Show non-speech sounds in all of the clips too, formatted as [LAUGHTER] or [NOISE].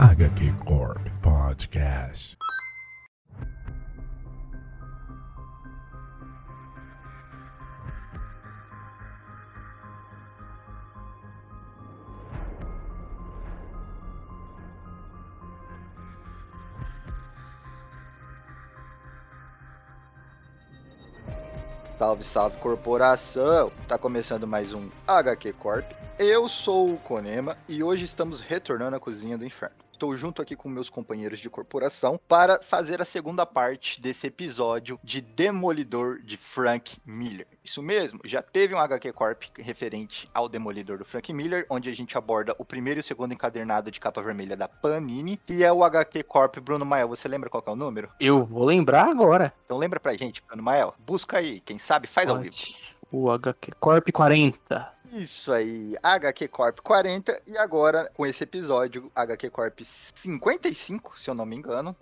HQ Corp Podcast. Salve, salve corporação! Tá começando mais um HQ Corp. Eu sou o Konema e hoje estamos retornando à cozinha do inferno. Estou junto aqui com meus companheiros de corporação para fazer a segunda parte desse episódio de Demolidor de Frank Miller. Isso mesmo, já teve um HQ Corp referente ao Demolidor do Frank Miller, onde a gente aborda o primeiro e o segundo encadernado de capa vermelha da Panini, e é o HQ Corp Bruno Mael. Você lembra qual que é o número? Eu vou lembrar agora. Então lembra pra gente, Bruno Mael. Busca aí, quem sabe faz ao vivo. O HQ Corp 40. Isso aí, HQ Corp 40 e agora com esse episódio HQ Corp 55, se eu não me engano.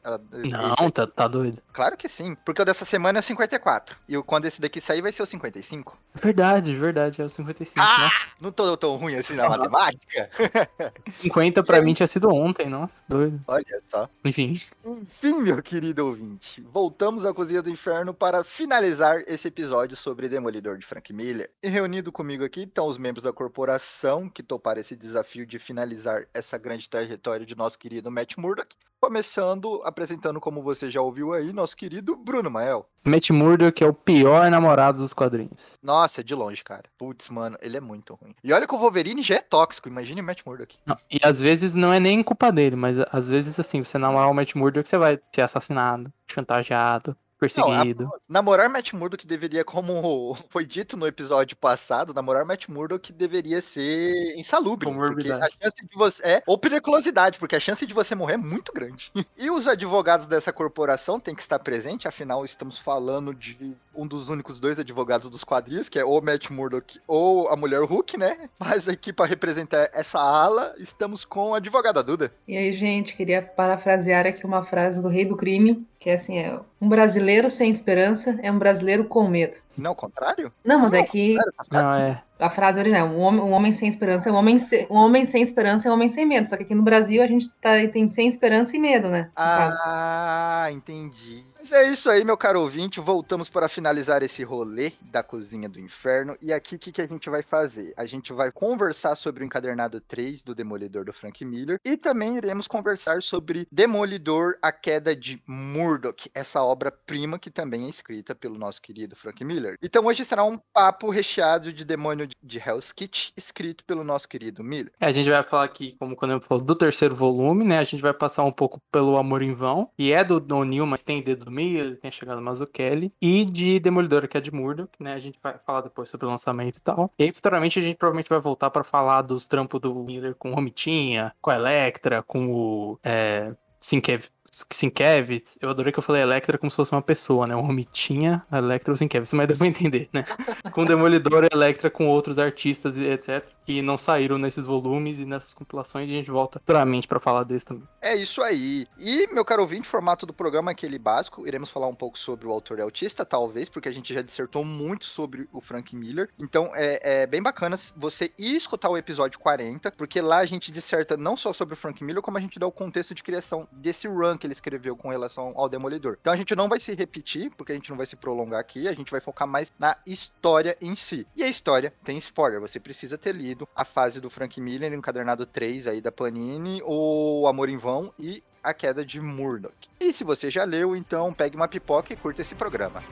Não, tá, tá doido. Claro que sim, porque o dessa semana é o 54 e quando esse daqui sair vai ser o 55. Verdade, verdade, é o 55. Ah! Nossa, Não tô tão ruim assim na matemática? [LAUGHS] 50 pra mim tinha sido ontem, nossa, doido. Olha só. Enfim, Enfim, meu querido ouvinte, voltamos à Cozinha do Inferno para finalizar esse episódio sobre Demolidor de Frank Miller. E reunido comigo aqui estão os membros da corporação que toparam esse desafio de finalizar essa grande trajetória de nosso querido Matt Murdock. Começando apresentando, como você já ouviu aí, nosso querido Bruno Mael. Matt Murdock é o pior namorado dos quadrinhos. Nossa, de longe, cara. Putz, mano, ele é muito ruim. E olha que o Wolverine já é tóxico, imagine o Matt Murdock. Não, e às vezes não é nem culpa dele, mas às vezes assim, você namorar o Matt Murdock, você vai ser assassinado, chantageado, perseguido. Namorar Matt Murdock deveria, como [LAUGHS] foi dito no episódio passado, namorar Matt Murdock deveria ser insalubre. Porque a chance de você. É, ou periculosidade, porque a chance de você morrer é muito grande. [LAUGHS] e os advogados dessa corporação têm que estar presentes, afinal, estamos falando de um dos únicos dois advogados dos quadrinhos, que é ou Matt Murdock ou a mulher Hulk, né? Mas aqui para representar essa ala, estamos com a advogada Duda. E aí, gente, queria parafrasear aqui uma frase do Rei do Crime, que é assim: é, um brasileiro sem esperança é um brasileiro com medo. Não, ao contrário? Não, mas é que Não, é. a frase original, um homem, um homem sem esperança é um homem, se- um homem sem esperança é um homem sem medo. Só que aqui no Brasil a gente tá, tem sem esperança e medo, né? no caso. Ah, entendi. Mas é isso aí, meu caro ouvinte. Voltamos para finalizar esse rolê da cozinha do inferno. E aqui, o que, que a gente vai fazer? A gente vai conversar sobre o encadernado 3 do Demolidor do Frank Miller. E também iremos conversar sobre Demolidor, a queda de Murdoch. Essa obra-prima que também é escrita pelo nosso querido Frank Miller. Então hoje será um papo recheado de demônio de Hell's Kitchen, escrito pelo nosso querido Miller. É, A gente vai falar aqui, como quando eu falou, do terceiro volume, né? A gente vai passar um pouco pelo Amor em Vão, que é do Don Neil, mas tem dedo do Miller, tem a chegada do Mazzucchelli, e de Demolidor, que é de Murdoch, né? A gente vai falar depois sobre o lançamento e tal. E aí, futuramente, a gente provavelmente vai voltar pra falar dos trampos do Miller com o Romitinha, com a Electra, com o é, Sinkev- Sienkiewicz. Eu adorei que eu falei Electra como se fosse uma pessoa, né? O Romitinha, a Electra, o Sienkiewicz, mas deu pra entender, né? [LAUGHS] com Demolidor e Electra com outros artistas e etc. Que não saíram nesses volumes e nessas compilações. E a gente volta futuramente pra falar deles também. É isso aí. E, meu caro ouvinte, o formato do programa é aquele básico. Iremos falar um pouco sobre o autor e autista, talvez, porque a gente já dissertou muito sobre o Frank Miller. Então, é, é bem bacana você ir escutar o episódio 40, porque lá a gente disserta não só sobre o Frank Miller, como a gente dá o contexto de criação desse run que ele escreveu com relação ao Demolidor. Então, a gente não vai se repetir, porque a gente não vai se prolongar aqui, a gente vai focar mais na história em si. E a história tem spoiler, você precisa ter lido a fase do Frank Miller, encadernado 3 aí da Panini, o Amor em Vão e a queda de Murdoch. E se você já leu, então pegue uma pipoca e curta esse programa.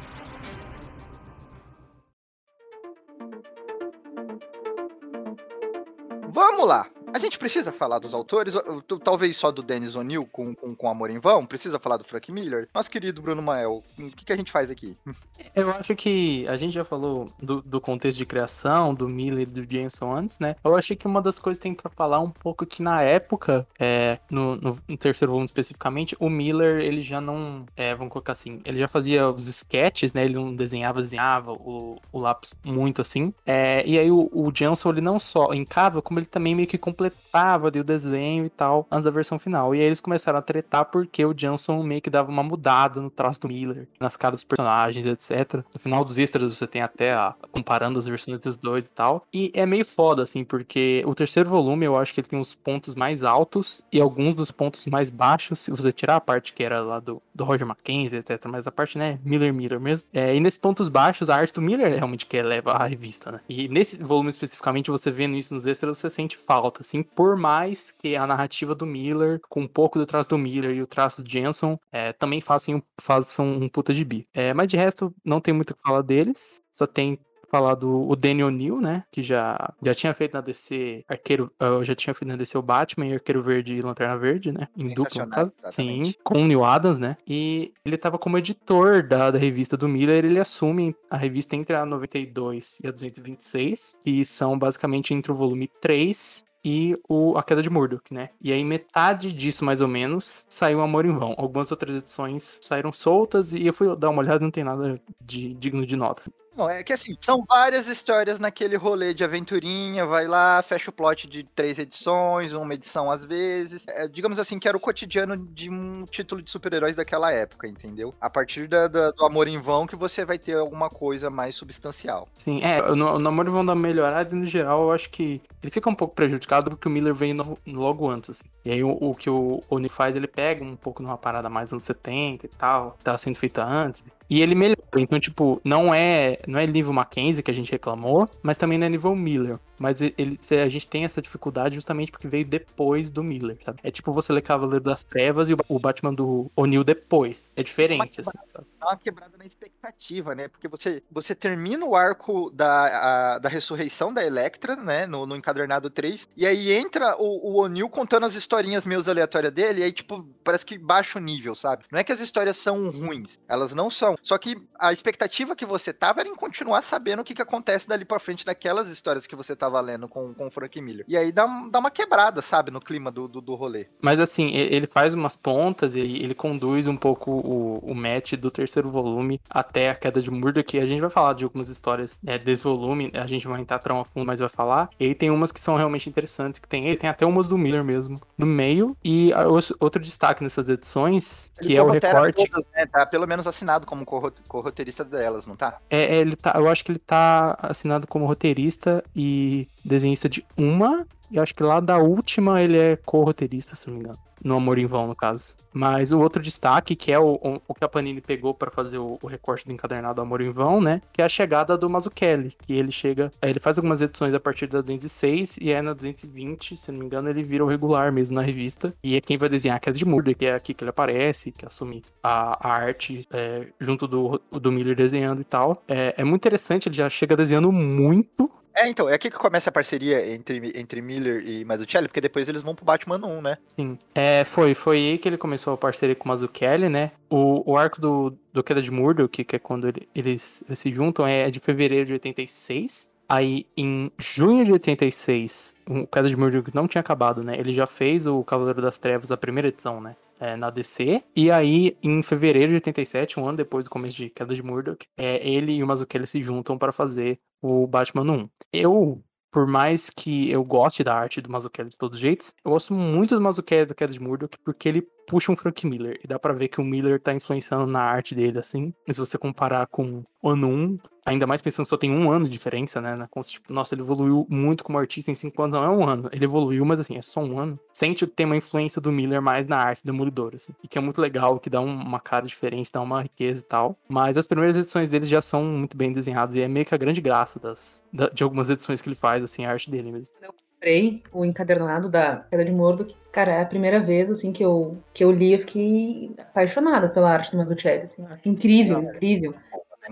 Vamos lá! A gente precisa falar dos autores, talvez só do Dennis O'Neill com, com, com Amor em Vão? Precisa falar do Frank Miller? Nosso querido Bruno Mael, o que, que a gente faz aqui? [LAUGHS] Eu acho que a gente já falou do, do contexto de criação, do Miller e do Jameson antes, né? Eu achei que uma das coisas que tem pra falar um pouco que na época, é, no, no- no terceiro volume especificamente, o Miller, ele já não, é, vamos colocar assim, ele já fazia os sketches, né? Ele não desenhava, desenhava o, o lápis muito assim. É, e aí o, o Jameson, ele não só encava, como ele também meio que complementava completava o desenho e tal, antes da versão final. E aí eles começaram a tretar porque o Johnson meio que dava uma mudada no traço do Miller, nas caras dos personagens, etc. No final dos extras você tem até a, comparando as versões dos dois e tal. E é meio foda, assim, porque o terceiro volume eu acho que ele tem os pontos mais altos e alguns dos pontos mais baixos, se você tirar a parte que era lá do, do Roger Mackenzie, etc. Mas a parte, né, Miller Miller mesmo. É, e nesses pontos baixos, a arte do Miller é realmente que eleva a revista, né? E nesse volume especificamente, você vendo isso nos extras, você sente falta, assim, por mais que a narrativa do Miller, com um pouco do traço do Miller e o traço do Jensen, é, também façam, façam um puta de bi. É, mas de resto, não tem muito o que falar deles. Só tem falar do o Danny O'Neill, né? Que já, já tinha feito na DC Arqueiro. Uh, já tinha feito na DC o Batman e Arqueiro Verde e Lanterna Verde, né? Em dupla, no caso. Sim, com o Neil Adams, né? E ele tava como editor da, da revista do Miller. Ele assume a revista entre a 92 e a 226, que são basicamente entre o volume 3 e o A Queda de Murdoch, né? E aí metade disso, mais ou menos, saiu Amor em Vão. Algumas outras edições saíram soltas e eu fui dar uma olhada, não tem nada de digno de notas. Não, é que assim, são várias histórias naquele rolê de aventurinha, vai lá, fecha o plot de três edições, uma edição às vezes. É, digamos assim, que era o cotidiano de um título de super-heróis daquela época, entendeu? A partir da, da, do Amor em Vão que você vai ter alguma coisa mais substancial. Sim, é, no, no Amor em Vão da melhorada, no geral, eu acho que ele fica um pouco prejudicado porque o Miller veio no, logo antes, assim. E aí o, o que o Oni faz, ele pega um pouco numa parada mais anos 70 e tal, que tava sendo feita antes. E ele melhora. Então, tipo, não é, não é nível Mackenzie que a gente reclamou, mas também não é nível Miller. Mas ele, a gente tem essa dificuldade justamente porque veio depois do Miller, sabe? É tipo você ler Cavaleiro das Trevas e o Batman do O'Neill depois. É diferente, assim, sabe? É uma quebrada na expectativa, né? Porque você, você termina o arco da, a, da ressurreição da Electra, né? No, no encadernado 3, e aí entra o, o O'Neill contando as historinhas meus aleatórias dele, e aí, tipo, parece que baixa o nível, sabe? Não é que as histórias são ruins, elas não são. Só que a expectativa que você tava era em continuar sabendo o que, que acontece dali pra frente daquelas histórias que você tava lendo com, com o Frank Miller. E aí dá, dá uma quebrada, sabe, no clima do, do, do rolê. Mas assim, ele faz umas pontas, ele, ele conduz um pouco o, o match do terceiro volume até a queda de Murdoch, que a gente vai falar de algumas histórias é, desse volume, a gente vai entrar tão a fundo, mas vai falar. E aí tem umas que são realmente interessantes, que tem ele, tem até umas do Miller mesmo, no meio. E a, outro destaque nessas edições, ele que é o recorte... Todas, né? Tá pelo menos assinado como co-roteirista delas, não tá? É, é, ele tá, eu acho que ele tá assinado como roteirista e desenhista de uma, e acho que lá da última ele é co-roteirista, se não me engano no Amor em Vão, no caso. Mas o outro destaque, que é o, o, o que a Panini pegou para fazer o, o, recorte do encadernado Amor em Vão, né? Que é a chegada do Mazzucchelli, que ele chega... Ele faz algumas edições a partir da 206 e é na 220, se não me engano, ele vira o regular mesmo na revista. E é quem vai desenhar a Queda de Murder, que é aqui que ele aparece, que assume a, a arte é, junto do, do Miller desenhando e tal. É, é muito interessante, ele já chega desenhando muito é, então, é aqui que começa a parceria entre, entre Miller e Mazzucchelli, porque depois eles vão pro Batman 1, né? Sim. É, foi, foi aí que ele começou a parceria com o Mazzucchelli, né? O, o arco do, do Queda de Murdo, que, que é quando ele, eles, eles se juntam, é de fevereiro de 86. Aí, em junho de 86, o Queda de Murdoch não tinha acabado, né? Ele já fez o Cavaleiro das Trevas, a primeira edição, né? É, na DC. E aí, em fevereiro de 87, um ano depois do começo de Queda de Murdoch, é, ele e o Mazzucchelli se juntam para fazer o Batman 1. Eu por mais que eu goste da arte do Mazzucchelli de todos os jeitos, eu gosto muito do Mazzucchelli do Queda de Murdoch porque ele puxa um Frank Miller. E dá pra ver que o Miller tá influenciando na arte dele, assim. Se você comparar com ano 1, ainda mais pensando que só tem um ano de diferença, né? Tipo, nossa, ele evoluiu muito como artista em cinco anos. Não é um ano. Ele evoluiu, mas assim, é só um ano. Sente que tem uma influência do Miller mais na arte do Demolidor, assim. E que é muito legal, que dá uma cara diferente, dá uma riqueza e tal. Mas as primeiras edições deles já são muito bem desenhadas. E é meio que a grande graça das, de algumas edições que ele faz, assim, a arte dele mesmo comprei o encadernado da Queda de Murdoch. Cara, é a primeira vez, assim, que eu, que eu li, eu fiquei apaixonada pela arte do Mazzucchelli, assim, acho incrível, incrível.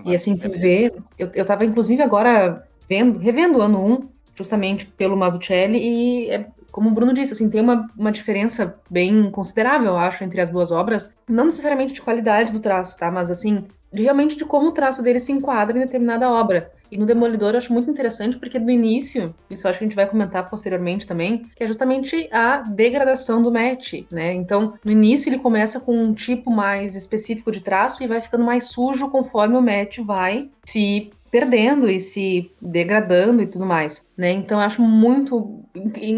E assim, tu vê, eu, eu tava inclusive agora vendo, revendo o ano 1, justamente pelo Mazzucchelli, e é, como o Bruno disse, assim, tem uma, uma diferença bem considerável, eu acho, entre as duas obras. Não necessariamente de qualidade do traço, tá? Mas assim, de, realmente de como o traço dele se enquadra em determinada obra. E no Demolidor eu acho muito interessante porque no início, isso eu acho que a gente vai comentar posteriormente também, que é justamente a degradação do Matt, né? Então, no início ele começa com um tipo mais específico de traço e vai ficando mais sujo conforme o Matt vai se perdendo e se degradando e tudo mais, né? Então eu acho muito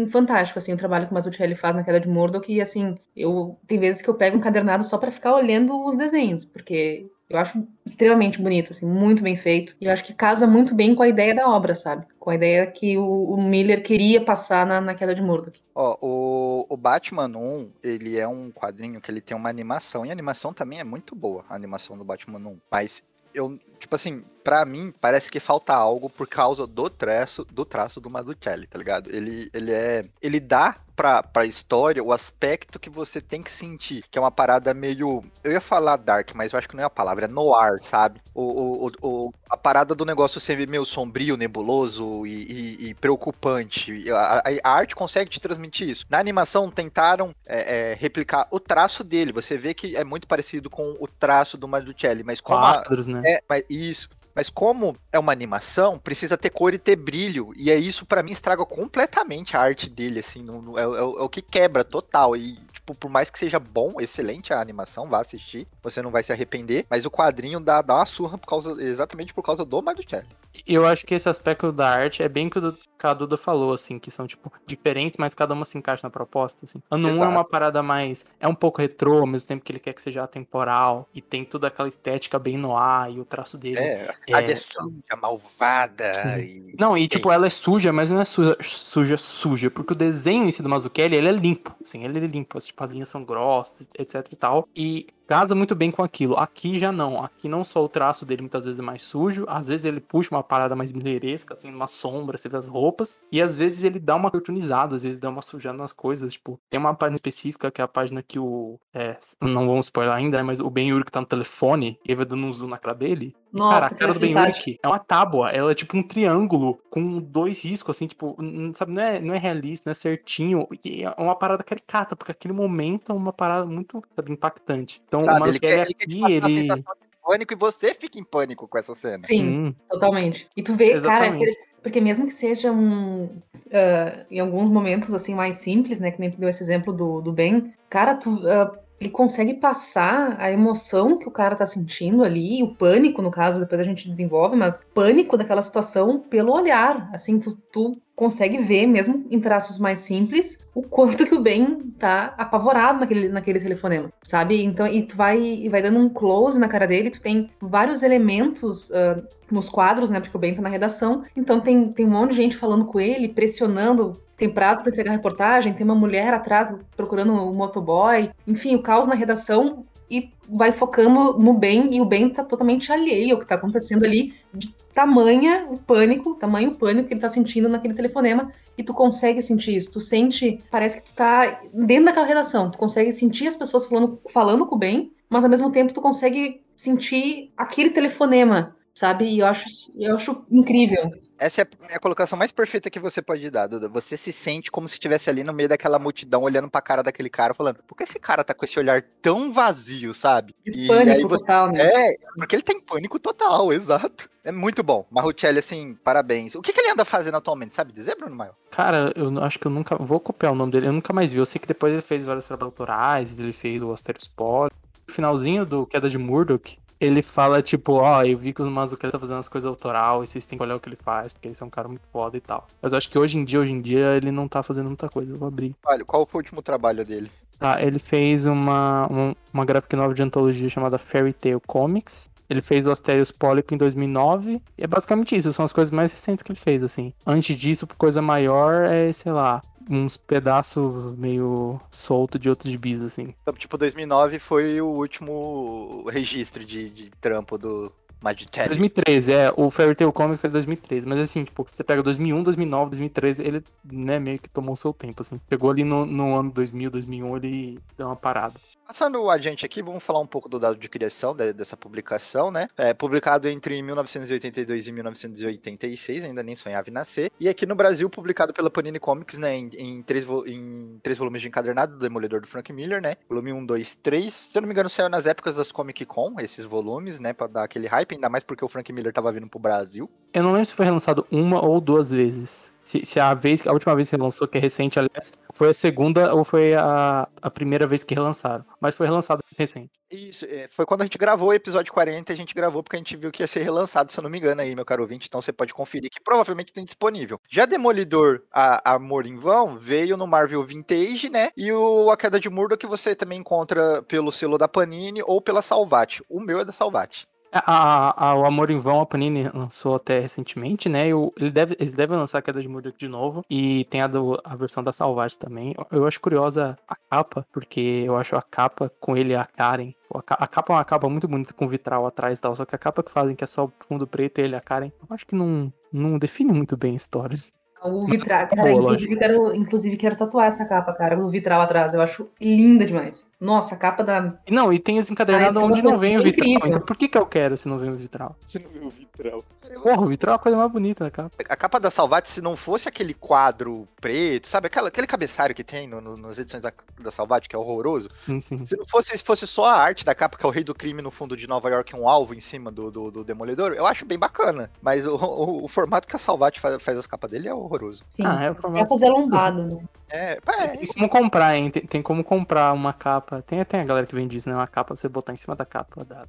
fantástico assim o trabalho que o Mazzucchelli faz na Queda de Murdoch e assim, eu tem vezes que eu pego um cadernado só para ficar olhando os desenhos, porque eu acho extremamente bonito, assim, muito bem feito. E eu acho que casa muito bem com a ideia da obra, sabe? Com a ideia que o, o Miller queria passar na, na Queda de Murdoch. Ó, o, o Batman 1, ele é um quadrinho que ele tem uma animação, e a animação também é muito boa, a animação do Batman 1. Mas eu, tipo assim, para mim parece que falta algo por causa do traço do traço do Mazzucchelli, tá ligado? Ele, ele é, ele dá pra, pra história o aspecto que você tem que sentir, que é uma parada meio, eu ia falar dark, mas eu acho que não é a palavra, é noir, sabe? O, o, o a parada do negócio ser meio sombrio, nebuloso e, e, e preocupante. A, a, arte consegue te transmitir isso. Na animação tentaram é, é, replicar o traço dele. Você vê que é muito parecido com o traço do Mazzucchelli, mas como Quadros, a, né? É, mas isso. Mas como é uma animação, precisa ter cor e ter brilho. E é isso para mim estraga completamente a arte dele, assim. é, é, é, o que quebra total. E, tipo, por mais que seja bom, excelente a animação, vá assistir. Você não vai se arrepender. Mas o quadrinho dá, dá uma surra por causa, exatamente por causa do Maducelli. Eu acho que esse aspecto da arte é bem o que a Duda falou, assim, que são, tipo, diferentes, mas cada uma se encaixa na proposta, assim. Ano 1 é uma parada mais... É um pouco retrô, ao mesmo tempo que ele quer que seja atemporal, e tem toda aquela estética bem no ar, e o traço dele... É, a é, é suja, malvada, e... Não, e, tipo, ela é suja, mas não é suja, suja, suja, porque o desenho em si do Mazzucchelli, ele é limpo, assim, ele é limpo, tipo, as linhas são grossas, etc e tal, e casa muito bem com aquilo. Aqui já não. Aqui não só o traço dele muitas vezes é mais sujo, às vezes ele puxa uma parada mais mileiresca, assim, uma sombra, você vê as roupas, e às vezes ele dá uma cartoonizada, às vezes dá uma sujada nas coisas. Tipo, tem uma página específica que é a página que o. É, não vamos spoiler ainda, né, mas o Ben Yuri que tá no telefone, e ele vai dando um zoom na cara dele. Nossa, cara, a cara do Ben Urich é uma tábua. Ela é tipo um triângulo com dois riscos, assim, tipo, sabe, não é, não é realista, não é certinho. E é uma parada caricata, porque aquele momento é uma parada muito, sabe, impactante. Então, sabe, o ele quer, ele, quer te ele... sensação de pânico e você fica em pânico com essa cena. Sim, hum. totalmente. E tu vê, Exatamente. cara, porque mesmo que seja um. Uh, em alguns momentos, assim, mais simples, né? Que nem tu deu esse exemplo do, do Ben, cara, tu. Uh, ele consegue passar a emoção que o cara tá sentindo ali, o pânico, no caso, depois a gente desenvolve, mas pânico daquela situação pelo olhar. Assim, tu, tu consegue ver, mesmo em traços mais simples, o quanto que o Ben tá apavorado naquele, naquele telefonema, sabe? Então, e tu vai, e vai dando um close na cara dele, tu tem vários elementos uh, nos quadros, né? Porque o Ben tá na redação, então tem, tem um monte de gente falando com ele, pressionando tem prazo para entregar reportagem, tem uma mulher atrás procurando o um motoboy, enfim, o caos na redação e vai focando no bem e o bem tá totalmente alheio ao que tá acontecendo ali, de tamanha o pânico, tamanho o pânico que ele tá sentindo naquele telefonema e tu consegue sentir isso, tu sente, parece que tu tá dentro daquela redação, tu consegue sentir as pessoas falando, falando com o bem, mas ao mesmo tempo tu consegue sentir aquele telefonema, sabe? E eu acho, eu acho incrível. Essa é a colocação mais perfeita que você pode dar, Duda. Você se sente como se estivesse ali no meio daquela multidão, olhando pra cara daquele cara, falando, por que esse cara tá com esse olhar tão vazio, sabe? E, pânico aí você... total, né? É, porque ele tem pânico total, [LAUGHS] exato. É muito bom. Marruchelli, assim, parabéns. O que, que ele anda fazendo atualmente, sabe dizer, Bruno Maio? Cara, eu acho que eu nunca. Vou copiar o nome dele, eu nunca mais vi. Eu sei que depois ele fez vários trabalhos autorais, ele fez o Asterios Poli. No finalzinho do Queda de Murdoch, ele fala, tipo, ó, oh, eu vi que o Mazzucchelli tá fazendo as coisas autoral e vocês têm que olhar o que ele faz, porque ele é um cara muito foda e tal. Mas eu acho que hoje em dia, hoje em dia, ele não tá fazendo muita coisa. Eu vou abrir. Olha, qual foi o último trabalho dele? Tá, ele fez uma, uma, uma graphic novel de antologia chamada Fairy Tail Comics. Ele fez o Asterios Polyp em 2009. E é basicamente isso, são as coisas mais recentes que ele fez, assim. Antes disso, coisa maior é, sei lá, uns pedaços meio solto de outros gibis, assim. Então, tipo, 2009 foi o último registro de, de trampo do, Magitelli. 2013, é. O Fairy Tail Comics é 2013. Mas assim, tipo, você pega 2001, 2009, 2013, ele, né, meio que tomou seu tempo, assim. Pegou ali no, no ano 2000, 2001, ele deu uma parada. Passando a gente aqui, vamos falar um pouco do dado de criação de, dessa publicação, né? É, publicado entre 1982 e 1986, ainda nem sonhava em nascer. E aqui no Brasil, publicado pela Panini Comics, né? Em, em, três, em três volumes de encadernado do Demolidor do Frank Miller, né? Volume 1, 2, 3. Se eu não me engano, saiu nas épocas das Comic Con, esses volumes, né? Pra dar aquele hype ainda mais porque o Frank Miller tava vindo pro Brasil. Eu não lembro se foi relançado uma ou duas vezes. Se, se a vez, a última vez que relançou, que é recente, aliás, foi a segunda ou foi a, a primeira vez que relançaram. Mas foi relançado recente. Isso, é, foi quando a gente gravou o episódio 40, a gente gravou porque a gente viu que ia ser relançado, se eu não me engano aí, meu caro ouvinte, então você pode conferir que provavelmente tem disponível. Já Demolidor, a Amor em Vão, veio no Marvel Vintage, né, e o A Queda de Murdo que você também encontra pelo selo da Panini ou pela Salvati. O meu é da Salvati. A, a, o Amor em Vão, a Panini lançou até recentemente, né? E o, ele deve, eles devem lançar a Queda de Murdoch de novo. E tem a, do, a versão da Salvage também. Eu acho curiosa a capa, porque eu acho a capa com ele e a Karen. A, capa é uma capa muito bonita com vitral atrás e tal. Só que a capa que fazem, que é só fundo preto e ele e a Karen, eu acho que não, não define muito bem histórias. O vitral, cara, inclusive quero, inclusive quero tatuar essa capa, cara, no vitral atrás. Eu acho linda demais. Nossa, a capa da. Não, e tem esse encadernado ah, onde não vem o vitral. Incrível. Então por que, que eu quero se não vem o vitral? Se não vem o vitral. Porra, o vitral é a coisa mais bonita da capa. A capa da Salvati, se não fosse aquele quadro preto, sabe? Aquela, aquele cabeçalho que tem no, no, nas edições da, da Salvati, que é horroroso. Sim, sim. Se não fosse, se fosse só a arte da capa, que é o rei do crime no fundo de Nova York, um alvo em cima do, do, do Demolidor, eu acho bem bacana. Mas o, o, o formato que a Salvati faz, faz as capas dele é horroroso. Sim. Ah, é é lombado, né? É, é tem como comprar, hein? Tem, tem, como comprar uma capa. Tem até a galera que vende isso, né? Uma capa você botar em cima da capa da.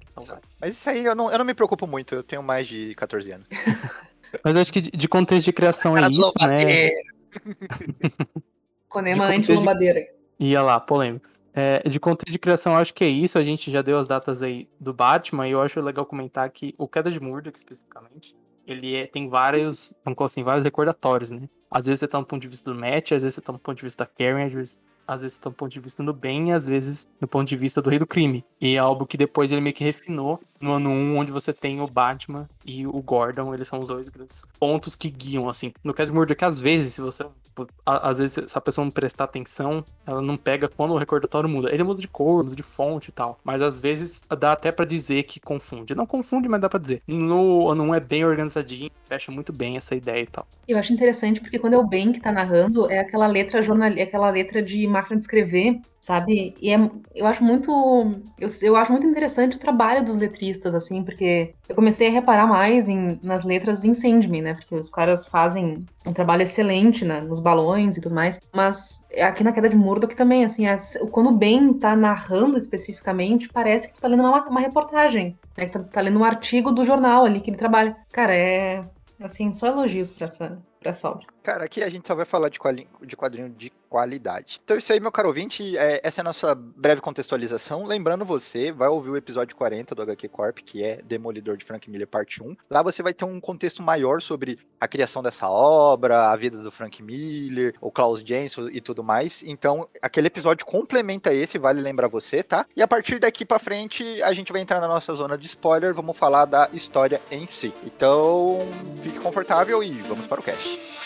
Mas isso aí eu não, eu não me preocupo muito, eu tenho mais de 14 anos. [LAUGHS] Mas acho que de contexto de criação é isso, né? [LAUGHS] Conema anti-lombadeira. Ia lá, polêmicos. É, de contexto de criação, acho que é isso. A gente já deu as datas aí do Batman, e eu acho legal comentar que o Queda de Murdoch, especificamente, ele é, tem vários, assim, vários recordatórios, né? Às vezes você tá no ponto de vista do Matt, às vezes você tá no ponto de vista da Karen, às vezes às vezes do ponto de vista do bem e às vezes do ponto de vista do rei do crime. E é algo que depois ele meio que refinou no ano 1, onde você tem o Batman e o Gordon, eles são os dois grandes pontos que guiam, assim. No caso de Murdoch, às vezes, se você. Às vezes, se a pessoa não prestar atenção, ela não pega quando o recordatório muda. Ele muda de cor, muda de fonte e tal. Mas às vezes dá até para dizer que confunde. Não confunde, mas dá pra dizer. No ano 1 é bem organizadinho, fecha muito bem essa ideia e tal. Eu acho interessante porque quando é o Ben que tá narrando, é aquela letra jornal... é aquela letra de máquina de escrever sabe? E é, eu acho muito eu, eu acho muito interessante o trabalho dos letristas assim, porque eu comecei a reparar mais em, nas letras em Sandman, né? Porque os caras fazem um trabalho excelente né, nos balões e tudo mais, mas aqui na Queda de Murdoch também, assim, é, quando o Ben tá narrando especificamente, parece que tu tá lendo uma, uma reportagem, né? Que tá, tá lendo um artigo do jornal ali que ele trabalha. Cara, é assim, só elogios pra essa, pra essa obra. Cara, aqui a gente só vai falar de quadrinho de, quadrinho de qualidade. Então, isso aí, meu caro ouvinte, é, essa é a nossa breve contextualização. Lembrando você, vai ouvir o episódio 40 do HQ Corp, que é Demolidor de Frank Miller, parte 1. Lá você vai ter um contexto maior sobre a criação dessa obra, a vida do Frank Miller, o Klaus Jensen e tudo mais. Então, aquele episódio complementa esse, vale lembrar você, tá? E a partir daqui para frente, a gente vai entrar na nossa zona de spoiler, vamos falar da história em si. Então, fique confortável e vamos para o cast.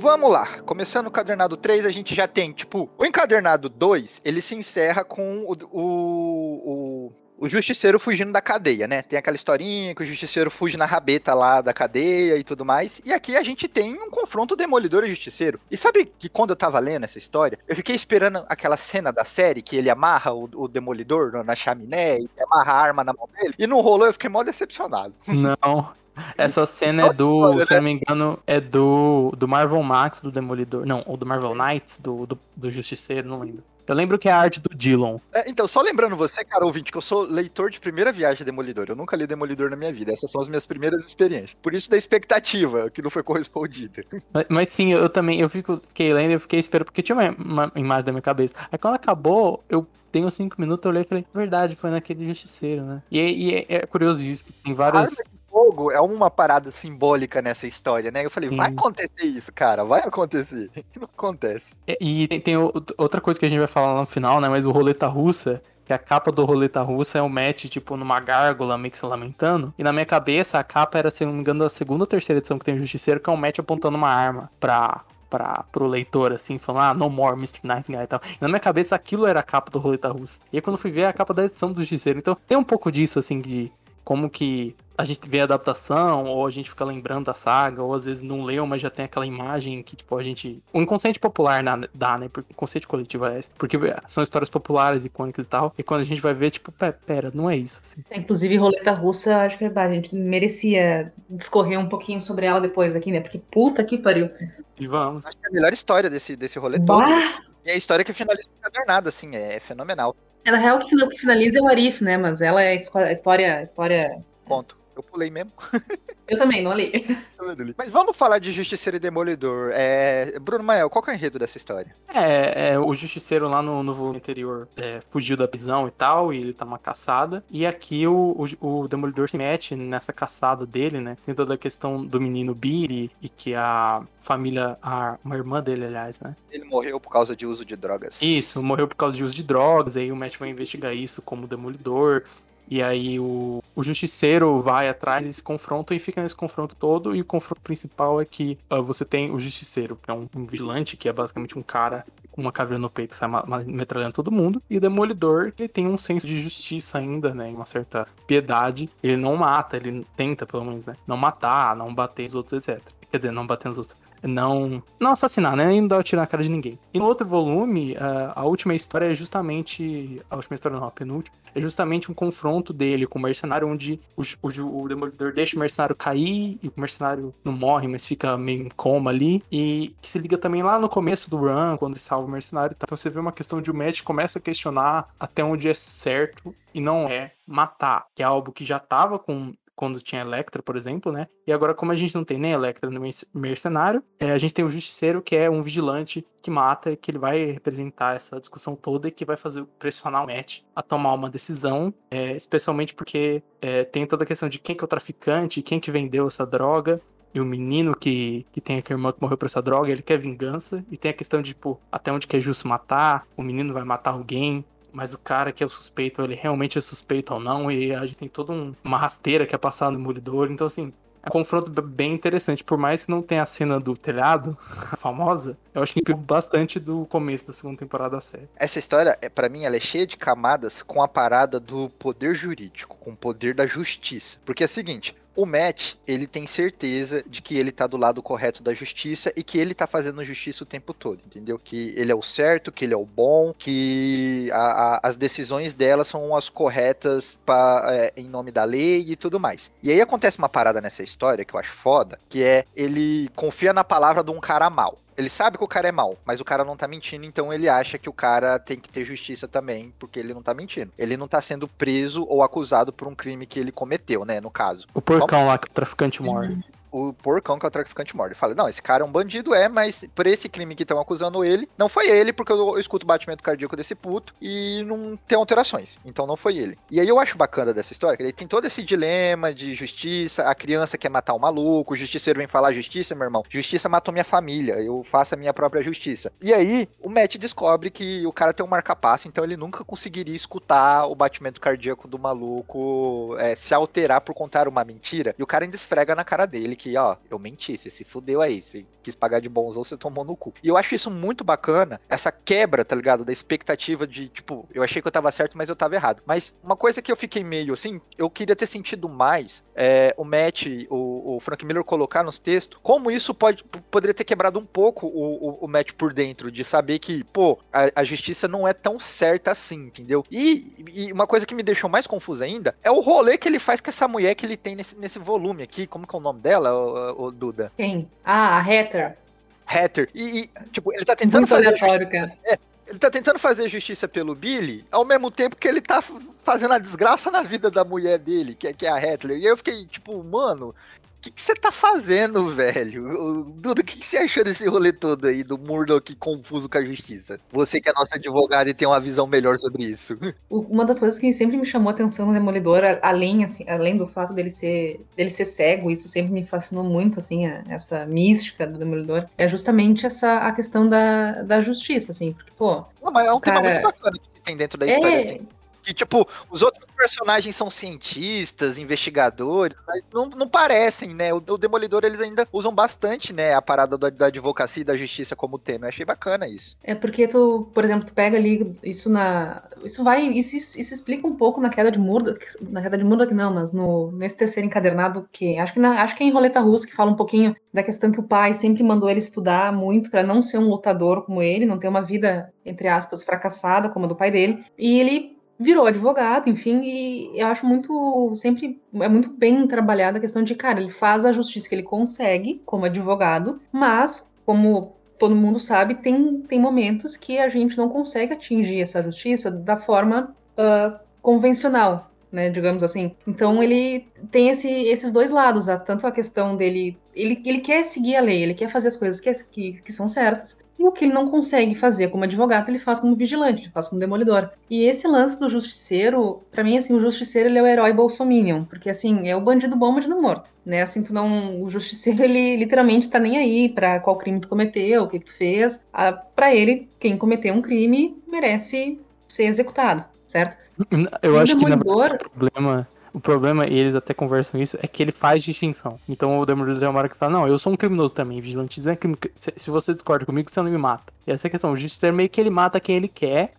Vamos lá, começando o encadernado 3, a gente já tem, tipo, o encadernado 2, ele se encerra com o, o, o, o justiceiro fugindo da cadeia, né? Tem aquela historinha que o justiceiro fuge na rabeta lá da cadeia e tudo mais. E aqui a gente tem um confronto demolidor e justiceiro. E sabe que quando eu tava lendo essa história, eu fiquei esperando aquela cena da série que ele amarra o, o demolidor na chaminé e amarra a arma na mão dele. E não rolou, eu fiquei mó decepcionado. Não, essa cena é do, se não me engano, é do, do Marvel Max do Demolidor. Não, ou do Marvel Knights, do, do, do Justiceiro, não lembro. Eu lembro que é a arte do Dillon. É, então, só lembrando você, cara ouvinte, que eu sou leitor de primeira viagem de Demolidor. Eu nunca li Demolidor na minha vida. Essas são as minhas primeiras experiências. Por isso da expectativa, que não foi correspondida. [LAUGHS] Mas, mas sim, eu também, eu fico, fiquei lendo, eu fiquei esperando, porque tinha uma, uma imagem da minha cabeça. Aí quando acabou, eu tenho cinco minutos, eu olhei e falei, verdade, foi naquele justiceiro, né? E, e é, é, curioso isso, tem vários fogo é uma parada simbólica nessa história, né? Eu falei, Sim. vai acontecer isso, cara, vai acontecer. [LAUGHS] Não acontece. E, e tem, tem, outra coisa que a gente vai falar lá no final, né? Mas o Roleta Russa, que a capa do Roleta Russa é um match, tipo, numa gárgula meio que se lamentando. E na minha cabeça, a capa era, se não me engano, a segunda ou terceira edição que tem o Justiceiro, que é um match apontando uma arma pra, pra, pro leitor, assim, falando, ah, no more Mr. Nice Guy e tal. E na minha cabeça, aquilo era a capa do Roleta Russa. E aí, quando fui ver, é a capa da edição do Justiceiro. Então, tem um pouco disso, assim, de como que a gente vê a adaptação, ou a gente fica lembrando da saga, ou às vezes não leu, mas já tem aquela imagem que, tipo, a gente. O inconsciente popular dá, né? Porque o inconsciente coletivo é esse. Porque são histórias populares, icônicas e tal. E quando a gente vai ver, tipo, pera, não é isso. Assim. É, inclusive, roleta russa, acho que a gente merecia discorrer um pouquinho sobre ela depois aqui, né? Porque puta que pariu. E vamos. Acho que é a melhor história desse, desse rolê bah! todo. E é a história que finaliza o cadernado, assim, é fenomenal. É, na real, o que finaliza é o Arif, né? Mas ela é a história. história... Ponto. Eu pulei mesmo. Eu também, não li. [LAUGHS] Mas vamos falar de Justiceiro e Demolidor. É... Bruno Mael, qual é o enredo dessa história? É, é o Justiceiro lá no, no volume anterior é, fugiu da prisão e tal, e ele tá uma caçada. E aqui o, o, o, Demolidor se mete nessa caçada dele, né? Tem toda a questão do menino Billy e que a família, a, uma irmã dele, aliás, né? Ele morreu por causa de uso de drogas. Isso, morreu por causa de uso de drogas. Aí o Matt vai investigar isso como Demolidor. E aí o, o justiceiro vai atrás, eles se confrontam e fica nesse confronto todo. E o confronto principal é que uh, você tem o justiceiro, que é um, um, vigilante, que é basicamente um cara com uma caveira no peito que sai metralhando todo mundo. E o demolidor, ele tem um senso de justiça ainda, né? Uma certa piedade. Ele não mata, ele tenta, pelo menos, né? Não matar, não bater os outros, etc. Quer dizer, não bater nos outros não não assassinar, né? E não dar tiro na cara de ninguém. E no outro volume, a, a última história é justamente. A última história não, a penúltima. É justamente um confronto dele com o mercenário, onde o, o, o Demolidor deixa o mercenário cair e o mercenário não morre, mas fica meio em coma ali. E que se liga também lá no começo do run, quando ele salva o mercenário. Então você vê uma questão de o Matt começa a questionar até onde é certo e não é matar, que é algo que já tava com quando tinha Electra, por exemplo, né? E agora, como a gente não tem nem Electra no mercenário, é, a gente tem o Justiceiro, que é um vigilante que mata, que ele vai representar essa discussão toda e que vai fazer pressionar o Matt a tomar uma decisão, é, especialmente porque é, tem toda a questão de quem que é o traficante, quem que vendeu essa droga, e o menino que, que tem aquele irmã que morreu por essa droga, ele quer vingança. E tem a questão de, tipo, até onde que é justo matar, o menino vai matar alguém mas o cara que é o suspeito, ele realmente é suspeito ou não, e a gente tem toda um, uma rasteira que é passada no demolidor, então assim, é um confronto bem interessante, por mais que não tenha a cena do telhado, [LAUGHS] famosa, eu acho que incrível bastante do começo da segunda temporada da série. Essa história, é, para mim, ela é cheia de camadas com a parada do poder jurídico, com o poder da justiça. Porque é o seguinte, o Matt, ele tem certeza de que ele tá do lado correto da justiça e que ele tá fazendo justiça o tempo todo, entendeu? Que ele é o certo, que ele é o bom, que a, a, as decisões dela são as corretas pra, é, em nome da lei e tudo mais. E aí acontece uma parada nessa história que eu acho foda, que é ele confia na palavra de um cara mal. Ele sabe que o cara é mal, mas o cara não tá mentindo, então ele acha que o cara tem que ter justiça também, porque ele não tá mentindo. Ele não tá sendo preso ou acusado por um crime que ele cometeu, né, no caso. O porcão lá que o traficante morre o porcão que é o traficante morre. Ele fala, não, esse cara é um bandido, é, mas por esse crime que estão acusando ele, não foi ele, porque eu, eu, escuto o batimento cardíaco desse puto e não tem alterações. Então não foi ele. E aí eu acho bacana dessa história, que ele tem todo esse dilema de justiça, a criança quer matar o maluco, o justiceiro vem falar justiça, meu irmão. Justiça matou minha família, eu faço a minha própria justiça. E aí o Matt descobre que o cara tem um marca-passo, então ele nunca conseguiria escutar o batimento cardíaco do maluco é, se alterar por contar uma mentira. E o cara ainda esfrega na cara dele que, ó, eu menti, você se fudeu aí, você quis pagar de bonzão, você tomou no cu. E eu acho isso muito bacana, essa quebra, tá ligado? Da expectativa de, tipo, eu achei que eu tava certo, mas eu tava errado. Mas uma coisa que eu fiquei meio assim, eu queria ter sentido mais é, o Matt, o, o, Frank Miller colocar nos textos, como isso pode, poderia ter quebrado um pouco o, o, o Matt por dentro, de saber que, pô, a, a, justiça não é tão certa assim, entendeu? E, e, uma coisa que me deixou mais confusa ainda é o rolê que ele faz com essa mulher que ele tem nesse, nesse volume aqui, como que é o nome dela? O, o Duda? Quem? Ah, a Hatter. Hatter. E, e, tipo, ele tá tentando Muito fazer. Aleatório, cara. É, ele tá tentando fazer justiça pelo Billy, ao mesmo tempo que ele tá fazendo a desgraça na vida da mulher dele, que, é, que é a Hatter. E aí eu fiquei, tipo, mano, que você tá fazendo, velho? Duda, o que você achou desse rolê todo aí do Murdoch confuso com a justiça? Você que é nossa advogada e tem uma visão melhor sobre isso. Uma das coisas que sempre me chamou a atenção no Demolidor, além, assim, além do fato dele ser, dele ser cego, isso sempre me fascinou muito, assim, a, essa mística do Demolidor, é justamente essa a questão da, da justiça, assim, porque, pô... Não, mas é um cara... tema muito bacana que tem dentro da história, é... assim Que, tipo, os outros personagens são cientistas, investigadores, mas não, não parecem, né? O, o Demolidor, eles ainda usam bastante, né, a parada da, da advocacia e da justiça como tema. Eu achei bacana isso. É porque tu, por exemplo, tu pega ali isso na. Isso vai. Isso, isso, isso explica um pouco na queda de Murdoch. Na queda de Murdoch, não, mas no, nesse terceiro encadernado, que acho que, na, acho que é em Roleta Russa que fala um pouquinho da questão que o pai sempre mandou ele estudar muito para não ser um lutador como ele, não ter uma vida, entre aspas, fracassada como a do pai dele. E ele virou advogado, enfim, e eu acho muito, sempre, é muito bem trabalhada a questão de, cara, ele faz a justiça que ele consegue como advogado, mas, como todo mundo sabe, tem, tem momentos que a gente não consegue atingir essa justiça da forma uh, convencional, né, digamos assim. Então ele tem esse, esses dois lados, tanto a questão dele, ele, ele quer seguir a lei, ele quer fazer as coisas que, que, que são certas, e o que ele não consegue fazer como advogado, ele faz como vigilante, ele faz como demolidor. E esse lance do justiceiro, para mim, assim, o justiceiro ele é o herói bolsominion, porque assim, é o bandido bom, bandido morto, né? Assim, tu não, o justiceiro ele literalmente tá nem aí para qual crime tu cometeu, o que tu fez. Ah, para ele, quem cometeu um crime merece ser executado, certo? Eu acho demolidor... que na o problema o problema, e eles até conversam isso, é que ele faz distinção. Então o Demolidor tem uma hora que fala, não, eu sou um criminoso também, vigilante é crime. Se você discorda comigo, você não me mata. E essa é a questão. O Justiceiro meio que ele mata quem ele quer,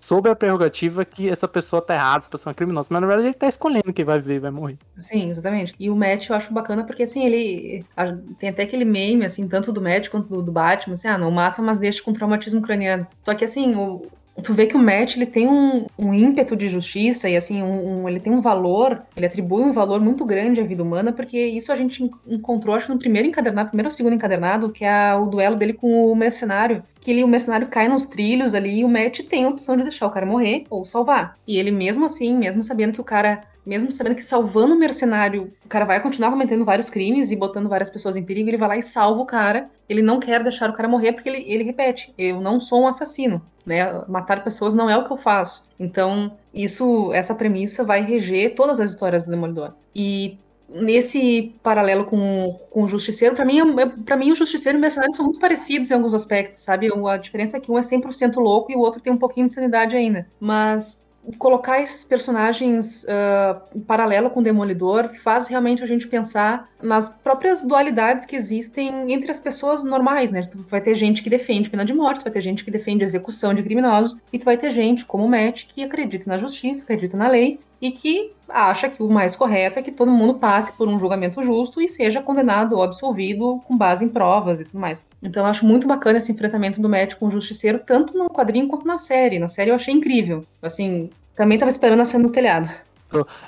sob a prerrogativa que essa pessoa tá errada, essa pessoa é criminosa. Mas na verdade ele tá escolhendo quem vai viver e vai morrer. Sim, exatamente. E o Matt eu acho bacana porque assim, ele. Tem até aquele meme, assim, tanto do Matt quanto do, do Batman, assim, ah, não mata, mas deixa com traumatismo craniano. Só que assim, o, tu vê que o Matt ele tem um, um ímpeto de justiça e assim um, um, ele tem um valor, ele atribui um valor muito grande à vida humana, porque isso a gente encontrou acho no primeiro encadernado, primeiro ou segundo encadernado, que é o duelo dele com o mercenário, que ele, o mercenário cai nos trilhos ali e o Matt tem a opção de deixar o cara morrer ou salvar. E ele mesmo assim, mesmo sabendo que o cara mesmo sabendo que salvando o mercenário, o cara vai continuar cometendo vários crimes e botando várias pessoas em perigo, ele vai lá e salva o cara. Ele não quer deixar o cara morrer porque ele, ele repete: eu não sou um assassino, né? Matar pessoas não é o que eu faço. Então, isso, essa premissa vai reger todas as histórias do Demolidor. E nesse paralelo com, com o Justiceiro, para mim, é, para mim o Justiceiro e o Mercenário são muito parecidos em alguns aspectos, sabe? A diferença é que um é 100% louco e o outro tem um pouquinho de sanidade ainda. Mas colocar esses personagens uh, em paralelo com o Demolidor faz realmente a gente pensar nas próprias dualidades que existem entre as pessoas normais, né? Tu vai ter gente que defende pena de morte, vai ter gente que defende execução de criminosos, e tu vai ter gente como o Matt que acredita na justiça, acredita na lei, e que acha que o mais correto é que todo mundo passe por um julgamento justo e seja condenado ou absolvido com base em provas e tudo mais. Então eu acho muito bacana esse enfrentamento do Matt com o Justiceiro, tanto no quadrinho quanto na série. Na série eu achei incrível. Assim, também tava esperando a cena do telhado.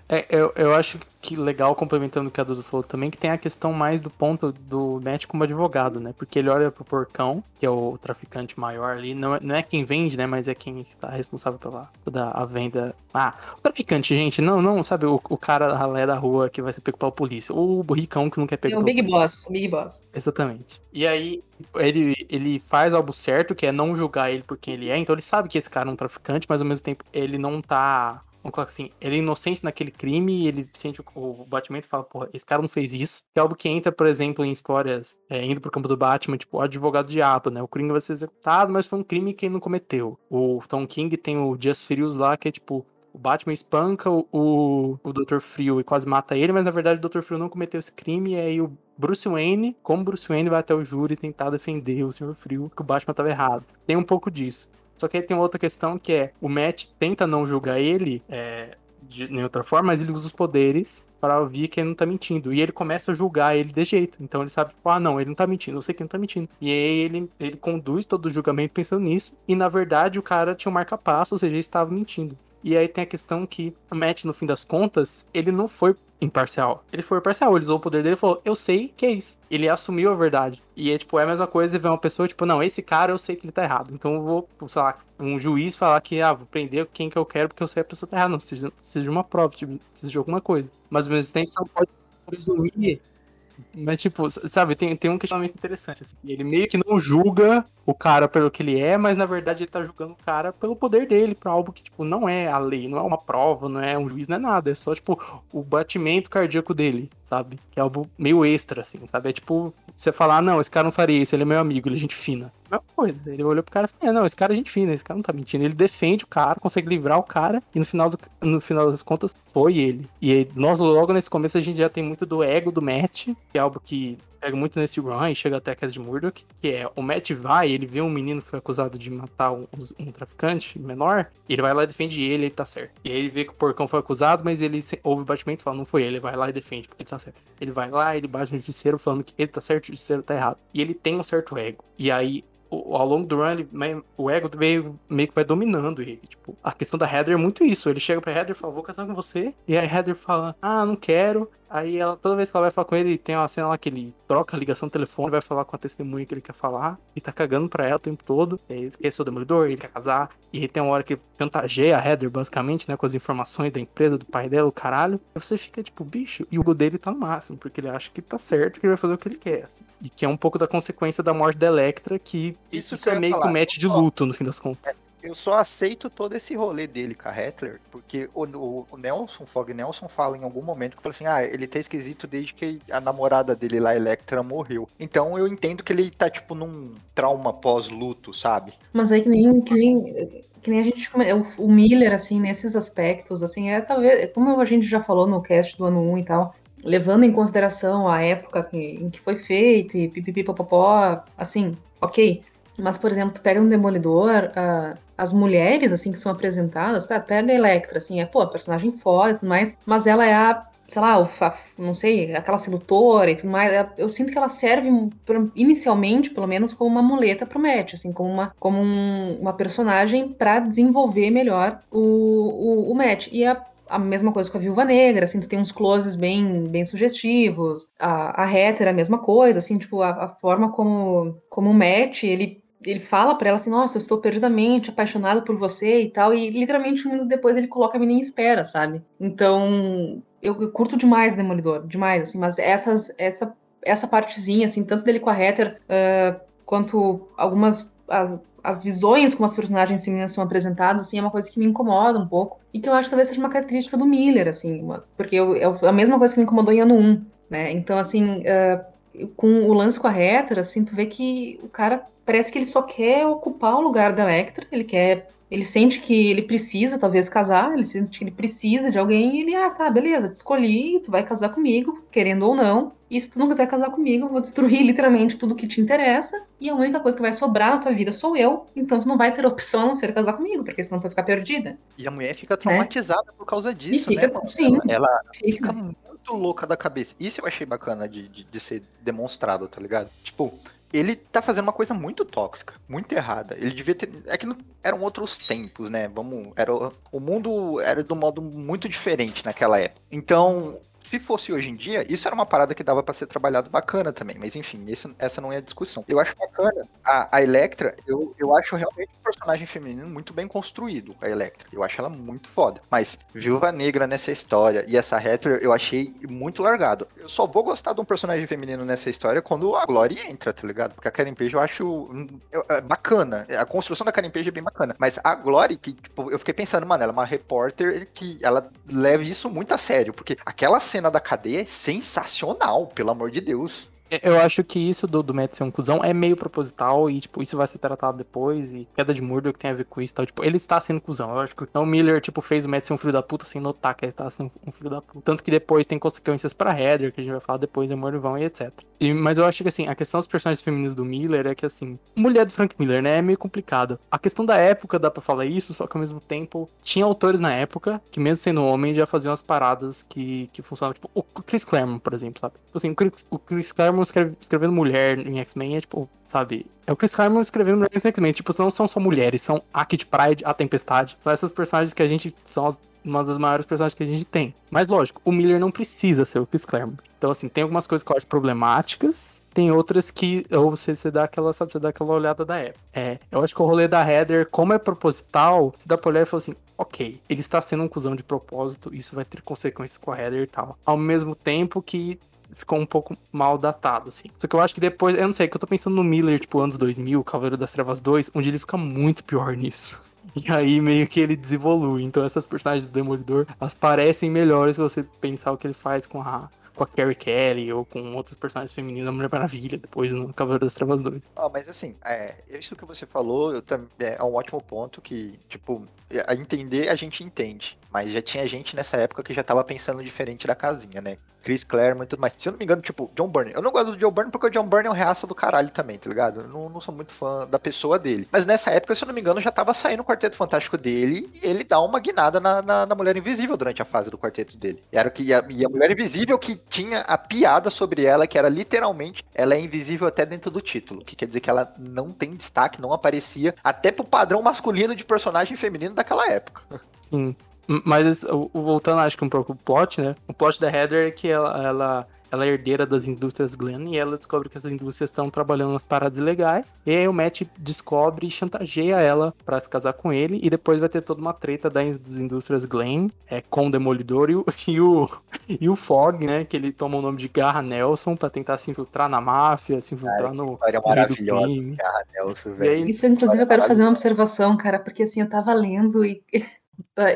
É, eu, eu acho que legal, complementando o que a Dudu falou também, que tem a questão mais do ponto do Matt como advogado, né? Porque ele olha pro porcão, que é o traficante maior ali, não é, não é quem vende, né? Mas é quem tá responsável pela toda a venda. Ah, o traficante, gente, não, não, sabe, o, o cara ralé da rua que vai ser pego pela polícia. Ou o ricão que não quer pegar. É o Big Boss, o Big Boss. Exatamente. E aí, ele, ele faz algo certo, que é não julgar ele por quem ele é, então ele sabe que esse cara é um traficante, mas ao mesmo tempo ele não tá Vamos colocar assim, ele é inocente naquele crime ele sente o, o batimento e fala, porra, esse cara não fez isso. Que é algo que entra, por exemplo, em histórias, é, indo pro campo do Batman, tipo, o advogado diabo, né? O crime vai ser executado, mas foi um crime que ele não cometeu. O Tom King tem o Dias Frios lá, que é tipo, o Batman espanca o, o Dr. Frio e quase mata ele, mas na verdade o Dr. Frio não cometeu esse crime, e aí o Bruce Wayne, como Bruce Wayne, vai até o júri tentar defender o Sr. Frio, que o Batman estava errado. Tem um pouco disso. Só que aí tem outra questão que é: o Matt tenta não julgar ele é, de nenhuma outra forma, mas ele usa os poderes para ouvir que ele não tá mentindo. E ele começa a julgar ele de jeito. Então ele sabe, ah, não, ele não tá mentindo, eu sei que ele não tá mentindo. E aí ele, ele conduz todo o julgamento pensando nisso. E na verdade o cara tinha um marca-passo, ou seja, ele estava mentindo. E aí tem a questão que o Matt, no fim das contas, ele não foi imparcial. Ele foi imparcial, ele usou o poder dele e falou, eu sei que é isso. Ele assumiu a verdade. E é tipo, é a mesma coisa ver uma pessoa, tipo, não, esse cara eu sei que ele tá errado. Então eu vou, sei lá, um juiz falar que, ah, vou prender quem que eu quero porque eu sei que a pessoa tá errada. Não, precisa, precisa de uma prova, tipo, precisa de alguma coisa. Mas ao mesmo tempo não pode presumir mas, tipo, sabe, tem, tem um questionamento interessante. Assim. Ele meio que não julga o cara pelo que ele é, mas na verdade ele tá julgando o cara pelo poder dele, pra algo que, tipo, não é a lei, não é uma prova, não é um juiz, não é nada. É só, tipo, o batimento cardíaco dele, sabe? Que é algo meio extra, assim, sabe? É tipo, você falar, ah, não, esse cara não faria isso, ele é meu amigo, ele é gente fina. mesma coisa. Ele olhou pro cara e falou: Não, esse cara é gente fina, esse cara não tá mentindo. Ele defende o cara, consegue livrar o cara, e no final, do, no final das contas, foi ele. E aí, nós, logo nesse começo, a gente já tem muito do ego do Matt, que é algo que pega muito nesse run e chega até a queda de Murdoch, que é o Matt vai, ele vê um menino que foi acusado de matar um, um, traficante menor, ele vai lá e defende ele, ele tá certo. E aí ele vê que o porcão foi acusado, mas ele ouve o batimento e fala, não foi ele, ele vai lá e defende, porque ele tá certo. Ele vai lá, ele bate no justiceiro falando que ele tá certo e o justiceiro tá errado. E ele tem um certo ego. E aí ao longo do run, ele, o ego meio, meio que vai dominando ele. Tipo, a questão da Heather é muito isso. Ele chega pra Heather e fala, vou casar com você. E aí a Heather fala, ah, não quero. Aí ela, toda vez que ela vai falar com ele, tem uma cena lá que ele troca a ligação do telefone, vai falar com a testemunha que ele quer falar, e tá cagando pra ela o tempo todo. Ele ser o demolidor, ele quer casar. E tem uma hora que ele chantageia a Heather, basicamente, né, com as informações da empresa, do pai dela, o caralho. E você fica tipo, bicho, e o ego dele tá no máximo, porque ele acha que tá certo, que ele vai fazer o que ele quer. Assim. E que é um pouco da consequência da morte da Electra, que isso, isso é meio que o match de luto, no fim das contas. É eu só aceito todo esse rolê dele com a porque o, o, o Nelson, Fog Nelson, fala em algum momento que fala assim: ah, ele tá esquisito desde que a namorada dele lá, Electra, morreu. Então eu entendo que ele tá, tipo, num trauma pós-luto, sabe? Mas aí que nem, que nem que nem a gente o, o Miller assim nesses aspectos assim é talvez como a gente já falou no cast do ano 1 e tal levando em consideração a época que, em que foi feito e pipipipopopó assim ok mas por exemplo tu pega um demolidor uh, as mulheres, assim, que são apresentadas, pega a Electra, assim, é, pô, personagem foda e tudo mais, mas ela é a sei lá, não sei, aquela sedutora e tudo mais, é, eu sinto que ela serve, inicialmente, pelo menos, como uma muleta pro Matt, assim, como uma, como um, uma personagem para desenvolver melhor o, o, o. E a, a mesma coisa com a Viúva Negra, assim, tu tem uns closes bem, bem sugestivos, a, a Heather a mesma coisa, assim, tipo, a, a forma como, como o Matt, ele ele fala para ela assim, nossa, eu estou perdidamente apaixonado por você e tal, e literalmente um minuto depois ele coloca a menina em espera, sabe? Então, eu, eu curto demais Demolidor, demais, assim, mas essas, essa, essa partezinha, assim, tanto dele com a Heather, uh, quanto algumas, as, as visões como as personagens femininas são apresentadas, assim, é uma coisa que me incomoda um pouco, e que eu acho que talvez seja uma característica do Miller, assim, uma, porque eu, é a mesma coisa que me incomodou em ano 1, né? Então, assim, uh, com o lance com a Heather, assim, tu vê que o cara parece que ele só quer ocupar o lugar da Electra, ele quer. Ele sente que ele precisa, talvez, casar, ele sente que ele precisa de alguém, e ele, ah, tá, beleza, te escolhi, tu vai casar comigo, querendo ou não. E se tu não quiser casar comigo, eu vou destruir literalmente tudo que te interessa, e a única coisa que vai sobrar na tua vida sou eu, então tu não vai ter opção a não ser casar comigo, porque senão tu vai ficar perdida. E a mulher fica traumatizada né? por causa disso, fica, né? Sim, ela, ela fica. fica muito louca da cabeça. Isso eu achei bacana de, de, de ser demonstrado, tá ligado? Tipo, ele tá fazendo uma coisa muito tóxica, muito errada. Ele devia ter. É que não, eram outros tempos, né? Vamos. Era, o mundo era de um modo muito diferente naquela época. Então, se fosse hoje em dia, isso era uma parada que dava para ser trabalhado bacana também. Mas enfim, esse, essa não é a discussão. Eu acho bacana. A, a Electra, eu, eu acho realmente um personagem feminino muito bem construído, a Electra. Eu acho ela muito foda. Mas Viúva Negra nessa história e essa Heather eu achei muito largado. Eu só vou gostar de um personagem feminino nessa história quando a Glory entra, tá ligado? Porque a Karen Page eu acho eu, é bacana. A construção da Karen Page é bem bacana. Mas a Glory, que tipo, eu fiquei pensando, mano, ela é uma repórter que ela leva isso muito a sério. Porque aquela cena cena da cadeia é sensacional, pelo amor de Deus. Eu acho que isso do, do Matt ser um cuzão é meio proposital e, tipo, isso vai ser tratado depois. E queda de Murdoch tem a ver com isso e tal. Tipo, ele está sendo cuzão. Eu acho que o Miller, tipo, fez o Matt ser um filho da puta sem notar que ele está sendo um filho da puta. Tanto que depois tem consequências pra Heather, que a gente vai falar depois em Morvão e etc. E, mas eu acho que, assim, a questão dos personagens femininos do Miller é que, assim, mulher do Frank Miller, né, é meio complicado. A questão da época dá pra falar isso, só que ao mesmo tempo tinha autores na época que, mesmo sendo homem, já faziam as paradas que, que funcionavam. Tipo, o Chris Claremont, por exemplo, sabe? Tipo assim, o Chris, o Chris Claremont escreve, escrevendo mulher em X-Men é tipo, sabe? É o Chris Claremont escrevendo mulher em X-Men. Tipo, não são só mulheres, são a Kid Pride, a Tempestade. São essas personagens que a gente. São as, uma das maiores personagens que a gente tem. Mas lógico, o Miller não precisa ser o Chris Claremont. Então, assim, tem algumas coisas que eu acho problemáticas, tem outras que. Ou você, você dá aquela, sabe, você dá aquela olhada da época. É, eu acho que o rolê da Heather, como é proposital, você dá pra olhar e fala assim, ok, ele está sendo um cuzão de propósito, isso vai ter consequências com a Heather e tal. Ao mesmo tempo que ficou um pouco mal datado, assim. Só que eu acho que depois, eu não sei, que eu tô pensando no Miller, tipo, anos 2000, Cavaleiro das Trevas 2, onde ele fica muito pior nisso. [LAUGHS] E aí meio que ele desevolui. Então essas personagens do Demolidor, elas parecem melhores se você pensar o que ele faz com a com a Carrie Kelly ou com outros personagens femininos da Mulher Maravilha, depois no Cavaleiro das Trevas 2. Ah, mas assim, é, isso que você falou eu, é, é um ótimo ponto que, tipo, a entender a gente entende. Mas já tinha gente nessa época que já tava pensando diferente da casinha, né? Chris Claremont e tudo mais. Se eu não me engano, tipo, John Byrne. Eu não gosto do John Byrne porque o John Byrne é um reaça do caralho também, tá ligado? Eu não, não sou muito fã da pessoa dele. Mas nessa época, se eu não me engano, já tava saindo o Quarteto Fantástico dele e ele dá uma guinada na, na, na Mulher Invisível durante a fase do quarteto dele. E era o que e a, e a Mulher Invisível que tinha a piada sobre ela, que era literalmente ela é invisível até dentro do título. Que quer dizer que ela não tem destaque, não aparecia até pro padrão masculino de personagem feminino daquela época. Sim. Mas voltando, acho que um pouco o plot, né? O plot da Heather é que ela, ela ela é herdeira das indústrias Glenn e ela descobre que essas indústrias estão trabalhando nas paradas ilegais. E aí o Matt descobre e chantageia ela para se casar com ele. E depois vai ter toda uma treta das indústrias Glenn é, com o Demolidor e o, [LAUGHS] e o, e o Fog, né? Que ele toma o nome de Garra Nelson para tentar se infiltrar na máfia, se infiltrar no. História maravilhosa, Garra Nelson, velho. Isso, inclusive, eu quero fazer uma observação, cara, porque assim, eu tava lendo e.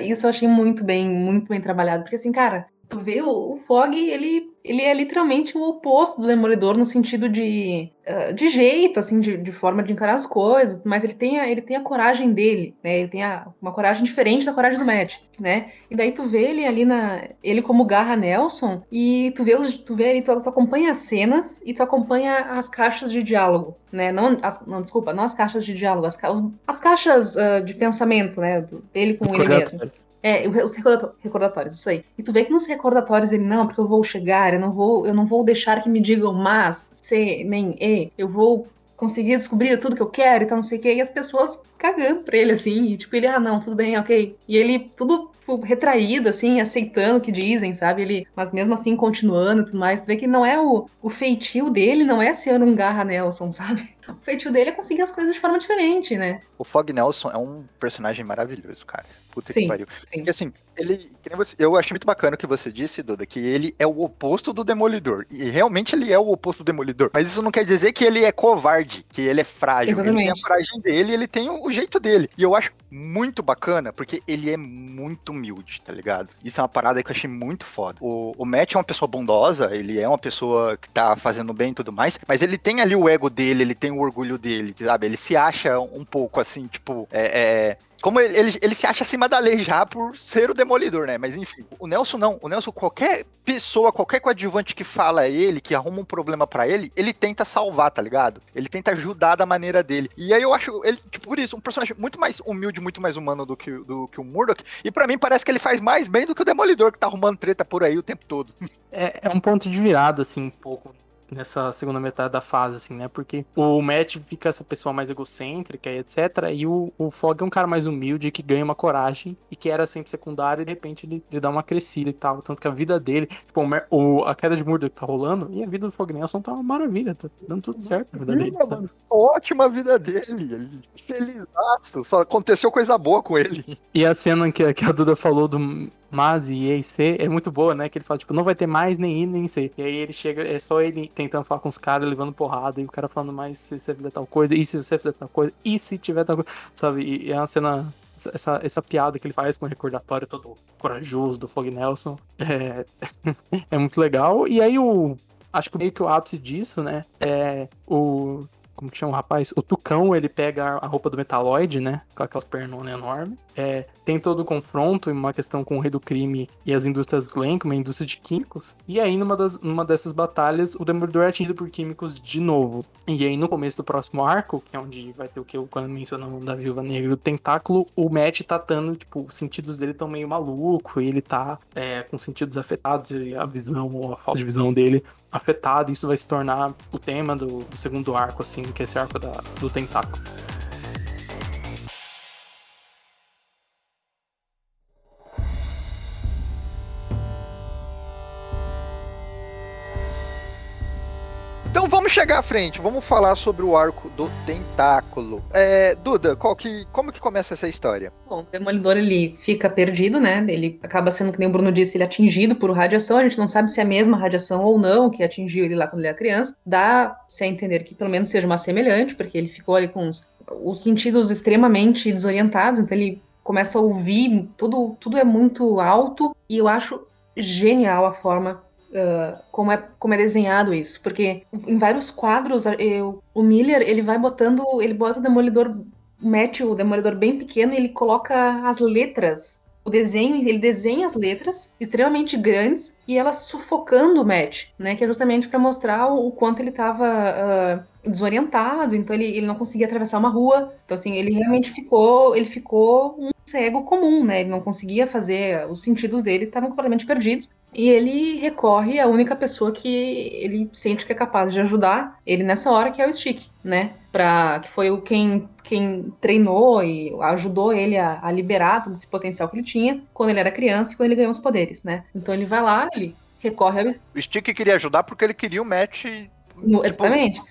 Isso eu achei muito bem, muito bem trabalhado. Porque assim, cara, tu vê o, o Fog, ele ele é literalmente o oposto do Demolidor no sentido de, uh, de jeito, assim, de, de, forma de encarar as coisas, mas ele tem a, ele tem a coragem dele, né? Ele tem a, uma coragem diferente da coragem do Matt, né? E daí tu vê ele ali na. ele como Garra Nelson, e tu vê os. Tu vê ele, tu, tu acompanha as cenas e tu acompanha as caixas de diálogo, né? Não, as, não desculpa, não as caixas de diálogo, as, as caixas uh, de pensamento, né? Dele com ele mesmo. É, os recordatórios, isso aí. E tu vê que nos recordatórios ele, não, porque eu vou chegar, eu não vou, eu não vou deixar que me digam mas, se, nem e, eu vou conseguir descobrir tudo que eu quero e tal, não sei o que, e as pessoas cagando pra ele, assim, e tipo, ele, ah, não, tudo bem, ok. E ele, tudo tipo, retraído, assim, aceitando o que dizem, sabe? Ele, mas mesmo assim, continuando e tudo mais. Tu vê que não é o, o feitio dele, não é ser um garra Nelson, sabe? O feitio dele é conseguir as coisas de forma diferente, né? O Fog Nelson é um personagem maravilhoso, cara. Puta sim, que pariu. Sim. Porque assim, ele. eu achei muito bacana o que você disse, Duda, que ele é o oposto do Demolidor. E realmente ele é o oposto do Demolidor. Mas isso não quer dizer que ele é covarde, que ele é frágil. Exatamente. Ele tem a fragem dele, ele tem o jeito dele. E eu acho muito bacana, porque ele é muito humilde, tá ligado? Isso é uma parada que eu achei muito foda. O, o Matt é uma pessoa bondosa, ele é uma pessoa que tá fazendo bem e tudo mais, mas ele tem ali o ego dele, ele tem o orgulho dele, sabe? Ele se acha um pouco assim, tipo, é, é como ele, ele, ele, se acha acima da lei já por ser o demolidor, né? Mas enfim, o Nelson não. O Nelson, qualquer pessoa, qualquer coadjuvante que fala ele, que arruma um problema para ele, ele tenta salvar, tá ligado? Ele tenta ajudar da maneira dele. E aí eu acho ele, tipo, por isso, um personagem muito mais humilde, muito mais humano do que, do que o Murdoch. E para mim parece que ele faz mais bem do que o Demolidor, que tá arrumando treta por aí o tempo todo. É, é um ponto de virada, assim, um pouco nessa segunda metade da fase, assim, né? Porque o Matt fica essa pessoa mais egocêntrica e etc. E o, o Fog é um cara mais humilde que ganha uma coragem e que era sempre secundário e de repente ele, ele dá uma crescida e tal. Tanto que a vida dele, tipo, o, a queda de Murdoch tá rolando e a vida do Fog Nelson tá uma maravilha, tá dando tudo certo na vida dele. Sabe? Ótima vida dele, felizaço. Só aconteceu coisa boa com ele. E a cena que, que a Duda falou do mas e E e C é muito boa, né? Que ele fala, tipo, não vai ter mais nem I nem C. E aí ele chega, é só ele tentando falar com os caras, levando porrada, e o cara falando, mas se você fizer tal coisa, e se você fizer tal coisa, e se tiver tal coisa, sabe? E, é uma cena. Essa, essa piada que ele faz com o recordatório todo corajoso do Fog Nelson é, [LAUGHS] é muito legal. E aí o. Acho que meio que o ápice disso, né? É o como que chama o rapaz? O Tucão, ele pega a roupa do Metaloid, né? Com aquelas pernonas enormes. É, tem todo o confronto e uma questão com o rei do crime e as indústrias Glenn, uma indústria de químicos. E aí, numa, das, numa dessas batalhas, o Demolidor é atingido por químicos de novo. E aí, no começo do próximo arco, que é onde vai ter o que eu quando mencionamos da Viúva Negra o Tentáculo, o Matt tá tando, tipo, os sentidos dele estão meio maluco, e ele tá é, com sentidos afetados, e a visão, ou a falta de visão dele afetado. Isso vai se tornar o tema do, do segundo arco, assim, que é esse arco da, do tentáculo. Então vamos chegar à frente, vamos falar sobre o arco do tentáculo. É, Duda, que, como que começa essa história? Bom, o Demolidor ele fica perdido, né? Ele acaba sendo, que nem o Bruno disse, ele é atingido por radiação. A gente não sabe se é a mesma radiação ou não que atingiu ele lá quando ele era criança. Dá-se a entender que pelo menos seja uma semelhante, porque ele ficou ali com os, os sentidos extremamente desorientados, então ele começa a ouvir, tudo, tudo é muito alto, e eu acho genial a forma uh, como, é, como é desenhado isso. Porque em vários quadros, eu, o Miller, ele vai botando, ele bota o Demolidor, mete o Demolidor bem pequeno e ele coloca as letras o desenho, ele desenha as letras extremamente grandes e elas sufocando o Matt, né? Que é justamente para mostrar o, quanto ele estava uh, ah, desorientado, então ele, ele não conseguia atravessar uma rua. Então, assim, ele realmente ficou, ele ficou um cego comum, né? Ele não conseguia fazer, os sentidos dele estavam completamente perdidos. E ele recorre à única pessoa que ele sente que é capaz de ajudar ele nessa hora, que é o Stick, né? Pra, que foi o quem, quem treinou e ajudou ele a, a liberar todo esse potencial que ele tinha quando ele era criança e quando ele ganhou os poderes, né? Então ele vai lá, ele recorre ao... O Stick queria ajudar porque ele queria o match... No, tipo, exatamente.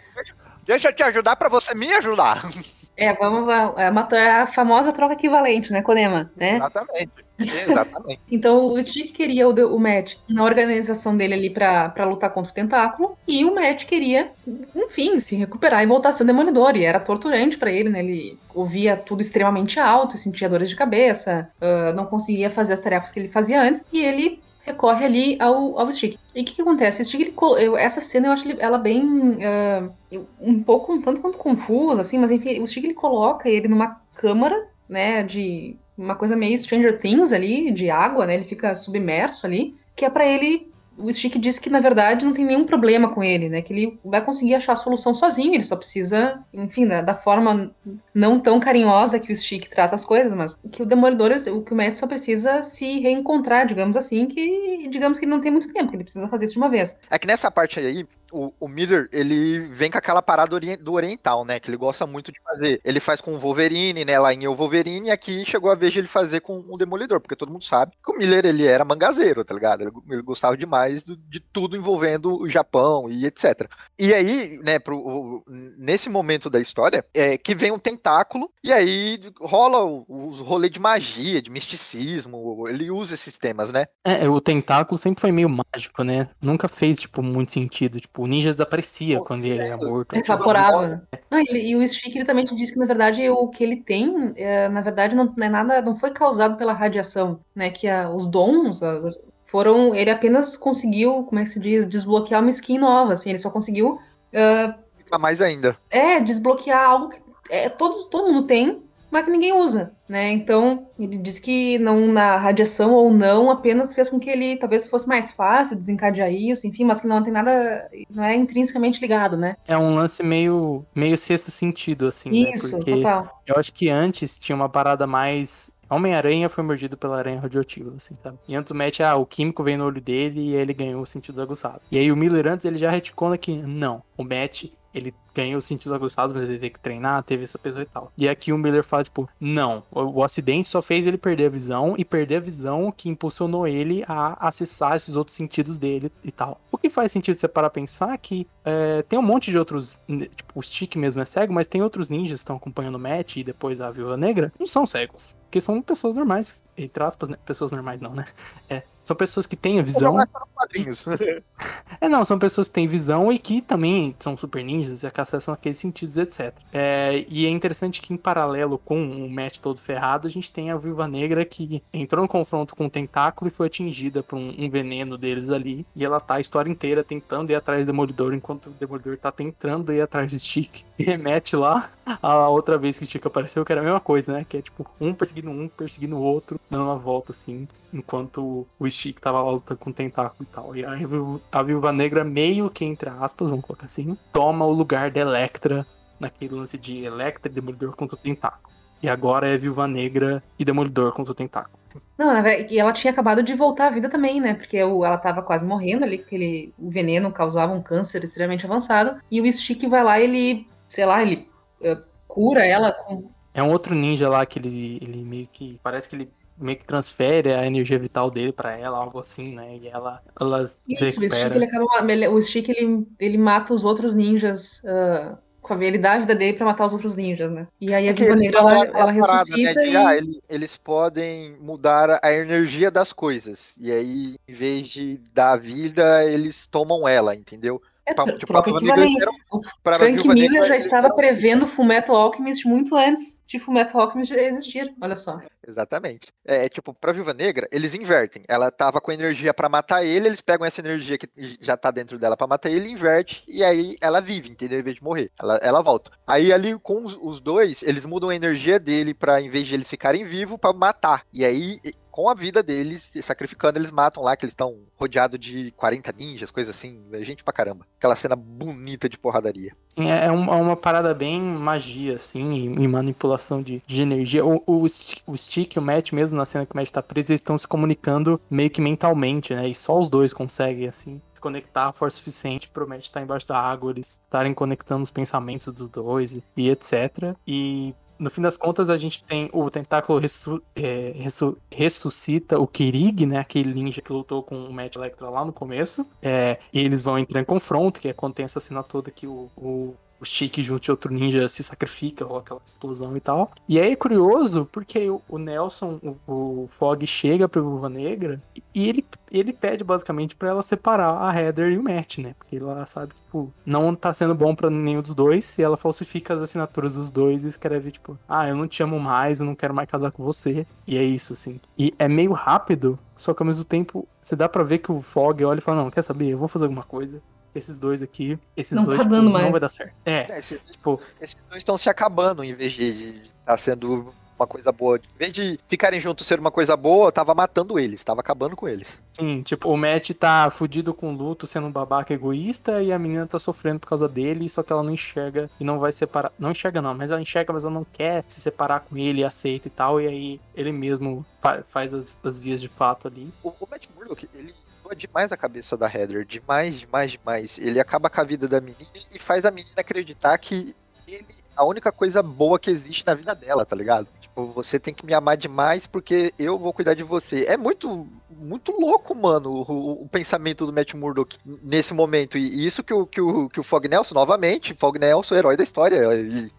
Deixa eu te ajudar para você me ajudar. É, vamos, é, uma, é a famosa troca equivalente, né, Konema? Né? Exatamente. Exatamente. [LAUGHS] então o Stick queria o, o Matt na organização dele ali pra, lutar contra o tentáculo, e o Matt queria, enfim, se recuperar e voltar a ser um demolidor. E era torturante para ele, né? Ele ouvia tudo extremamente alto, sentia dores de cabeça, uh, não conseguia fazer as tarefas que ele fazia antes, e ele recorre ali ao, ao Stick. E o que, que, acontece? O Stick, ele, eu, essa cena eu acho ela bem. Uh, um pouco, um tanto quanto confusa, assim, mas enfim, o Stick ele coloca ele numa câmara, né, de uma coisa meio Stranger Things ali, de água, né, ele fica submerso ali, que é para ele o Stick diz que, na verdade, não tem nenhum problema com ele, né? Que ele vai conseguir achar a solução sozinho, ele só precisa, enfim, da, da forma não tão carinhosa que o Stick trata as coisas, mas que o Demolidor, o que o Matt só precisa se reencontrar, digamos assim, que digamos que ele não tem muito tempo, que ele precisa fazer isso de uma vez. É que nessa parte aí, o, o Miller, ele vem com aquela parada do oriental, né? Que ele gosta muito de fazer. Ele faz com o Wolverine, né? Lá em Eu Wolverine, e aqui chegou a vez de ele fazer com o Demolidor, porque todo mundo sabe que o Miller, ele era mangazeiro, tá ligado? Ele, ele gostava demais do, de tudo envolvendo o Japão e etc. E aí, né, pro, o, nesse momento da história, é que vem um tentáculo, e aí rola os rolês de magia, de misticismo, ele usa esses temas, né? É, o tentáculo sempre foi meio mágico, né? Nunca fez, tipo, muito sentido. Tipo, o ninja desaparecia Pô, quando ele era morto. Evaporava. Ah, e, e, o Stick ele também te disse que, na verdade, o que ele tem, é, na verdade, não, não, é nada, não foi causado pela radiação, né? Que a, os dons as, foram. Ele apenas conseguiu, como é que se diz, desbloquear uma skin nova, assim, ele só conseguiu. Uh, mais ainda. É, desbloquear algo que é, todos, todo mundo tem, mas que ninguém usa, né? Então, ele diz que não na radiação ou não apenas fez com que ele talvez fosse mais fácil desencadear isso, enfim, mas que não tem nada, não é intrinsecamente ligado, né? É um lance meio meio sexto sentido assim, né? Isso, né? Porque total. Eu acho que antes tinha uma parada mais Homem-Aranha foi mordido pela aranha radioativa, assim, sabe? E antes o Matt, ah, o químico veio no olho dele e ele ganhou o sentido aguçado. E aí o Miller antes ele já reticona que não, o Matt ele ganhou os sentidos aguçados, mas ele teve que treinar, teve essa pessoa e tal. E aqui o Miller fala, tipo, não, o, o, acidente só fez ele perder a visão, e perder a visão que impulsionou ele a acessar esses outros sentidos dele e tal. O que faz sentido você parar a pensar que é, tem um monte de outros, tipo, o Stick mesmo é cego, mas tem outros ninjas que estão acompanhando o Matt e depois a Viúva Negra, não são cegos, que são pessoas normais, entre aspas, né? pessoas normais não, né? É, são pessoas que têm a visão. [LAUGHS] é, não, são pessoas que têm visão e que também são super ninjas e acessam aqueles sentidos, etc. É, e é interessante que, em paralelo com o Matt todo ferrado, a gente tem a Viúva Negra que entrou no confronto com o Tentáculo e foi atingida por um, um veneno deles ali. E ela tá a história inteira tentando ir atrás do Demolidor, enquanto o Demolidor tá tentando ir atrás do Stick. E remete lá a outra vez que o Stick apareceu, que era a mesma coisa, né? Que é tipo, um perseguindo um, perseguindo o outro, dando uma volta assim, enquanto o Stick tava lá lutando com o tentáculo e tal. E aí a Viúva Negra, meio que, entre aspas, vamos colocar assim, toma o lugar da Electra naquele lance de Electra e Demolidor contra o tentáculo. E agora é Viúva Negra e Demolidor contra o tentáculo. Não, e ela tinha acabado de voltar à vida também, né? Porque ela tava quase morrendo ali, porque ele, o veneno causava um câncer extremamente avançado. E o Stick vai lá ele, sei lá, ele uh, cura ela com. É um outro ninja lá que ele, ele meio que. Parece que ele meio que transfere a energia vital dele para ela, algo assim, né? E ela, ela Isso, recupera. o Stick, ele acaba, o Stick ele, ele mata os outros ninjas uh, com a habilidade da dele para matar os outros ninjas, né? E aí a Viva Negra ela, ela ressuscita né, e ah, eles, eles podem mudar a energia das coisas. E aí, em vez de dar vida, eles tomam ela, entendeu? É, tipo, troca equivalente. O Frank Miller já estava prevendo Fullmetal Alchemist muito antes de Fullmetal Alchemist existir, olha só. Exatamente. É, é, tipo, pra Viúva Negra, eles invertem. Ela tava com energia para matar ele, eles pegam essa energia que já tá dentro dela para matar ele, inverte, e aí ela vive, entendeu? Em vez de morrer. Ela, ela volta. Aí ali, com os, os dois, eles mudam a energia dele para em vez de eles ficarem vivos, para matar. E aí com a vida deles, sacrificando, eles matam lá, que eles estão rodeados de 40 ninjas, coisa assim, é gente pra caramba. Aquela cena bonita de porradaria. É, é, é uma parada bem magia, assim, e manipulação de, de energia. O, o, o Stick e o Matt, mesmo na cena que o Matt tá preso, eles estão se comunicando meio que mentalmente, né? E só os dois conseguem, assim, se conectar a força suficiente pro Matt estar embaixo da água, eles estarem conectando os pensamentos dos dois e, e etc. E no fim das contas, a gente tem o tentáculo ressu é, ressu ressuscita o Kirig, né? Aquele ninja que lutou com o Matt Electra lá no começo. É, e eles vão entrar em confronto, que é quando tem essa cena toda que o, o o Chique junto de outro ninja se sacrifica, aquela explosão e tal. E aí é curioso porque o, Nelson, o, o Fog, chega pra Viúva Negra e ele, ele pede basicamente para ela separar a Heather e o Matt, né? Porque ela sabe que, tipo, não tá sendo bom para nenhum dos dois e ela falsifica as assinaturas dos dois e escreve, tipo, ah, eu não te amo mais, eu não quero mais casar com você. E é isso, assim. E é meio rápido, só que ao mesmo tempo você dá pra ver que o Fog olha e fala, não, quer saber, eu vou fazer alguma coisa esses dois aqui, esses não dois tá dando tipo, mais. não vai dar certo. É, é esses, tipo, esses dois estão se acabando em vez de estar tá sendo uma coisa boa. Em vez de ficarem juntos ser uma coisa boa, tava matando eles, tava acabando com eles. Sim, tipo, o Matt tá fudido com luto, sendo um babaca egoísta, e a menina tá sofrendo por causa dele, só que ela não enxerga e não vai separar. Não enxerga, não, mas ela enxerga, mas ela não quer se separar com ele e aceita e tal, e aí ele mesmo fa faz as, as vias de fato ali. O, o Matt Murdock, ele demais a cabeça da Heather. Demais, demais, demais. Ele acaba com a vida da menina e faz a menina acreditar que ele a única coisa boa que existe na vida dela, tá ligado? Tipo, você tem que me amar demais porque eu vou cuidar de você. É muito, muito louco, mano, o, o pensamento do Matt Murdock nesse momento. E isso que o, que o, que o Fog Nelson, novamente, Fog Nelson, herói da história, ele,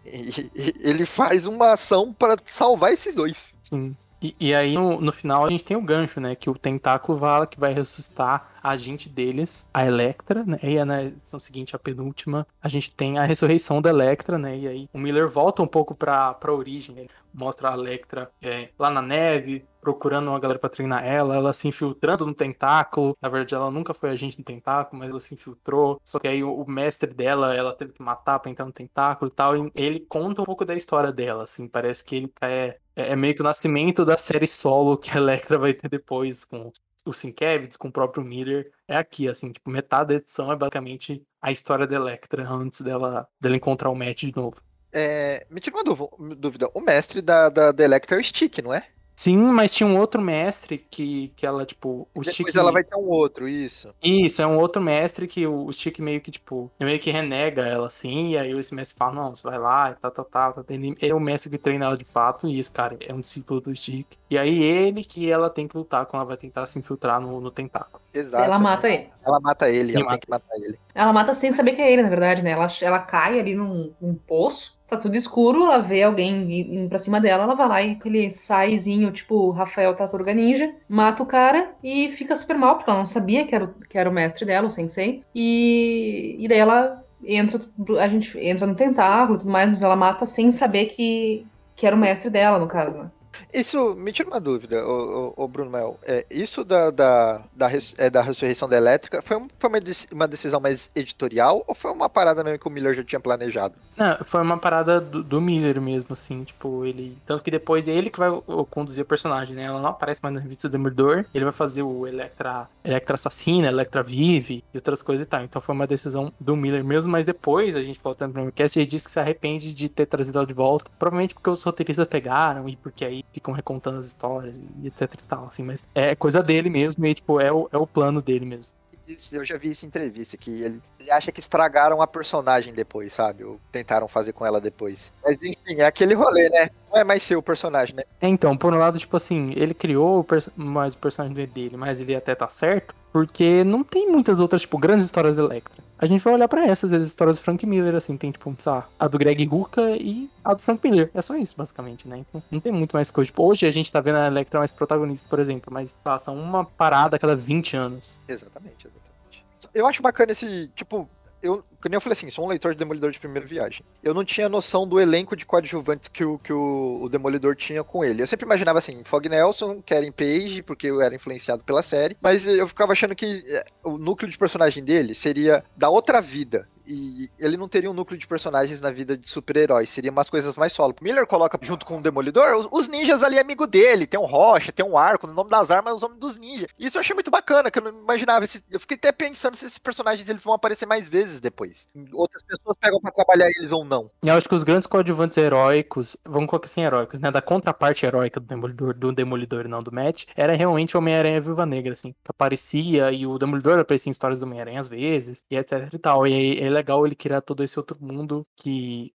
ele faz uma ação para salvar esses dois. Sim. E, e aí, no, no, final, a gente tem o gancho, né? Que o tentáculo vala que vai ressuscitar agente deles, a Electra, né? E na edição seguinte, a penúltima, a gente tem a ressurreição da Electra, né? E aí o Miller volta um pouco pra, pra origem, né? Mostra a Electra é, lá na neve, procurando uma galera pra treinar ela, ela se infiltrando no tentáculo. Na verdade, ela nunca foi agente no tentáculo, mas ela se infiltrou. Só que aí o, mestre dela, ela teve que matar pra entrar no tentáculo e tal. E ele conta um pouco da história dela, assim. Parece que ele é, é meio que o nascimento da série solo que a Electra vai ter depois, com o Sienkiewicz, com o próprio Miller. É aqui, assim, tipo, metade da edição é basicamente a história da Electra antes dela, dela encontrar o Matt de novo. É, me tira uma dúvida, o mestre da, da, da Electra é o Stick, não é? Sim, mas tinha um outro mestre que, que ela, tipo, o Depois Stick... ela vai ter um outro, isso. Isso, é um outro mestre que o Stick meio que, tipo, meio que renega ela, assim, e aí esse mestre fala, não, você vai lá, e tal, tal, tal, tal. Ele é o mestre que treina ela de fato, e esse cara é um discípulo do Stick. E aí ele que ela tem que lutar quando ela vai tentar se infiltrar no, no tentáculo. Exato. Ela mata ele. Ela mata ele, ela mata. tem que matar ele. Ela mata sem saber que é ele, na verdade, né? Ela, ela cai ali num, num poço, tá tudo escuro, ela vê alguém indo pra cima dela, ela vai lá e aquele saizinho, tipo Rafael Tartaruga Ninja, mata o cara e fica super mal, porque ela não sabia que era, o- que era o mestre dela, o sensei. E, e daí ela entra, a gente entra no tentáculo e tudo mais, mas ela mata sem saber que, que era o mestre dela, no caso, né? Isso, me tira uma dúvida, ô Bruno Mel. É, isso da, da, da, res- é, da ressurreição da elétrica foi, um- foi uma, uma decisão mais editorial ou foi uma parada mesmo que o Miller já tinha planejado? Não, foi uma parada do, do Miller mesmo, assim, tipo, ele. Tanto que depois é ele que vai o- conduzir o personagem, né? Ela não aparece mais na revista do Demolidor. Ele vai fazer o Electra, Electra Assassina, Electra Vive e outras coisas e tal. Então foi uma decisão do Miller mesmo, mas depois a gente falou também no podcast, ele disse que se arrepende de ter trazido ela de volta. Provavelmente porque os roteiristas pegaram e porque aí ficam recontando as histórias e etc e tal, assim, mas é coisa dele mesmo e, tipo, é o, é o plano dele mesmo. Isso, Eu já vi isso em entrevista, que ele, ele acha que estragaram a personagem depois, sabe? Ou tentaram fazer com ela depois. Mas enfim, é aquele rolê, né? Não é mais seu o personagem, né? É, então, por um lado, tipo assim, ele criou o mais o personagem dele, mas ele até tá certo, porque não tem muitas outras, tipo, grandes histórias da Electra. A gente vai olhar pra essas, as histórias do Frank Miller, assim, tem, tipo, sei lá, a do Greg Rucka e a do Frank Miller. É só isso, basicamente, né? Então, não tem muito mais coisa. Tipo, hoje a gente tá vendo a Electra mais protagonista, por exemplo, mas passa uma parada a cada 20 anos. Exatamente, exatamente. Eu acho bacana esse, tipo, eu, como eu falei assim, sou um leitor de Demolidor de primeira viagem. Eu não tinha noção do elenco de coadjuvantes que o, que o, o Demolidor tinha com ele. Eu sempre imaginava assim, Fog Nelson, Karen Page, porque eu era influenciado pela série, mas eu ficava achando que é, o núcleo de personagem dele seria da outra vida e ele não teria um núcleo de personagens na vida de super-heróis, seria umas coisas mais solo. Miller coloca junto com o Demolidor, os, os, ninjas ali amigo dele, tem um Rocha, tem um arco, no nome das armas é os homens dos ninjas. E isso eu achei muito bacana, que eu não imaginava. Esse, eu fiquei até pensando se esses personagens eles vão aparecer mais vezes depois. Outras pessoas pegam pra trabalhar eles ou não. Eu acho que os grandes coadjuvantes heróicos, vamos colocar assim, heróicos, né? Da contraparte heróica do Demolidor, do Demolidor não do Matt, era realmente Homem-Aranha Viúva Negra, assim, que aparecia, e o Demolidor aparecia em histórias do Homem-Aranha às vezes, e etc e tal. E é legal ele criar todo esse outro mundo que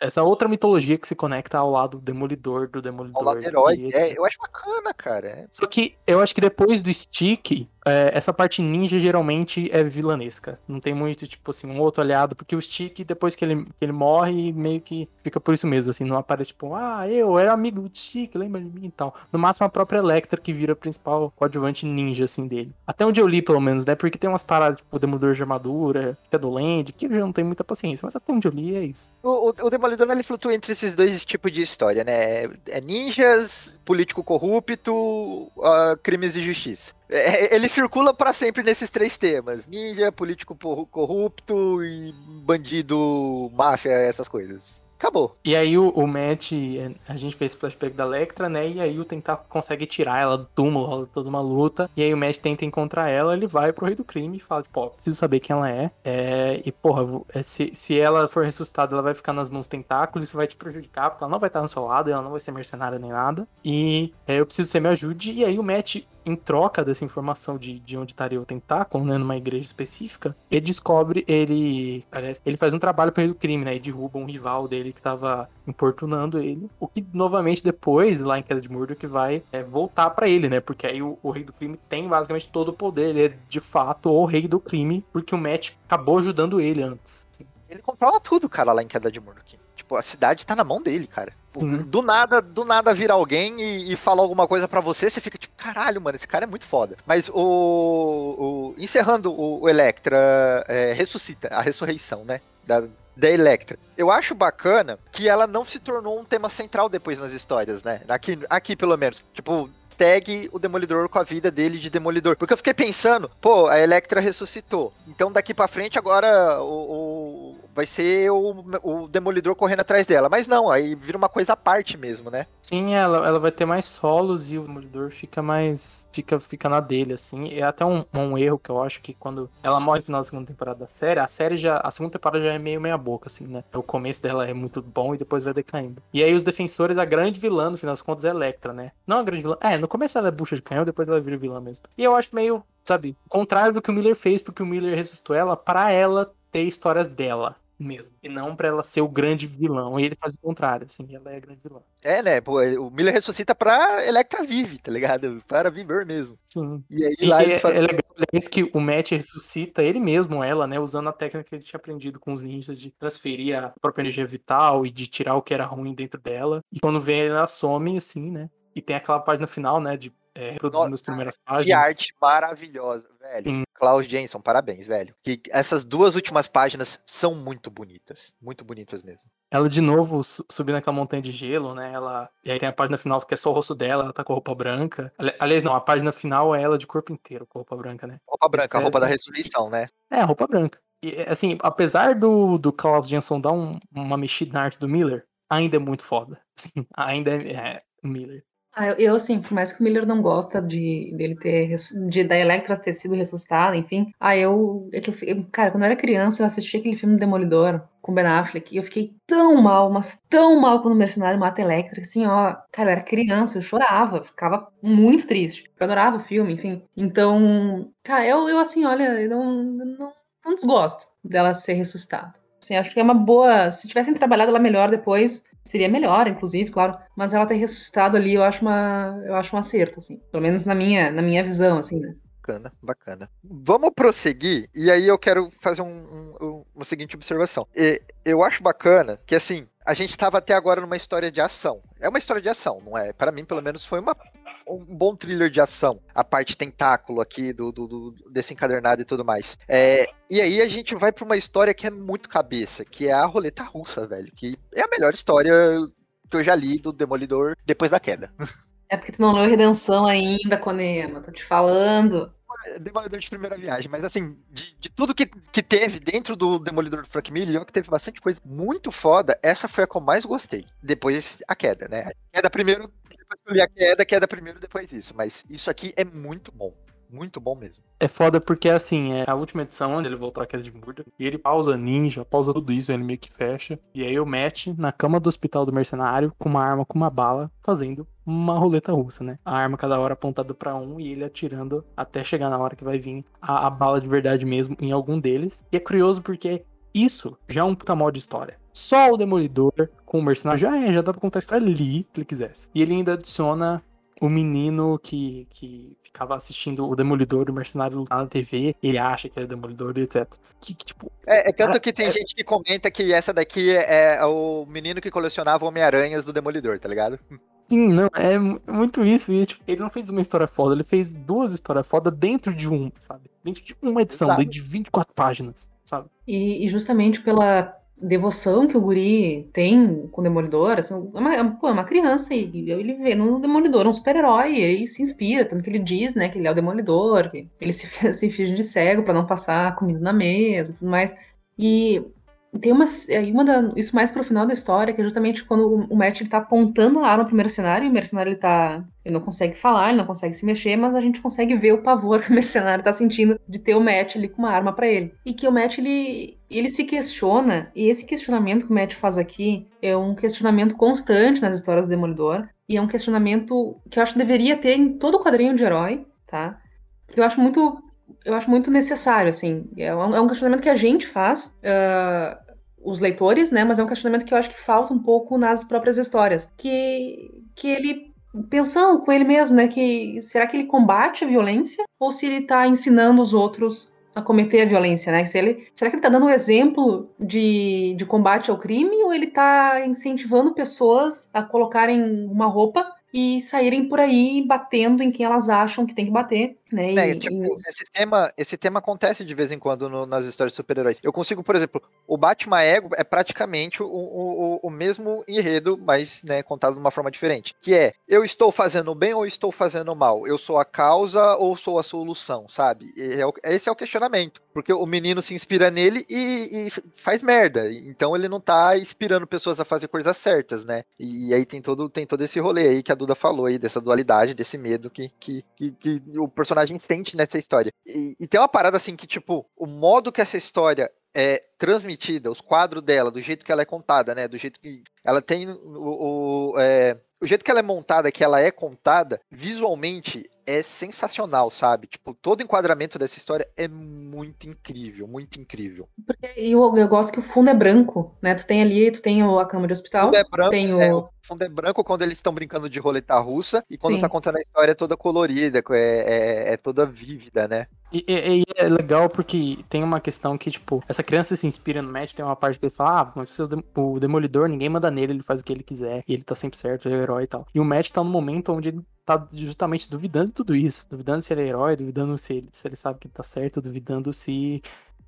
essa outra mitologia que se conecta ao lado demolidor do demolidor. Ao lado herói, é, eu acho bacana, cara. É. Só que eu acho que depois do Stick, é, essa parte ninja geralmente é vilanesca. Não tem muito, tipo assim, um outro aliado, porque o Stick, depois que ele, que ele morre, meio que fica por isso mesmo, assim, não aparece, tipo, ah, eu era amigo do Stick, lembra de mim e tal. No máximo a própria Electra que vira a principal coadjuvante ninja, assim, dele. Até onde eu li, pelo menos, né? Porque tem umas paradas, tipo, o Demolidor de Armadura, que é que eu já não tenho muita paciência, mas até onde eu li é isso. O, o, o Demolidor, ele flutua entre esses dois tipos de história, né? É ninjas, político corrupto, uh, crimes e justiça. É, ele circula para sempre nesses três temas: ninja, político corrupto e bandido, máfia, essas coisas. Acabou. E aí o, o Matt, é, a gente fez flashback da Electra, né? E aí o tentar consegue tirar ela do túmulo, rola toda uma luta. E aí o Matt tenta encontrar ela, ele vai pro rei do crime e fala, ó, preciso saber quem ela é. é e, porra, é, se, se ela for ressuscitada, ela vai ficar nas mãos tentáculos, isso vai te prejudicar, porque ela não vai estar no seu lado, ela não vai ser mercenária nem nada. E é, eu preciso que você me ajude. E aí o Matt em troca dessa informação de, de onde estaria o tentáculo, né, numa igreja específica, ele descobre, ele, aliás, ele faz um trabalho para o crime, né, e derruba um rival dele que estava importunando ele, o que novamente depois, lá em Queda de Murdoch, vai é, voltar para ele, né, porque aí o, o, rei do crime tem basicamente todo o poder, ele é de fato o rei do crime, porque o Matt acabou ajudando ele antes. Assim. Ele controla tudo, cara, lá em Queda de Murdoch. Tipo, a cidade tá na mão dele, cara. Tipo, do nada, do nada vira alguém e, e fala alguma coisa para você, você fica tipo, caralho, mano, esse cara é muito foda. Mas o. o encerrando o, o Electra é, ressuscita, a ressurreição, né? Da, da Electra. Eu acho bacana que ela não se tornou um tema central depois nas histórias, né? Aqui, aqui pelo menos. Tipo, segue o Demolidor com a vida dele de Demolidor. Porque eu fiquei pensando, pô, a Electra ressuscitou. Então daqui para frente agora o, o, vai ser o, o Demolidor correndo atrás dela. Mas não, aí vira uma coisa à parte mesmo, né? Sim, ela, ela vai ter mais solos e o Demolidor fica mais. fica, fica na dele, assim. É até um, um erro que eu acho que quando ela morre no final da segunda temporada da série, a série já. A segunda temporada já é meio meia boca, assim, né? O começo dela é muito bom e depois vai decaindo. E aí os defensores, a grande vilã, no final das contas, é Electra, né? Não a grande vilã. É, no começo ela é bucha de canhão, depois ela vira vilã mesmo. E eu acho meio, sabe, contrário do que o Miller fez, porque o Miller ressuscitou ela para ela ter histórias dela mesmo. E não pra ela ser o grande vilão. E ele faz o contrário, assim, ela é a grande vilã. É, né? Pô, o Miller ressuscita pra Electra vive, tá ligado? Para viver mesmo. Sim. E aí e lá é, faz... é legal é que o Matt ressuscita ele mesmo, ela, né? Usando a técnica que ele tinha aprendido com os ninjas de transferir a própria energia vital e de tirar o que era ruim dentro dela. E quando vê, ela some, assim, né? E tem aquela página final, né? De é, reproduzindo as primeiras páginas. Que arte maravilhosa, velho. Sim. Klaus Jensen, parabéns, velho. Que essas duas últimas páginas são muito bonitas. Muito bonitas mesmo. Ela de novo subindo aquela montanha de gelo, né? Ela. E aí tem a página final que é só o rosto dela, ela tá com roupa branca. Aliás, não, a página final é ela de corpo inteiro, com roupa branca, né? Roupa branca, a roupa da ressurreição, né? É, roupa branca. E, assim, apesar do, do Klaus Jensen dar um, uma mexida na arte do Miller, ainda é muito foda. [LAUGHS] Assim, ainda é, é Miller. Ah, eu, assim, por mais que o Miller não gosta de dele ter de da Electra ter sido ressuscitada, enfim. Ah, eu, é que eu, cara, quando eu era criança, eu assisti aquele filme Demolidor com Ben Affleck e eu fiquei tão mal, mas tão mal quando o mercenário mata a Electra, assim, ó, cara, eu era criança, eu chorava, ficava muito triste. Eu adorava o filme, enfim. Então, cara, eu, eu assim, olha, eu não, não, não desgosto dela ser ressuscitada. Assim, acho que é uma boa. Se tivessem trabalhado ela melhor depois, seria melhor, inclusive, claro. Mas ela ter ressuscitado ali, eu acho uma, eu acho um acerto, assim. Pelo menos na minha, na minha visão, assim, né? Bacana, bacana. Vamos prosseguir, e aí eu quero fazer um, um, uma seguinte observação. Eu acho bacana que, assim, a gente estava até agora numa história de ação. É uma história de ação, não é? Para mim, pelo menos, foi uma um bom thriller de ação. A parte tentáculo aqui do, do, do desse encadernado e tudo mais. É, e aí a gente vai pra uma história que é muito cabeça, que é a roleta russa, velho. Que é a melhor história que eu já li do Demolidor depois da queda. [LAUGHS] É porque tu não leu Redenção ainda, Conema. Tô te falando. Demolidor de primeira viagem, mas assim, de, de, tudo que, que teve dentro do Demolidor do Frank Miller, que teve bastante coisa muito foda, essa foi a que eu mais gostei. Depois a queda, né? A queda primeiro, depois eu li a queda, queda primeiro, depois isso. Mas isso aqui é muito bom. Muito bom mesmo. É foda porque, assim, é a última edição onde ele voltou à queda de Murda. E ele pausa ninja, pausa tudo isso, ele meio que fecha. E aí o Matt na cama do hospital do mercenário, com uma arma, com uma bala, fazendo uma roleta russa, né? A arma cada hora apontada para um e ele atirando até chegar na hora que vai vir a, a bala de verdade mesmo em algum deles. E é curioso porque isso já é um puta mal de história. Só o Demolidor com o mercenário já é, já dá pra contar a história ali que ele quisesse. E ele ainda adiciona o menino que, que ficava assistindo o Demolidor, o Mercenário lutar na TV, ele acha que é Demolidor, etc. Que, que, tipo, é, é tanto cara, que tem é... gente que comenta que essa daqui é, o menino que colecionava Homem-Aranhas do Demolidor, tá ligado? Sim, não, é muito isso. E, tipo, ele não fez uma história foda, ele fez duas histórias foda dentro de uma, sabe? Dentro de uma edição, dentro de 24 páginas, sabe? E, e justamente pela, devoção que o guri tem com o Demolidor, assim, é uma, pô, é uma criança e ele vê no Demolidor um super-herói, ele se inspira, tanto que ele diz, né, que ele é o Demolidor, que ele se, [LAUGHS] se finge de cego para não passar comida na mesa e tudo mais. E tem uma, uma da, isso mais pro final da história, que é justamente quando o Matt ele tá apontando a arma pro mercenário, e o mercenário ele tá. Ele não consegue falar, ele não consegue se mexer, mas a gente consegue ver o pavor [LAUGHS] que o mercenário tá sentindo de ter o Matt ali com uma arma para ele. E que o Matt ele, ele se questiona, e esse questionamento que o Matt faz aqui é um questionamento constante nas histórias do Demolidor, e é um questionamento que eu acho que deveria ter em todo quadrinho de herói, tá? Porque eu acho muito eu acho muito necessário, assim. É um, é um questionamento que a gente faz, uh, os leitores, né? Mas é um questionamento que eu acho que falta um pouco nas próprias histórias. Que, que ele pensando com ele mesmo, né? Que será que ele combate a violência ou se ele tá ensinando os outros a cometer a violência, né? Se ele, será que ele tá dando um exemplo de, de combate ao crime ou ele tá incentivando pessoas a colocarem uma roupa e saírem por aí batendo em quem elas acham que tem que bater, né? É, e, tipo, e... esse, tema, esse tema acontece de vez em quando no, nas histórias de super-heróis. Eu consigo, por exemplo, o Batman Ego é praticamente o, o, o mesmo enredo, mas né, contado de uma forma diferente. Que é, eu estou fazendo bem ou estou fazendo mal? Eu sou a causa ou sou a solução, sabe? É, esse é o questionamento. Porque o menino se inspira nele e, e faz merda. Então ele não tá inspirando pessoas a fazer coisas certas, né? E, e aí tem todo, tem todo esse rolê aí que a Duda falou aí, dessa dualidade, desse medo que, que, que, que o personagem sente nessa história. E, e, tem uma parada assim que, tipo, o modo que essa história é transmitida, os quadros dela, do jeito que ela é contada, né? Do jeito que ela tem o. o é, o jeito que ela é montada, que ela é contada, visualmente é sensacional, sabe? Tipo, todo o enquadramento dessa história é muito incrível, muito incrível. Porque eu, eu gosto que o fundo é branco, né? Tu tem ali, tu tem a cama de hospital, o fundo é branco, tem o... É, o fundo é branco quando eles estão brincando de roleta russa, e quando Sim. tá contando a história é toda colorida, é, é, é toda vívida, né? E, e, e, é legal porque tem uma questão que, tipo, essa criança se inspira no Matt, tem uma parte que ele fala, ah, mas o Demolidor, ninguém manda nele, ele faz o que ele quiser, e ele tá sempre certo, ele é o herói e tal. E o Matt tá no momento onde ele tá justamente duvidando de tudo isso, duvidando se ele é herói, duvidando se ele, se ele sabe que tá certo, duvidando se,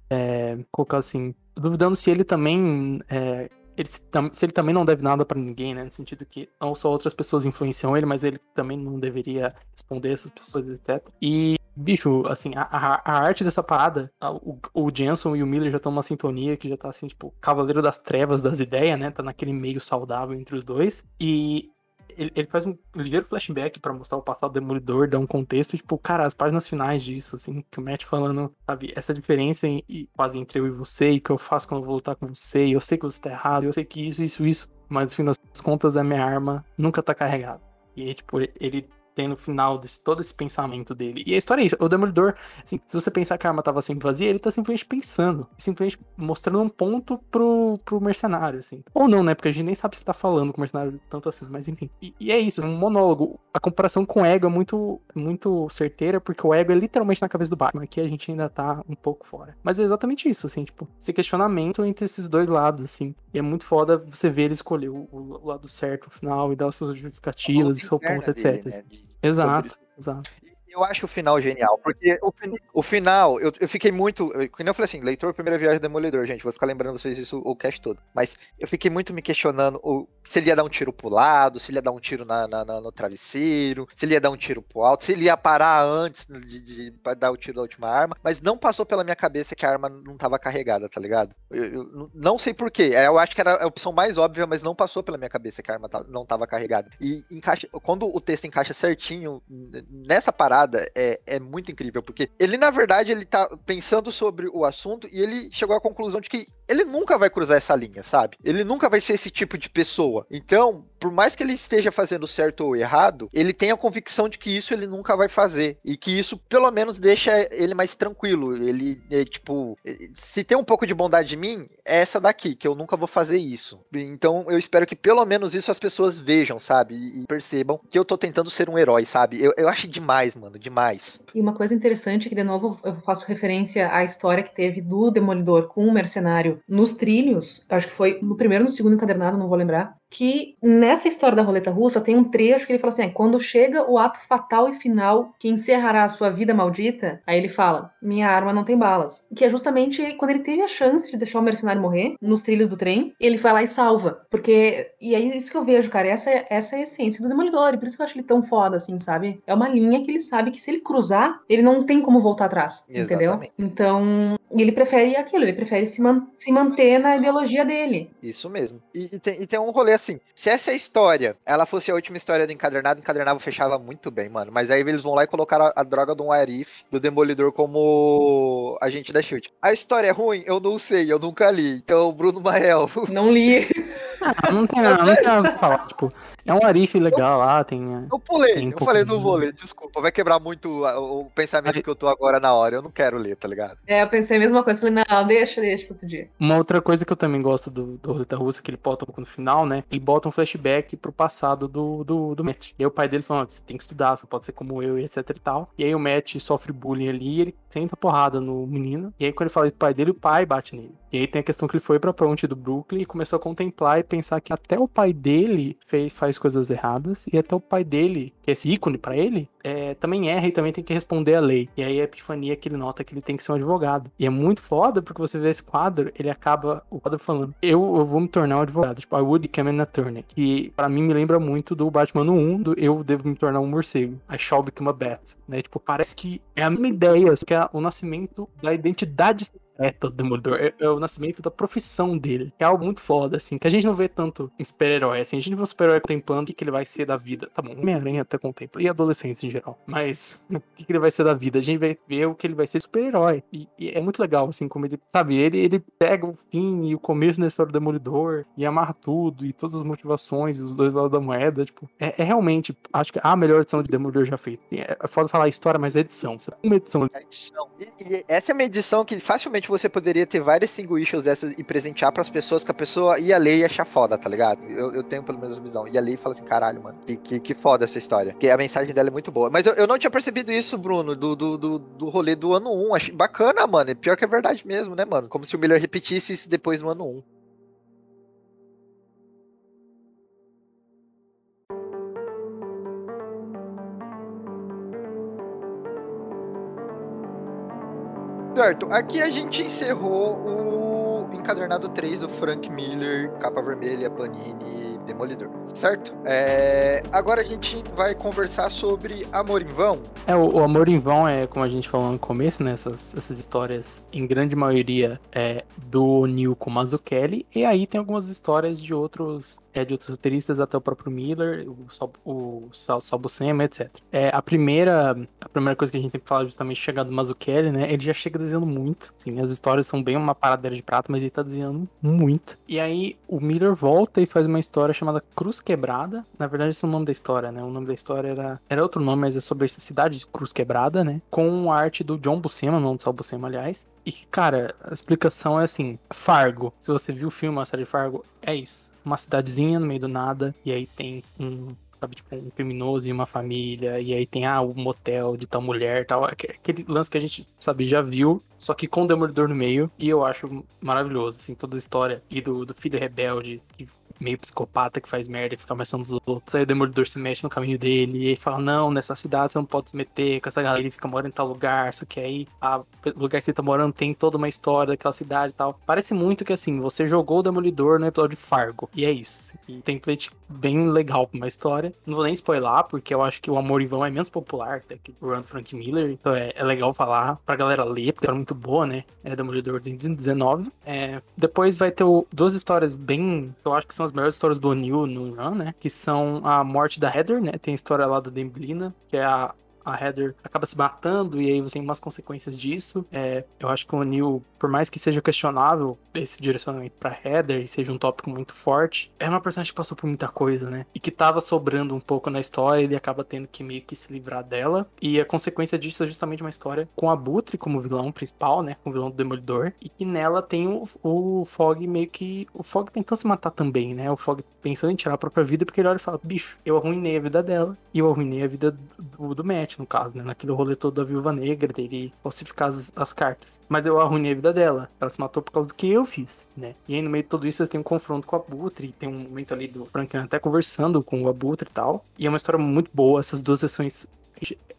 é, colocar assim, duvidando se ele também é, ele, se ele também não deve nada para ninguém, né? No sentido que não só outras pessoas influenciam ele, mas ele também não deveria responder essas pessoas, etc. E, bicho, assim, a, a, arte dessa parada, a, o, o Jensen e o Miller já estão numa sintonia que já tá assim, tipo, cavaleiro das trevas das ideias, né? Tá naquele meio saudável entre os dois. E ele, ele faz um ligeiro flashback para mostrar o passado do Demolidor, dar um contexto, tipo, cara, as páginas finais disso, assim, que o Matt falando, sabe, essa diferença em, quase entre eu e você, e o que eu faço quando eu vou lutar com você, e eu sei que você tá errado, eu sei que isso, isso, isso, mas no fim das contas a minha arma nunca tá carregada. E tipo, ele tem no final desse, todo esse pensamento dele. E a história é isso. O Demolidor, assim, se você pensar que a arma tava sempre vazia, ele tá simplesmente pensando. Simplesmente mostrando um ponto pro, pro mercenário, assim. Ou não, né? Porque a gente nem sabe se ele tá falando com o mercenário tanto assim, mas enfim. E, e é isso, um monólogo. A comparação com o ego é muito, muito certeira, porque o ego é literalmente na cabeça do Batman. Aqui a gente ainda tá um pouco fora. Mas é exatamente isso, assim, tipo, esse questionamento entre esses dois lados, assim. E é muito foda você ver ele escolher o, o lado certo no final e dar suas justificativas, seu ponto, etc. Dele, né? Exato, exato. Eu acho o final genial, porque o, o final, eu, eu fiquei muito. Eu, eu falei assim, leitor, primeira viagem do Demolidor, gente, vou ficar lembrando vocês isso o cast todo. Mas eu fiquei muito me questionando o, se ele ia dar um tiro pro lado, se ele ia dar um tiro na, na, na, no travesseiro, se ele ia dar um tiro pro alto, se ele ia parar antes de, de, de dar o tiro da última arma. Mas não passou pela minha cabeça que a arma não tava carregada, tá ligado? Eu, eu não sei porquê. É, eu acho que era a opção mais óbvia, mas não passou pela minha cabeça que a arma não tava carregada. E encaixa, quando o texto encaixa certinho nessa parada é, é muito incrível, porque ele, na verdade, ele tá pensando sobre o assunto e ele chegou à conclusão de que ele nunca vai cruzar essa linha, sabe? Ele nunca vai ser esse tipo de pessoa. Então, por mais que ele esteja fazendo certo ou errado, ele tem a convicção de que isso ele nunca vai fazer. E que isso, pelo menos, deixa ele mais tranquilo. Ele, é, tipo, se tem um pouco de bondade em mim, é essa daqui, que eu nunca vou fazer isso. Então, eu espero que pelo menos isso as pessoas vejam, sabe? E percebam que eu tô tentando ser um herói, sabe? Eu, eu acho demais, mano, demais. E uma coisa interessante é que, de novo, eu faço referência à história que teve do Demolidor com o Mercenário nos trilhos, acho que foi no primeiro ou no segundo encadernado, não vou lembrar, que nessa história da roleta russa tem um trecho que ele fala assim: é, quando chega o ato fatal e final que encerrará a sua vida maldita, aí ele fala: minha arma não tem balas. Que é justamente quando ele teve a chance de deixar o mercenário morrer nos trilhos do trem, ele vai lá e salva. Porque, e aí isso que eu vejo, cara, essa, é, essa é a essência do Demolidor, e por isso que eu acho ele tão foda, assim, sabe? É uma linha que ele sabe que se ele cruzar, ele não tem como voltar atrás, Exatamente. entendeu? Então, ele prefere aquilo, ele prefere se, man se manter na ideologia dele. Isso mesmo. E, e, tem, e tem um rolê assim, se essa história, ela fosse a última história do encadernado, o encadernado fechava muito bem, mano. Mas aí eles vão lá e colocaram a, a droga do um Arif, do Demolidor, como agente da SHIELD. A história é ruim? Eu não sei, eu nunca li. Então, Bruno Mael. Não li. Ah, não tem nada, não tem nada pra falar. Tipo, é um Arif legal lá, tem. Eu pulei, tem um eu falei, não vou ler, desculpa. Vai quebrar muito o, o pensamento que eu tô agora na hora. Eu não quero ler, tá ligado? É, eu pensei a mesma coisa. Falei, não, deixa, deixa pra outro dia. Uma outra coisa que eu também gosto do, do Roleta Russa, que ele bota no final, né? Ele bota um flashback pro passado do, do, do Matt. E aí o pai dele fala: você tem que estudar, você pode ser como eu, etc e tal. E aí o Matt sofre bullying ali ele tenta porrada no menino. E aí quando ele fala do pai dele, o pai bate nele. E aí tem a questão que ele foi pra ponte do Brooklyn e começou a contemplar e pensar que até o pai dele fez, faz coisas erradas e até o pai dele, que é esse ícone para ele, é, também erra e também tem que responder a lei. E aí a epifania que ele nota que ele tem que ser um advogado. E é muito foda porque você vê esse quadro, ele acaba o quadro falando: Eu, eu vou me tornar um advogado. Tipo, I would become an attorney. Que para mim me lembra muito do Batman 1, do Eu devo me tornar um morcego. I shall become a bat. Né? Tipo, parece que é a mesma ideia, que é o nascimento da identidade secreta do Demolidor. É, é, o nascimento da profissão dele. É algo muito foda, assim, que a gente não vê tanto em super-herói. Assim, a gente vê um super-herói contemplando o que, que ele vai ser da vida. Tá bom, Homem-Aranha até contempla. E adolescentes em geral. Mas [LAUGHS] o que, que ele vai ser da vida? A gente vai ver o que ele vai ser super-herói. E, e, é muito legal, assim, como ele, sabe, ele, ele pega o fim e o começo da história do Demolidor e amarra tudo e todas as motivações e os dois lados da moeda. Tipo, é, é realmente, acho que a melhor edição de Demolidor já feita. É, é foda falar história, mas é edição. Uma edição. É edição. Essa é uma edição que facilmente você poderia ter várias single issues dessas e presentear pras pessoas que a pessoa ia ler e achar foda, tá ligado? Eu, eu tenho pelo menos a visão. Ia ler e fala assim, caralho, mano, que, que, que foda essa história. Porque a mensagem dela é muito boa. Mas eu, eu não tinha percebido isso, Bruno, do, do, do, do rolê do ano 1. Achei bacana, mano. Pior que é verdade mesmo, né, mano? Como se o Miller repetisse isso depois no ano 1. Certo, aqui a gente encerrou o encadernado 3 do Frank Miller, capa vermelha, Panini, Demolidor, certo? É... Agora a gente vai conversar sobre Amor em Vão. É, o, o Amor em Vão é, como a gente falou no começo, né? Essas, essas histórias, em grande maioria, é do Neil com Mazzucchelli, e aí tem algumas histórias de outros é, de outros roteiristas, até o próprio Miller, o, Sal, o Sal, Buscema, etc. É, a, primeira, a primeira coisa que a gente tem que falar justamente chegar do Mazzucchelli, né? Ele já chega desenhando muito. Assim, as histórias são bem uma paradeira de prata, mas ele tá desenhando muito. E aí o Miller volta e faz uma história chamada Cruz Quebrada. Na verdade, esse é o nome da história, né? O nome da história era, era outro nome, mas é sobre essa cidade de Cruz Quebrada, né? Com a arte do John Buscema, não do Sal Buscema, aliás. E, cara, a explicação é assim: Fargo. Se você viu o filme, a série Fargo, é isso uma cidadezinha no meio do nada, e aí tem um, sabe, tipo, um criminoso e uma família, e aí tem, ah, o um motel de tal mulher tal. Aquele lance que a gente, sabe, já viu, só que com o Demolidor no meio, e eu acho maravilhoso, assim, toda a história e do, do filho rebelde que meio psicopata que faz merda e fica ameaçando os outros. Aí o Demolidor se mexe no caminho dele e ele fala: Não, nessa cidade você não pode se meter com essa galera. Ele fica morando em tal lugar, só que aí o lugar que ele tá morando tem toda uma história daquela cidade e tal. Parece muito que assim, você jogou o Demolidor no episódio Fargo. E é isso. Assim, e template bem legal pra uma história. Não vou nem spoiler, porque eu acho que o Amor em Vão é menos popular que o Run Frank Miller. Então é, é, legal falar pra galera ler, porque é muito boa, né? É Demolidor de 19. É, depois vai ter o, duas histórias bem. Eu acho que são as melhores histórias do O'Neill no Run, né? Que são a morte da Heather, né? Tem a história lá da Demblina, que é a a Heather acaba se matando e aí você tem umas consequências disso. É, eu acho que o Neil, por mais que seja questionável esse direcionamento pra Heather e seja um tópico muito forte, é uma personagem que passou por muita coisa, né? E que tava sobrando um pouco na história, ele acaba tendo que meio que se livrar dela. E a consequência disso é justamente uma história com a Butre como vilão principal, né? Com o vilão do Demolidor. E que nela tem o, o Fog meio que. O Fog tentando se matar também, né? O Fog pensando em tirar a própria vida, porque ele olha e fala: bicho, eu arruinei a vida dela e eu arruinei a vida do, do Matt no caso, né? Naquele rolê todo da viúva negra, dele falsificar as, as, cartas. Mas eu arruinei a vida dela. Ela se matou por causa do que eu fiz, né? E aí no meio de tudo isso você tem um confronto com a Abutre, tem um momento ali do Franklin até conversando com o Abutre e tal. E é uma história muito boa, essas duas sessões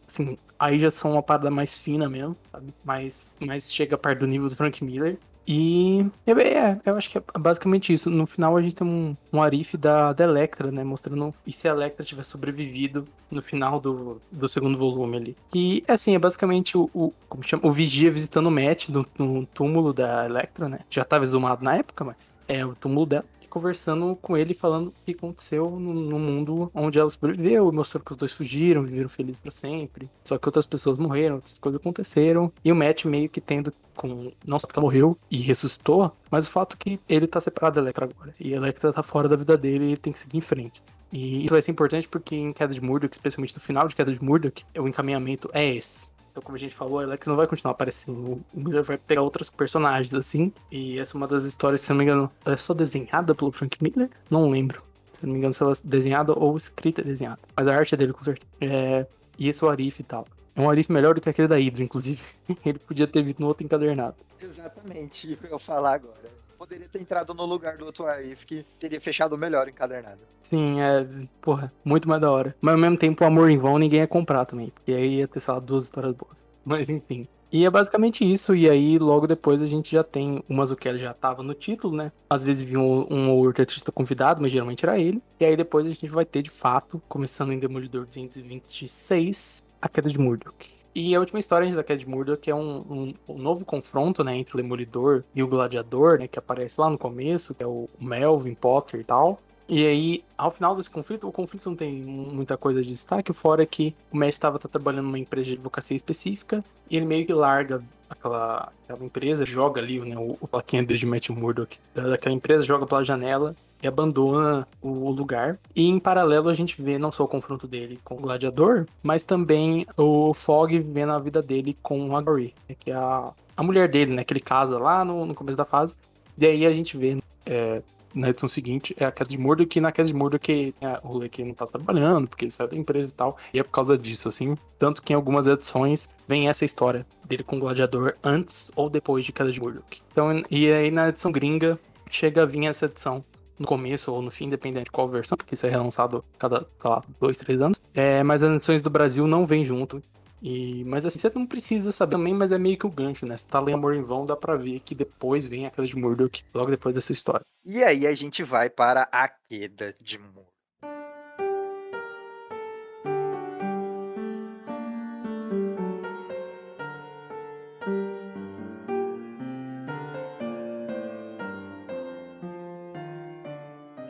assim, aí já são uma parada mais fina mesmo, sabe? Mas, mas chega perto do nível do Frank Miller. E é, é, eu acho que é basicamente isso. No final a gente tem um, um Arif da, da Electra, né? Mostrando e se a Electra tiver sobrevivido no final do, do segundo volume ali. E assim, é basicamente o, o como chama? O Vigia visitando o Matt no, no túmulo da Electra, né? Já tava exumado na época, mas é o túmulo dela conversando com ele, falando o que aconteceu no, no mundo onde ela sobreviveu, mostrando que os dois fugiram, viveram felizes para sempre. Só que outras pessoas morreram, outras coisas aconteceram. E o Matt meio que tendo com. Não só que ela morreu e ressuscitou, mas o fato que ele tá separado da Electra agora. E a Electra tá fora da vida dele e ele tem que seguir em frente. E isso vai ser importante porque em Queda de Murdoch, especialmente no final de Queda de Murdoch, o encaminhamento é esse. Então, como a gente falou, Alex não vai continuar aparecendo. O Miller vai pegar outros personagens, assim. E essa é uma das histórias, se não me engano, é só desenhada pelo Frank Miller? Não lembro. Se não me engano, se ela é desenhada ou escrita desenhada. Mas a arte é dele, com certeza. É... E esse é o Arif e tal. É um Arif melhor do que aquele da Hydra, inclusive. [LAUGHS] Ele podia ter visto no outro encadernado. Exatamente, eu ia falar agora poderia ter entrado no lugar do outro Arif, que teria fechado melhor encadernado. Sim, é, porra, muito mais da hora. Mas ao mesmo tempo, o Amor em Vão ninguém ia comprar também, porque aí ia ter, sei duas histórias boas. [LAUGHS] Mas enfim. E é basicamente isso, e aí logo depois a gente já tem o Mazzucchelli já tava no título, né? Às vezes vinha um, um ou outro artista convidado, mas geralmente era ele. E aí depois a gente vai ter de fato, começando em Demolidor 226, a queda de Murdoch. E a última história da de Murdoch é um, um, um, novo confronto, né, entre o Demolidor e o Gladiador, né, que aparece lá no começo, que é o Melvin Potter e tal. E aí, ao final desse conflito, o conflito não tem muita coisa de destaque, fora que o Messi estava tá trabalhando numa empresa de advocacia específica, e ele meio que larga aquela, aquela empresa, joga ali né, o, o plaquinha de Matt Murdock daquela empresa, joga pela janela e abandona o lugar. E em paralelo a gente vê não só o confronto dele com o Gladiador, mas também o Fog vivendo a vida dele com a Gori, né, que é a, a mulher dele, né? Que ele casa lá no, no começo da fase. E aí a gente vê é, na edição seguinte é a queda de Murdoch, que na queda de Murdoch é o que ele não tá trabalhando, porque ele saiu da empresa e tal. E é por causa disso, assim. Tanto que em algumas edições vem essa história dele com o Gladiador antes ou depois de queda de Murdoch. Então, e aí na edição gringa chega a vir essa edição no começo ou no fim, dependendo de qual versão, porque isso é relançado cada, sei lá, dois, três anos. É, mas as edições do Brasil não vêm junto. E, mas assim, você não precisa saber também, mas é meio que o gancho, né? Você tá lendo Amor em Vão, dá pra ver que depois vem aquela de Murdoch, logo depois dessa história. E aí a gente vai para a queda de Murdoch.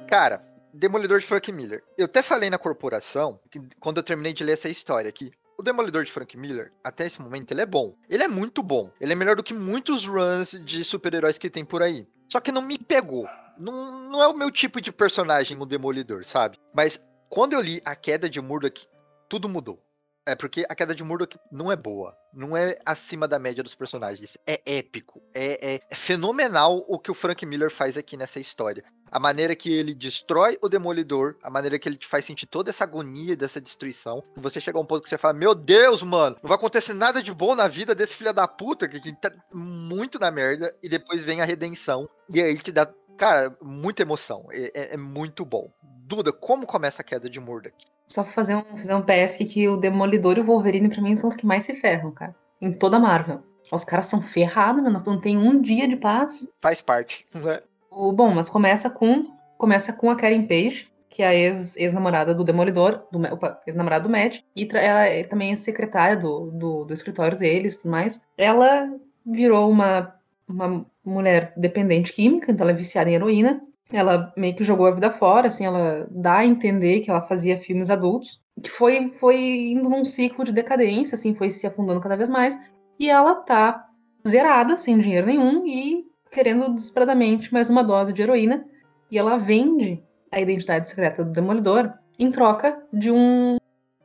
Cara, Demolidor de Frank Miller. Eu até falei na corporação, que, quando eu terminei de ler essa história, que o Demolidor de Frank Miller, até esse momento, ele é bom. Ele é muito bom. Ele é melhor do que muitos runs de super-heróis que tem por aí. Só que não me pegou. Não, não é o meu tipo de personagem, o Demolidor, sabe? Mas quando eu li A Queda de Murdoch, tudo mudou. É porque a queda de Murdoch não é boa. Não é acima da média dos personagens. É épico. É, é, é, fenomenal o que o Frank Miller faz aqui nessa história a maneira que ele destrói o Demolidor, a maneira que ele te faz sentir toda essa agonia dessa destruição. Você chega a um ponto que você fala: Meu Deus, mano, não vai acontecer nada de bom na vida desse filho da puta, que, que tá muito na merda, e depois vem a redenção, e aí ele te dá Cara, muita emoção. É, é- é muito bom. Duda, como começa a queda de Murdoch? Só fazer um, fazer um PS que o Demolidor e o Wolverine, pra mim, são os que mais se ferram, cara. Em toda a Marvel. Os caras são ferrados, mano. Não tem um dia de paz. Faz parte. né? O, bom, mas começa com começa com a Karen Page, que é a ex- ex-namorada do Demolidor, do, ex-namorada do Matt, e ela é também é secretária do, do, do escritório deles e tudo mais. Ela virou uma, uma mulher dependente química, então ela é viciada em heroína. Ela meio que jogou a vida fora, assim, ela dá a entender que ela fazia filmes adultos, que foi, foi indo num ciclo de decadência, assim, foi se afundando cada vez mais. E ela tá zerada, sem dinheiro nenhum, e querendo desesperadamente mais uma dose de heroína. E ela vende a identidade secreta do Demolidor em troca de um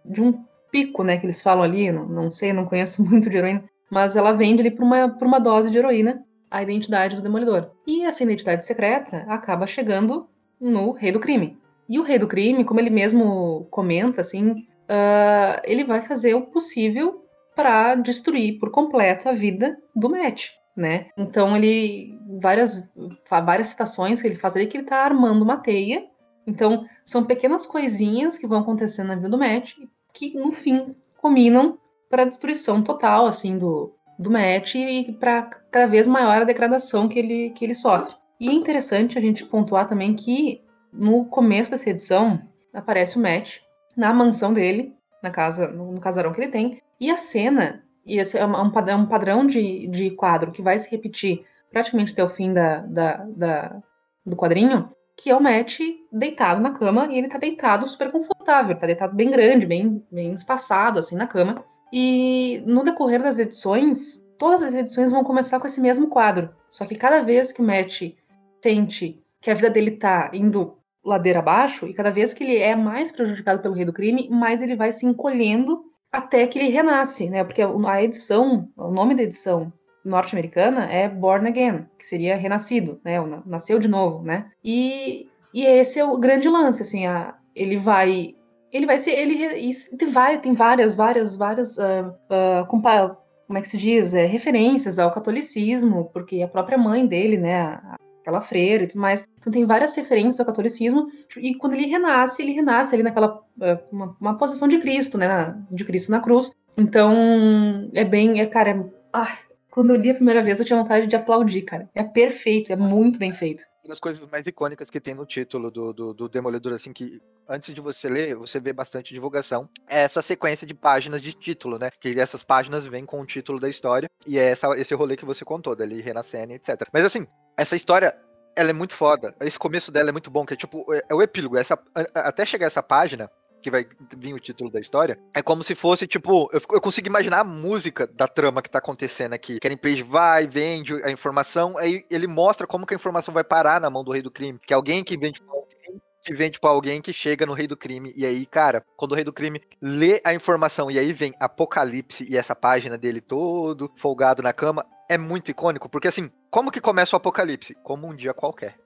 de um pico, né, que eles falam ali, não, não sei, não conheço [LAUGHS] muito de heroína, mas ela vende ali por uma, por uma dose de heroína a identidade do Demolidor. E essa identidade secreta acaba chegando no Rei do Crime. E o Rei do Crime, como ele mesmo comenta, assim, ah, ele vai fazer o possível para destruir por completo a vida do Matt, né? Então ele várias várias citações que ele faz ali que ele tá armando uma teia. Então são pequenas coisinhas que vão acontecendo na vida do Matt que no fim combinam para a destruição total assim do do Matt e para cada vez maior a degradação que ele que ele sofre. E é interessante a gente pontuar também que no começo dessa edição aparece o Matt na mansão dele, na casa, no casarão que ele tem, e a cena, e esse é um padrão, um padrão de, de quadro que vai se repetir praticamente até o fim da, da, da- do quadrinho, que é o Matt deitado na cama, e ele tá deitado super confortável, tá deitado bem grande, bem, bem espaçado, assim, na cama. E no decorrer das edições, todas as edições vão começar com esse mesmo quadro. Só que cada vez que o Matt sente que a vida dele tá indo ladeira abaixo, e cada vez que ele é mais prejudicado pelo rei do crime, mais ele vai se encolhendo até que ele renasce, né? Porque a edição, o nome da edição norte-americana é Born Again, que seria renascido, né? Nasceu de novo, né? E, e esse é o grande lance, assim, a, ele vai ele vai ser ele tem várias tem várias várias várias ah, compa- como é que se diz é, referências ao catolicismo porque a própria mãe dele né a- aquela freira e tudo mais. Então tem várias referências ao catolicismo. E quando ele renasce ele renasce ali naquela ah, uma, uma posição de Cristo né de Cristo na cruz. Então é bem é cara é, ah, quando eu li a primeira vez eu tinha vontade de aplaudir cara. É perfeito é muito bem feito. Uma das coisas mais icônicas que tem no título do, do, do Demolidor, assim, que antes de você ler, você vê bastante divulgação, é essa sequência de páginas de título, né? Que essas páginas vêm com o título da história, e é essa, esse rolê que você contou, dali renascendo, etc. Mas assim, essa história, ela é muito foda. Esse começo dela é muito bom, que é tipo, é, é o epílogo. Essa, a- até chegar essa página, que vai vir o título da história, é como se fosse, tipo, eu, eu consigo imaginar a música da trama que tá acontecendo aqui. Karen Page vai, vende a informação, aí ele mostra como que a informação vai parar na mão do rei do crime, que é alguém que vende alguém, que vende pra alguém que chega no rei do crime. E aí, cara, quando o rei do crime lê a informação e aí vem Apocalipse e essa página dele todo folgado na cama, é muito icônico, porque assim, como que começa o Apocalipse? Como um dia qualquer.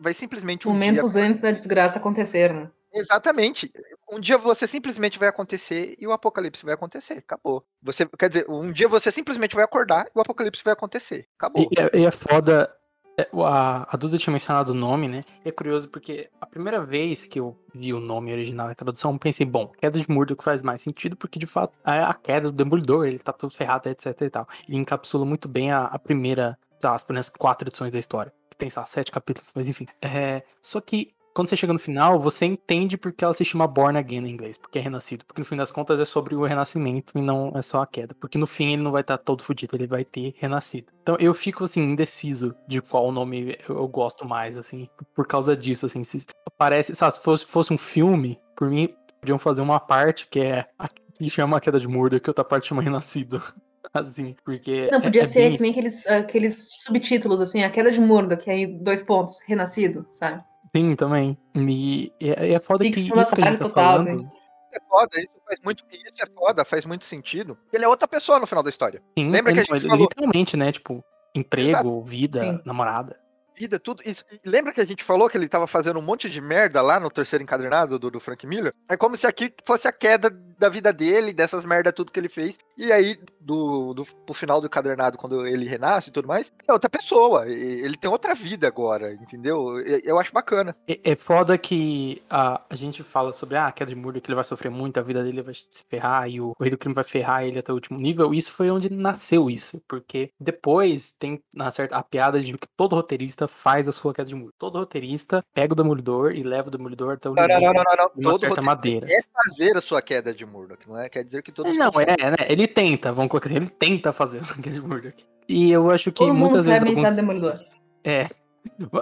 Vai simplesmente um dia momentos antes da desgraça acontecer né Exatamente. Um dia você simplesmente vai acontecer e o apocalipse vai acontecer. Acabou. Você, quer dizer, um dia você simplesmente vai acordar e o apocalipse vai acontecer. Acabou. E, é- e é foda. é, A, a Duda tinha mencionado o nome, né? E é curioso porque a primeira vez que eu vi o nome original e a tradução, eu pensei, bom, queda de Murdoch faz mais sentido, porque de fato é a queda do Demolidor, ele tá todo ferrado, etc e tal. Ele encapsula muito bem a, a primeira, das primeiras quatro edições da história. Que tem, lá, sete capítulos, mas enfim. É, só que quando você chega no final, você entende porque ela se chama Born Again em inglês, porque é renascido. Porque no fim das contas é sobre o renascimento e não é só a queda. Porque no fim ele não vai estar todo fudido, ele vai ter renascido. Então eu fico assim, indeciso de qual nome eu, gosto mais, assim, por causa disso, assim. Se parece, sabe, se fosse, fosse um filme, por mim, podiam fazer uma parte que é a que chama a queda de Murdoch, que outra parte chama renascido. Assim, porque. Não, é- podia é ser bem que nem aqueles, aqueles subtítulos, assim, a queda de Murdoch, que aí dois pontos, renascido, sabe? Sim, também. E, é, é foda que isso que a gente tá total, falando. assim. É foda, isso faz muito, isso é foda, faz muito sentido. Ele é outra pessoa no final da história. Sim, Lembra que a gente falou- literalmente, né? Tipo, emprego, vida, Sim. namorada. Vida, tudo. Isso. E lembra que a gente falou que ele tava fazendo um monte de merda lá no terceiro encadernado do, do Frank Miller? É como se aqui fosse a queda da vida dele, dessas merda tudo que ele fez. E aí, do, do pro final do cadernado, quando ele renasce e tudo mais, é outra pessoa. Ele tem outra vida agora, entendeu? Eu acho bacana. É, é foda que a, a gente fala sobre ah, a queda de Murdoch, que ele vai sofrer muito, a vida dele vai se ferrar e o, o rei do crime vai ferrar ele até o último nível. Isso foi onde nasceu isso. Porque depois tem na certa, a piada de que todo roteirista faz a sua queda de Murdoch. Todo roteirista pega o Demolidor e leva o Demolidor até o não, não, não, não, não. uma Todo certa madeira. É fazer a sua queda de Murdoch, não é? Quer dizer que todos. Não, é, né? Ele tenta, vamos colocar assim, ele tenta fazer a sua queda de Murdoch. E eu acho que Todo mundo muitas vezes. Alguns... Demolidor. É.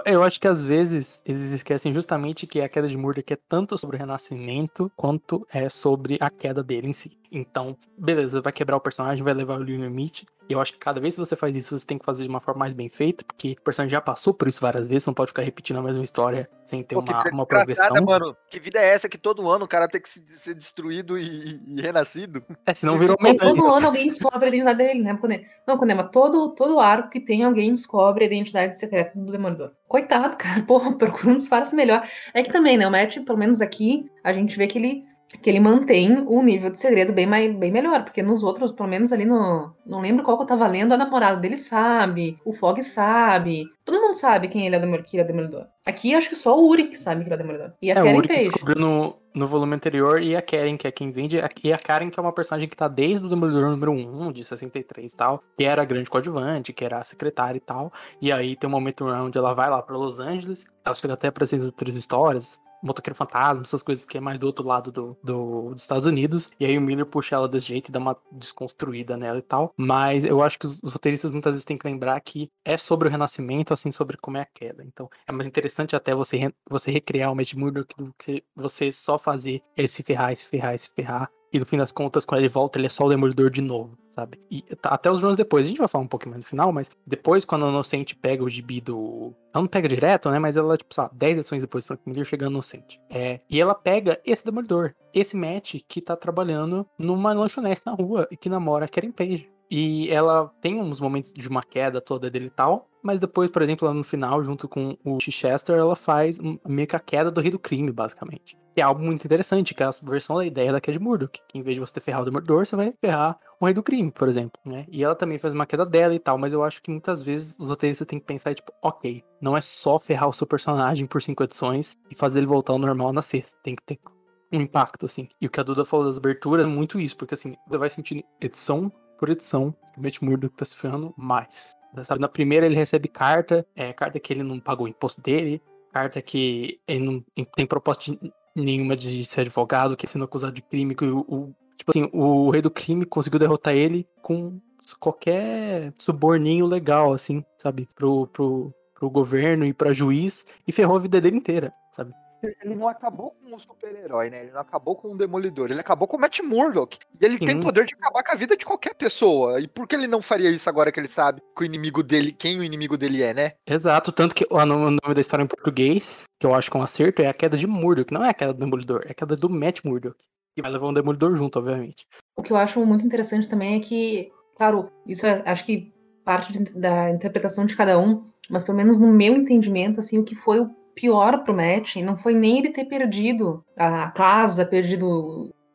Eu acho que às vezes eles esquecem justamente que a queda de Murdoch é tanto sobre o renascimento quanto é sobre a queda dele em si. Então, beleza, vai quebrar o personagem, vai levar ele no limite. E eu acho que cada vez que você faz isso, você tem que fazer de uma forma mais bem feita, porque o personagem já passou por isso várias vezes, não pode ficar repetindo a mesma história sem ter Pô, uma, uma progressão. mano. Que vida é essa que todo ano o cara tem que se- ser destruído e, e renascido? É, senão [LAUGHS] virou Não, Homem-Aranha. todo ano alguém descobre a identidade dele, né? Quando- Não, Conema, todo, todo arco que tem alguém descobre a identidade secreta do Demolidor. Coitado, cara. [LAUGHS] Porra, procura um disfarce melhor. É que também, né? O Matt, pelo menos aqui, a gente vê que ele, que ele mantém um nível de segredo bem, mais, bem melhor. Porque nos outros, pelo menos ali no. Não lembro qual que eu tava lendo, a namorada dele sabe, o Fog sabe. Todo mundo sabe quem ele é o Demolidor, que ele é o Demolidor. Aqui acho que só o Uri que sabe que ele é o Demolidor. E a É, o Karen Uri que Page. descobriu no, no volume anterior e a Karen, que é quem vende. E a Karen, que é uma personagem que tá desde o Demolidor número 1, de 63 e tal, que era a grande coadjuvante, que era a secretária e tal. E aí tem um momento onde ela vai lá pra Los Angeles, ela chega até pra essas outras histórias. Motoqueiro Fantasma, essas coisas que é mais do outro lado do, do- dos Estados Unidos. E aí o Miller puxa ela desse jeito e dá uma desconstruída nela e tal. Mas eu acho que os, os roteiristas muitas vezes têm que lembrar que é sobre o renascimento, assim, sobre como é a queda. Então é mais interessante até você, re- você recriar o Matt Murdock do que você só fazer ele se ferrar, se ferrar, se ferrar. E no fim das contas, quando ele volta, ele é só o Demolidor de novo, sabe? E tá- até os anos depois, a gente vai falar um pouquinho mais no final, mas depois, quando a Inocente pega o gibi do. Ela não pega direto, né? Mas ela, tipo, lá, 10 edições depois do Frank Miller chegando Inocente. É, e ela pega esse Demolidor, esse Matt que tá trabalhando numa lanchonete na rua e que namora Karen Page. E ela tem uns momentos de uma queda toda dele e tal. Mas depois, por exemplo, no final, junto com o Chichester, ela faz meio que a queda do rei do crime, basicamente. É algo muito interessante, que é a subversão da ideia da Cad Murdoch. Que em vez de você ferrar o Demolidor, você vai ferrar o rei do crime, por exemplo, né? E ela também faz uma queda dela e tal, mas eu acho que muitas vezes os roteiristas têm que pensar, tipo, ok, não é só ferrar o seu personagem por cinco edições e fazer ele voltar ao normal na sexta. Tem que ter um impacto, assim. E o que a Duda falou das aberturas é muito isso, porque assim, você vai sentindo edição por edição, o Matt Murdock tá se ferrando mais. Sabe, na primeira ele recebe carta, é, carta que ele não pagou o imposto dele, carta que ele não tem proposta nenhuma de ser advogado, que é sendo acusado de crime, que o, o- tipo assim, o rei do crime conseguiu derrotar ele com qualquer suborninho legal, assim, sabe, pro, pro, pro governo e pra juiz, e ferrou a vida dele inteira, sabe. Ele não acabou com um super-herói, né? Ele não acabou com um demolidor. Ele acabou com o Matt Murdock. E ele tem Sim. poder de acabar com a vida de qualquer pessoa. E por que ele não faria isso agora que ele sabe que o inimigo dele, quem o inimigo dele é, né? Exato, tanto que o no- o nome da história em português, que eu acho que é um acerto, é a queda de Murdoch, não é a queda do Demolidor, é a queda do Matt Murdock. Que vai levar um Demolidor junto, obviamente. O que eu acho muito interessante também é que, claro, isso é, acho que parte de- da interpretação de cada um, mas pelo menos no meu entendimento, assim, o que foi o pior pro Matt não foi nem ele ter perdido a casa, perdido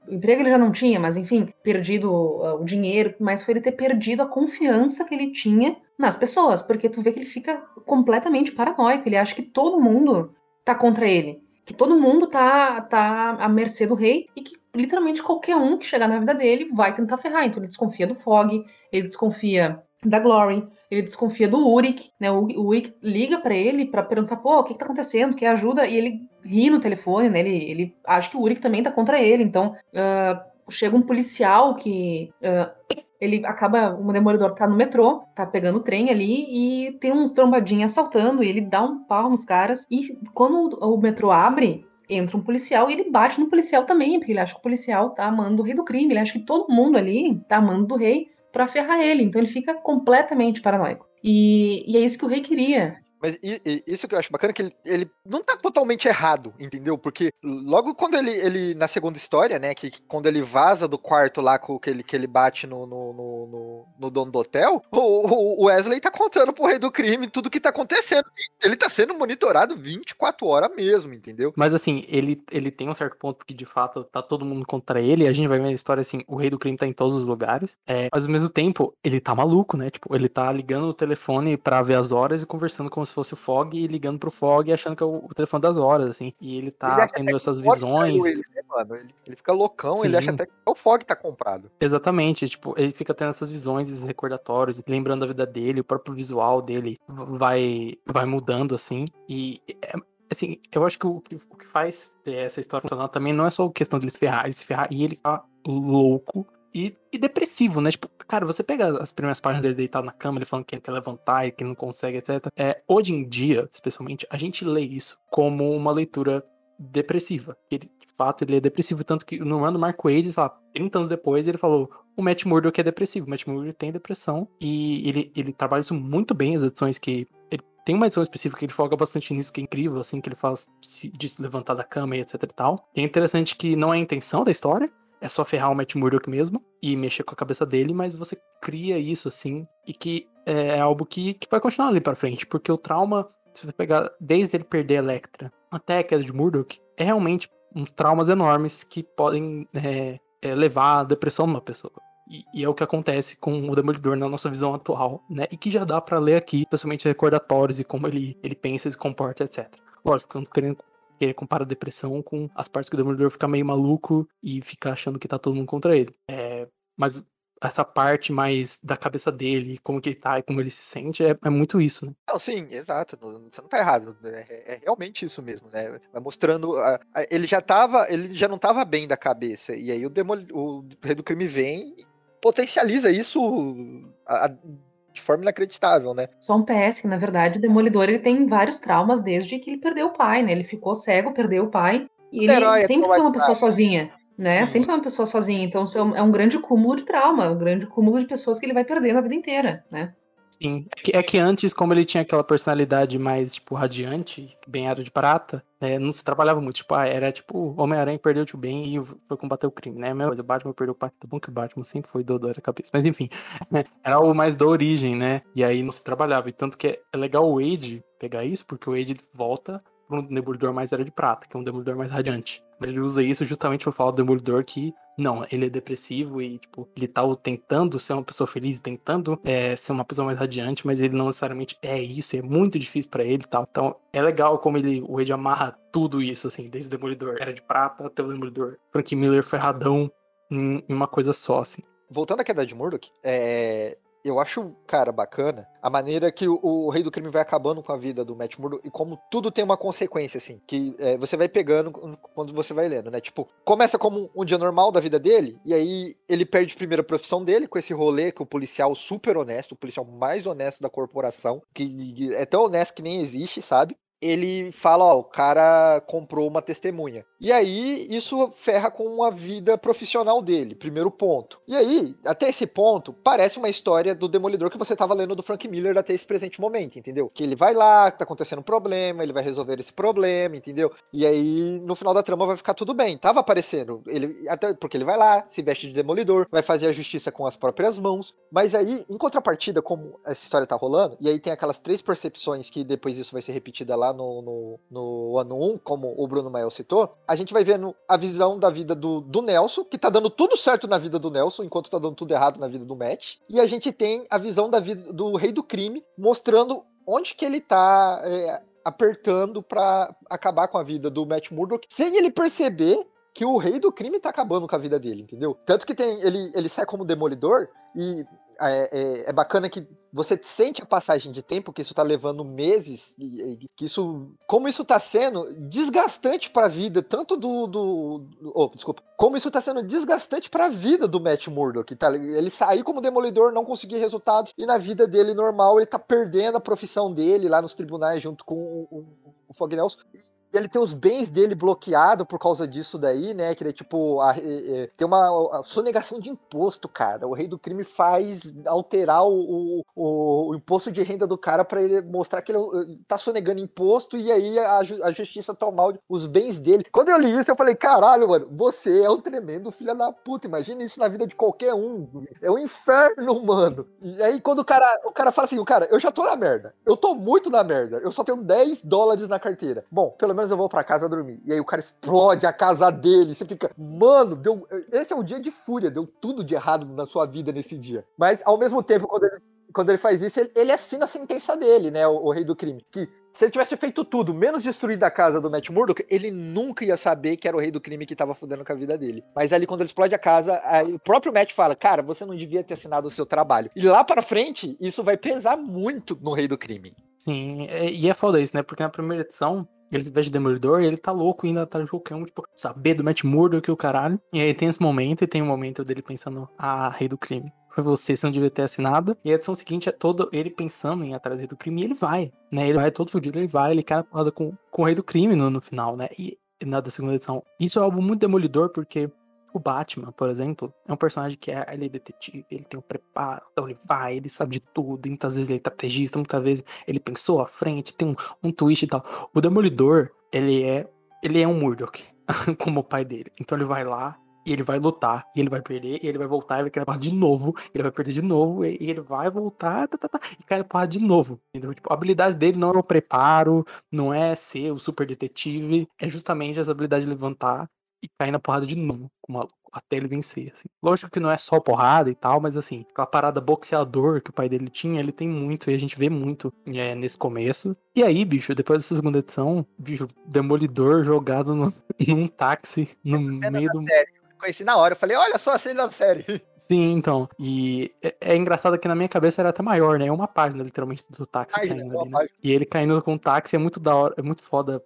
o emprego ele já não tinha, mas enfim, perdido uh, o dinheiro, mas foi ele ter perdido a confiança que ele tinha nas pessoas, porque tu vê que ele fica completamente paranoico, ele acha que todo mundo tá contra ele, que todo mundo tá, tá à mercê do rei e que literalmente qualquer um que chegar na vida dele vai tentar ferrar. Então ele desconfia do Fog, ele desconfia da Glory, ele desconfia do Uric, né? O, o Uric liga pra ele pra perguntar, pô, o que, que tá acontecendo? Quer ajuda? E ele ri no telefone, né? Ele, ele acha que o Uric também tá contra ele. Então ah, chega um policial que. ah, ele acaba, o Demolidor tá no metrô, tá pegando o trem ali e tem uns trombadinhos assaltando e ele dá um pau nos caras. E quando o metrô abre, entra um policial e ele bate no policial também, porque ele acha que o policial tá amando o rei do crime, ele acha que todo mundo ali tá amando do rei pra ferrar ele. Então ele fica completamente paranoico. E, e é isso que o rei queria. Mas i- i- isso que eu acho bacana, que ele, ele não tá totalmente errado, entendeu? Porque logo quando ele, ele na segunda história, né, que, que quando ele vaza do quarto lá com que ele, que ele bate no, no, no, no- no dono do hotel, o, o- Wesley tá contando pro rei do crime tudo que tá acontecendo. Ele tá sendo monitorado 24 horas mesmo, entendeu? Mas assim, ele, ele tem um certo ponto que de fato tá todo mundo contra ele. A gente vai ver a história assim: o rei do crime tá em todos os lugares. É, mas ao mesmo tempo, ele tá maluco, né? Tipo, ele tá ligando o telefone pra ver as horas e conversando como se fosse o Fog e ligando pro Fog e achando que é o, o telefone das horas, assim. E ele Ele tá até tendo que essas visões. Ele, né, mano? Ele, ele fica loucão, ele acha Sim. até que o Fog tá comprado. Exatamente, tipo, ele fica tendo essas visões, esses recordatórios, lembrando da vida dele, o próprio visual dele vai, vai mudando, assim, e, é- assim, eu acho que o, que o que faz essa história funcionar também não é só questão dele se ferrar, ele se ferrar e ele ficar louco e, e depressivo, né, tipo, cara, você pega as primeiras páginas dele deitado na cama, ele falando que ele quer levantar e que não consegue, etc, é, hoje em dia, especialmente, a gente lê isso como uma leitura depressiva. Ele, de fato, ele é depressivo, tanto que no ano Mark Wade, sei lá, 30 anos depois, ele falou: o Matt Murdock é depressivo. O Matt Murdock tem depressão e ele, ele trabalha isso muito bem, as edições que. Ele tem uma edição específica que ele foca bastante nisso, que é incrível, assim, que ele faz de se levantar da cama e etc e tal. E é interessante que não é a intenção da história, é só ferrar o Matt Murdock mesmo e mexer com a cabeça dele, mas você cria isso, assim, e que é algo que, que vai continuar ali pra frente, porque o trauma, se você pegar desde ele perder a Electra até a queda de Murdock, é realmente uns traumas enormes que podem é, é, levar à depressão de uma pessoa. E, e é o que acontece com o Demolidor na nossa visão atual, né? E que já dá pra ler aqui, especialmente recordatórios e como ele, ele pensa e se comporta, etc. Lógico eu não tô querendo querer comparar a depressão com as partes que o Demolidor fica meio maluco e fica achando que tá todo mundo contra ele. É, mas essa parte mais da cabeça dele, como que ele tá e como ele se sente, é, é muito isso, né? Não, sim, exato. Você não tá errado. né, É, é realmente isso mesmo, né? Vai mostrando. a- a- ele já tava. Ele já não tava bem da cabeça. E aí o, demoli, o rei do crime vem e potencializa isso a- de forma inacreditável, né? Só um PS, que na verdade o Demolidor ele tem vários traumas desde que ele perdeu o pai, né? Ele ficou cego, perdeu o pai, e ele Herói é sempre foi uma pessoa sozinha, né? Sim. Sempre foi uma pessoa sozinha. Então é um, é um grande cúmulo de trauma, um grande cúmulo de pessoas que ele vai perder na vida inteira, né? Sim. É que, é que antes, como ele tinha aquela personalidade mais, tipo, radiante, bem era de prata, né, não se trabalhava muito. Tipo, ah, era tipo, Homem-Aranha perdeu o tio Ben e foi combater o crime, né? Mesma coisa, o Batman perdeu o pai. Tá bom que o Batman sempre foi do da cabeça. Mas enfim, né, era o mais da origem, né? E aí não se trabalhava. E tanto que é, é legal o Wade pegar isso, porque o Wade volta para um Demolidor mais era de prata, que é um Demolidor mais radiante. Mas ele usa isso justamente pra falar do Demolidor que, não, ele é depressivo e, tipo, ele tá tentando ser uma pessoa feliz, tentando é, ser uma pessoa mais radiante, mas ele não necessariamente é isso, é muito difícil pra ele e tal. Então, é legal como ele, o Wade amarra tudo isso, assim, desde o Demolidor era de prata até o Demolidor. Frank Miller ferradão em, em uma coisa só, assim. Voltando à queda de Murdoch, é, eu acho, cara, bacana a maneira que o, o Rei do Crime vai acabando com a vida do Matt Murdock e como tudo tem uma consequência, assim, que é, você vai pegando quando você vai lendo, né? Tipo, começa como um dia normal da vida dele, e aí ele perde a primeira profissão dele com esse rolê com o policial super honesto, o policial mais honesto da corporação, que é tão honesto que nem existe, sabe? Ele fala, ó, o cara comprou uma testemunha. E aí, isso ferra com a vida profissional dele, primeiro ponto. E aí, até esse ponto, parece uma história do Demolidor que você tava lendo do Frank Miller até esse presente momento, entendeu? Que ele vai lá, tá acontecendo um problema, ele vai resolver esse problema, entendeu? E aí, no final da trama vai ficar tudo bem. Tava aparecendo, ele até porque ele vai lá, se veste de Demolidor, vai fazer a justiça com as próprias mãos. Mas aí, em contrapartida, como essa história tá rolando, e aí tem aquelas três percepções que depois isso vai ser repetida lá no, no, no ano 1, como o Bruno Mael citou, a gente vai vendo a visão da vida do, do Nelson, que tá dando tudo certo na vida do Nelson, enquanto tá dando tudo errado na vida do Matt. E a gente tem a visão da vida do rei do crime, mostrando onde que ele tá é, apertando para acabar com a vida do Matt Murdock, sem ele perceber que o rei do crime tá acabando com a vida dele, entendeu? Tanto que tem ele, ele sai como demolidor e é, é, é, bacana que você sente a passagem de tempo, que isso tá levando meses, e, que isso. Como isso tá sendo desgastante pra vida, tanto do. do, do oh, desculpa. Como isso tá sendo desgastante pra vida do Matt Murdock. Tá, ele sair como demolidor, não conseguir resultados, e na vida dele normal, ele tá perdendo a profissão dele lá nos tribunais junto com o, o, o ele tem os bens dele bloqueados por causa disso daí, né? Que ele, tipo, a, é, é, tem uma a sonegação de imposto, cara. O rei do crime faz alterar o, o, o imposto de renda do cara para ele mostrar que ele eh, tá sonegando imposto e aí a, a justiça tomar os bens dele. Quando eu li isso, eu falei, caralho, mano, você é um tremendo filho da puta. Imagina isso na vida de qualquer um. É um inferno, mano. E aí, quando o cara, o cara fala assim, o cara, eu já tô na merda. Eu tô muito na merda. Eu só tenho 10 dólares na carteira. Bom, pelo menos eu vou para casa dormir. E aí o cara explode a casa dele. Você fica, mano, deu. Esse é um dia de fúria. Deu tudo de errado na sua vida nesse dia. Mas ao mesmo tempo, quando ele quando ele faz isso, ele, ele assina a sentença dele, né? O, o, rei do crime. Que se ele tivesse feito tudo, menos destruído a casa do Matt Murdock, ele nunca ia saber que era o rei do crime que tava fudendo com a vida dele. Mas ali, quando ele explode a casa, o próprio Matt fala: Cara, você não devia ter assinado o seu trabalho. E lá para frente, isso vai pesar muito no rei do crime. Sim, é, e é foda isso, né? Porque na primeira edição, ele se de Demolidor e ele tá louco indo atrás de qualquer um, tipo, saber do Matt Murdock e o caralho. E aí tem esse momento, e tem o um momento dele pensando, ah, rei do crime foi você, você não devia ter assinado. E a edição seguinte é todo ele pensando em atrás do crime e ele vai, né? Ele vai todo fudido, ele vai, ele cai na porrada com, com o rei do crime no, no final, né? E na da segunda edição. Isso é algo muito demolidor, porque o Batman, por exemplo, é um personagem que é, ele é detetive, ele tem o um preparo, então ele vai, ele sabe de tudo, muitas vezes ele é estrategista, muitas vezes ele pensou à frente, tem um, um twist e tal. O Demolidor, ele é ele é um Murdoch, [LAUGHS] como o pai dele. Então ele vai lá, e ele vai lutar, e ele vai perder, e ele vai voltar, e vai cair na porra de novo, ele vai perder de novo, e ele vai voltar, tá, tá, tá, e cai na porra de novo. Entendeu? Tipo, a habilidade dele não é o preparo, não é ser o super detetive, é justamente essa habilidade de levantar e cair na porrada de novo com o maluco, até ele vencer, assim. Lógico que não é só porrada e tal, mas assim, aquela parada boxeador que o pai dele tinha, ele tem muito, e a gente vê muito é, nesse começo. E aí, bicho, depois dessa segunda edição, bicho, Demolidor jogado no, [LAUGHS] num táxi no meio do... Série conheci na hora. Eu falei, olha só a cena da série. [LAUGHS] Sim, então. E é, é, engraçado que na minha cabeça era até maior, né? É uma página, literalmente, do táxi Ai, caindo ali, né? E ele caindo com o táxi é muito da hora, é muito foda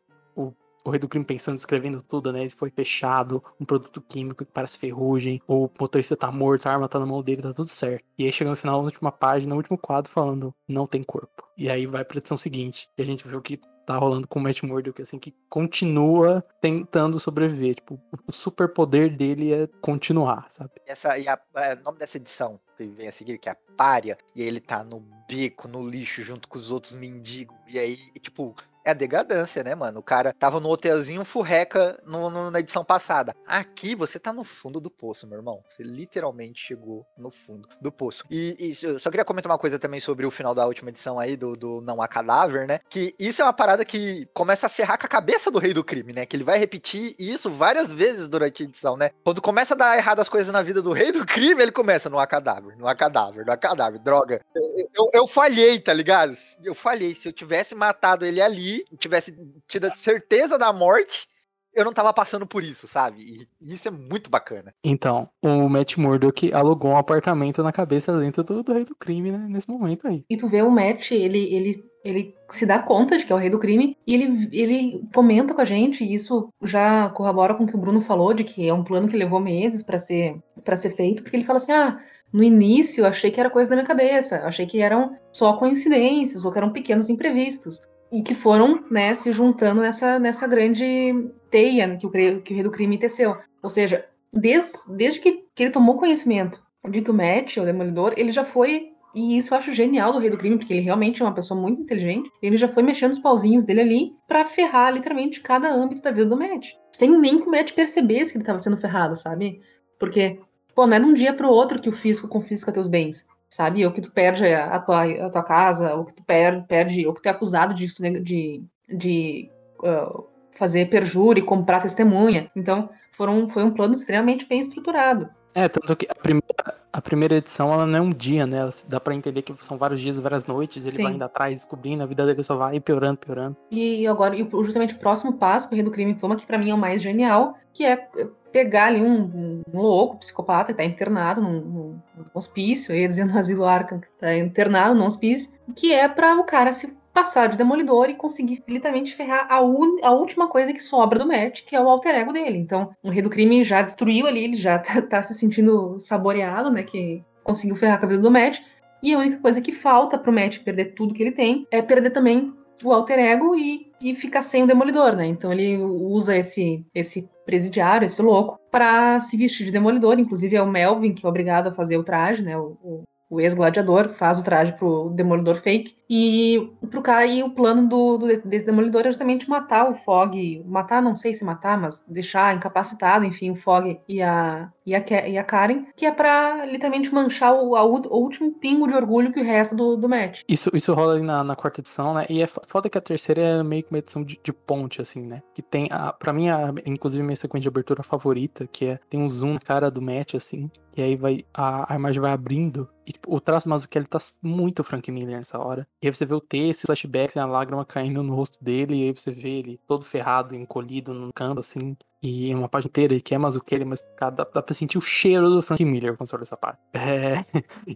o rei do crime pensando, escrevendo tudo, né? Ele foi fechado, um produto químico que parece ferrugem, o motorista tá morto, a arma tá na mão dele, tá tudo certo. E aí chega no final, na última página, no último quadro, falando, não tem corpo. E aí vai pra edição seguinte. E a gente vê o que tá rolando com o Matt Murdock, assim, que continua tentando sobreviver. Tipo, o superpoder dele é continuar, sabe? Essa, e a, é, o nome dessa edição que vem a seguir, que é a Pária, e ele tá no beco, no lixo, junto com os outros mendigos, e aí, tipo, é a degradância, né, mano? O cara tava no hotelzinho furreca no, no, na edição passada. Aqui você tá no fundo do poço, meu irmão. Você literalmente chegou no fundo do poço. E, e eu só queria comentar uma coisa também sobre o final da última edição aí, do, do Não Há Cadáver, né? Que isso é uma parada que começa a ferrar com a cabeça do rei do crime, né? Que ele vai repetir isso várias vezes durante a edição, né? Quando começa a dar errado as coisas na vida do rei do crime, ele começa, não há cadáver, não há cadáver, não há cadáver, droga. Eu, eu, eu falhei, tá ligado? Eu falhei. Se eu tivesse matado ele ali, tivesse tido certeza da morte, eu não tava passando por isso, sabe? E isso é muito bacana. Então, o Matt Murdock alugou um apartamento na cabeça dentro do, do rei do crime, né? Nesse momento aí. E tu vê o Matt, ele, ele, ele se dá conta de que é o rei do crime e ele, ele comenta com a gente, e isso já corrobora com o que o Bruno falou, de que é um plano que levou meses para ser, pra ser feito, porque ele fala assim: ah. No início, eu achei que era coisa da minha cabeça, achei que eram só coincidências ou que eram pequenos imprevistos e que foram né, se juntando nessa, nessa grande teia que o, que o Rei do Crime teceu. Ou seja, desde, desde que, que ele tomou conhecimento de que o Matt, o Demolidor, ele já foi e isso eu acho genial do Rei do Crime, porque ele realmente é uma pessoa muito inteligente. Ele já foi mexendo os pauzinhos dele ali para ferrar literalmente cada âmbito da vida do Matt. Sem nem que o Matt percebesse que ele tava sendo ferrado, sabe? Porque, pô, não é de um dia pro outro que o fisco confisca teus bens sabe? Ou que tu perde a tua, a tua casa, ou que tu perde, perde ou que tu é acusado de, de, de uh, fazer perjúria, comprar testemunha. Então, foram, foi um plano extremamente bem estruturado. É, tanto que a primeira, a primeira edição, ela não é um dia, né? Dá pra entender que são vários dias, várias noites, ele Sim. vai indo atrás, descobrindo, a vida dele só vai piorando, piorando. E agora, justamente o próximo passo o Rei do Crime toma, que para mim é o mais genial, que é pegar ali um, um louco, psicopata, que tá internado num, num, hospício, ia dizer no asilo Arkham, tá internado num hospício, que é para o cara se passar de demolidor e conseguir literalmente ferrar a, un... a, última coisa que sobra do Matt, que é o alter ego dele. Então, o rei do crime já destruiu ali, ele já tá, tá se sentindo saboreado, né, que conseguiu ferrar a cabeça do Matt, e a única coisa que falta pro Matt perder tudo que ele tem é perder também o alter ego e, e fica sem o Demolidor, né? Então ele usa esse, esse presidiário, esse louco, para se vestir de Demolidor. Inclusive é o Melvin que é obrigado a fazer o traje, né? O, o, o ex-gladiador, faz o traje pro Demolidor fake. E pro cara, e o plano do, do, desse Demolidor é justamente matar o Fog. Matar, não sei se matar, mas deixar incapacitado, enfim, o Fog e a, e a, e a Karen, que é pra literalmente manchar o, a, o último pingo de orgulho que o resta do, do match. Isso, isso rola ali na, na quarta edição, né? E é foda que a terceira é meio que uma edição de, de ponte, assim, né? Que tem, a, pra mim, a, inclusive, minha sequência de abertura favorita, que é tem um zoom na cara do match, assim, e aí vai a, a imagem vai abrindo. E tipo, o traço Mazzucchelli tá muito Frank Miller nessa hora. E aí você vê o texto, flashbacks, a lágrima caindo no rosto dele, e aí você vê ele todo ferrado, encolhido num canto, assim. E uma página inteira que é Mazzucchelli, mas cara, dá, dá pra sentir o cheiro do Frank Miller quando você olha essa parte. [LAUGHS] É...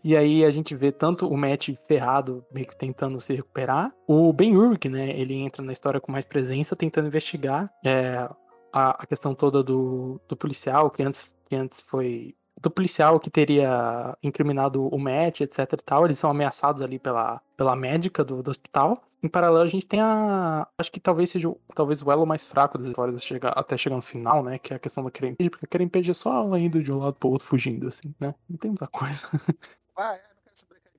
e aí a gente vê tanto o Matt ferrado, meio que tentando se recuperar. O Ben Urich, né, ele entra na história com mais presença, tentando investigar é, a, a, questão toda do, do policial, que antes, que antes foi do policial que teria incriminado o Matt, etc e tal. Eles são ameaçados ali pela, pela médica do, do hospital. Em paralelo, a gente tem a. Acho que talvez seja talvez o elo mais fraco das histórias chega, até chegar no final, né? Que é a questão da Kerempage, porque a Kerempage é só ela indo de um lado pro outro fugindo, assim, né? Não tem muita coisa. Vai,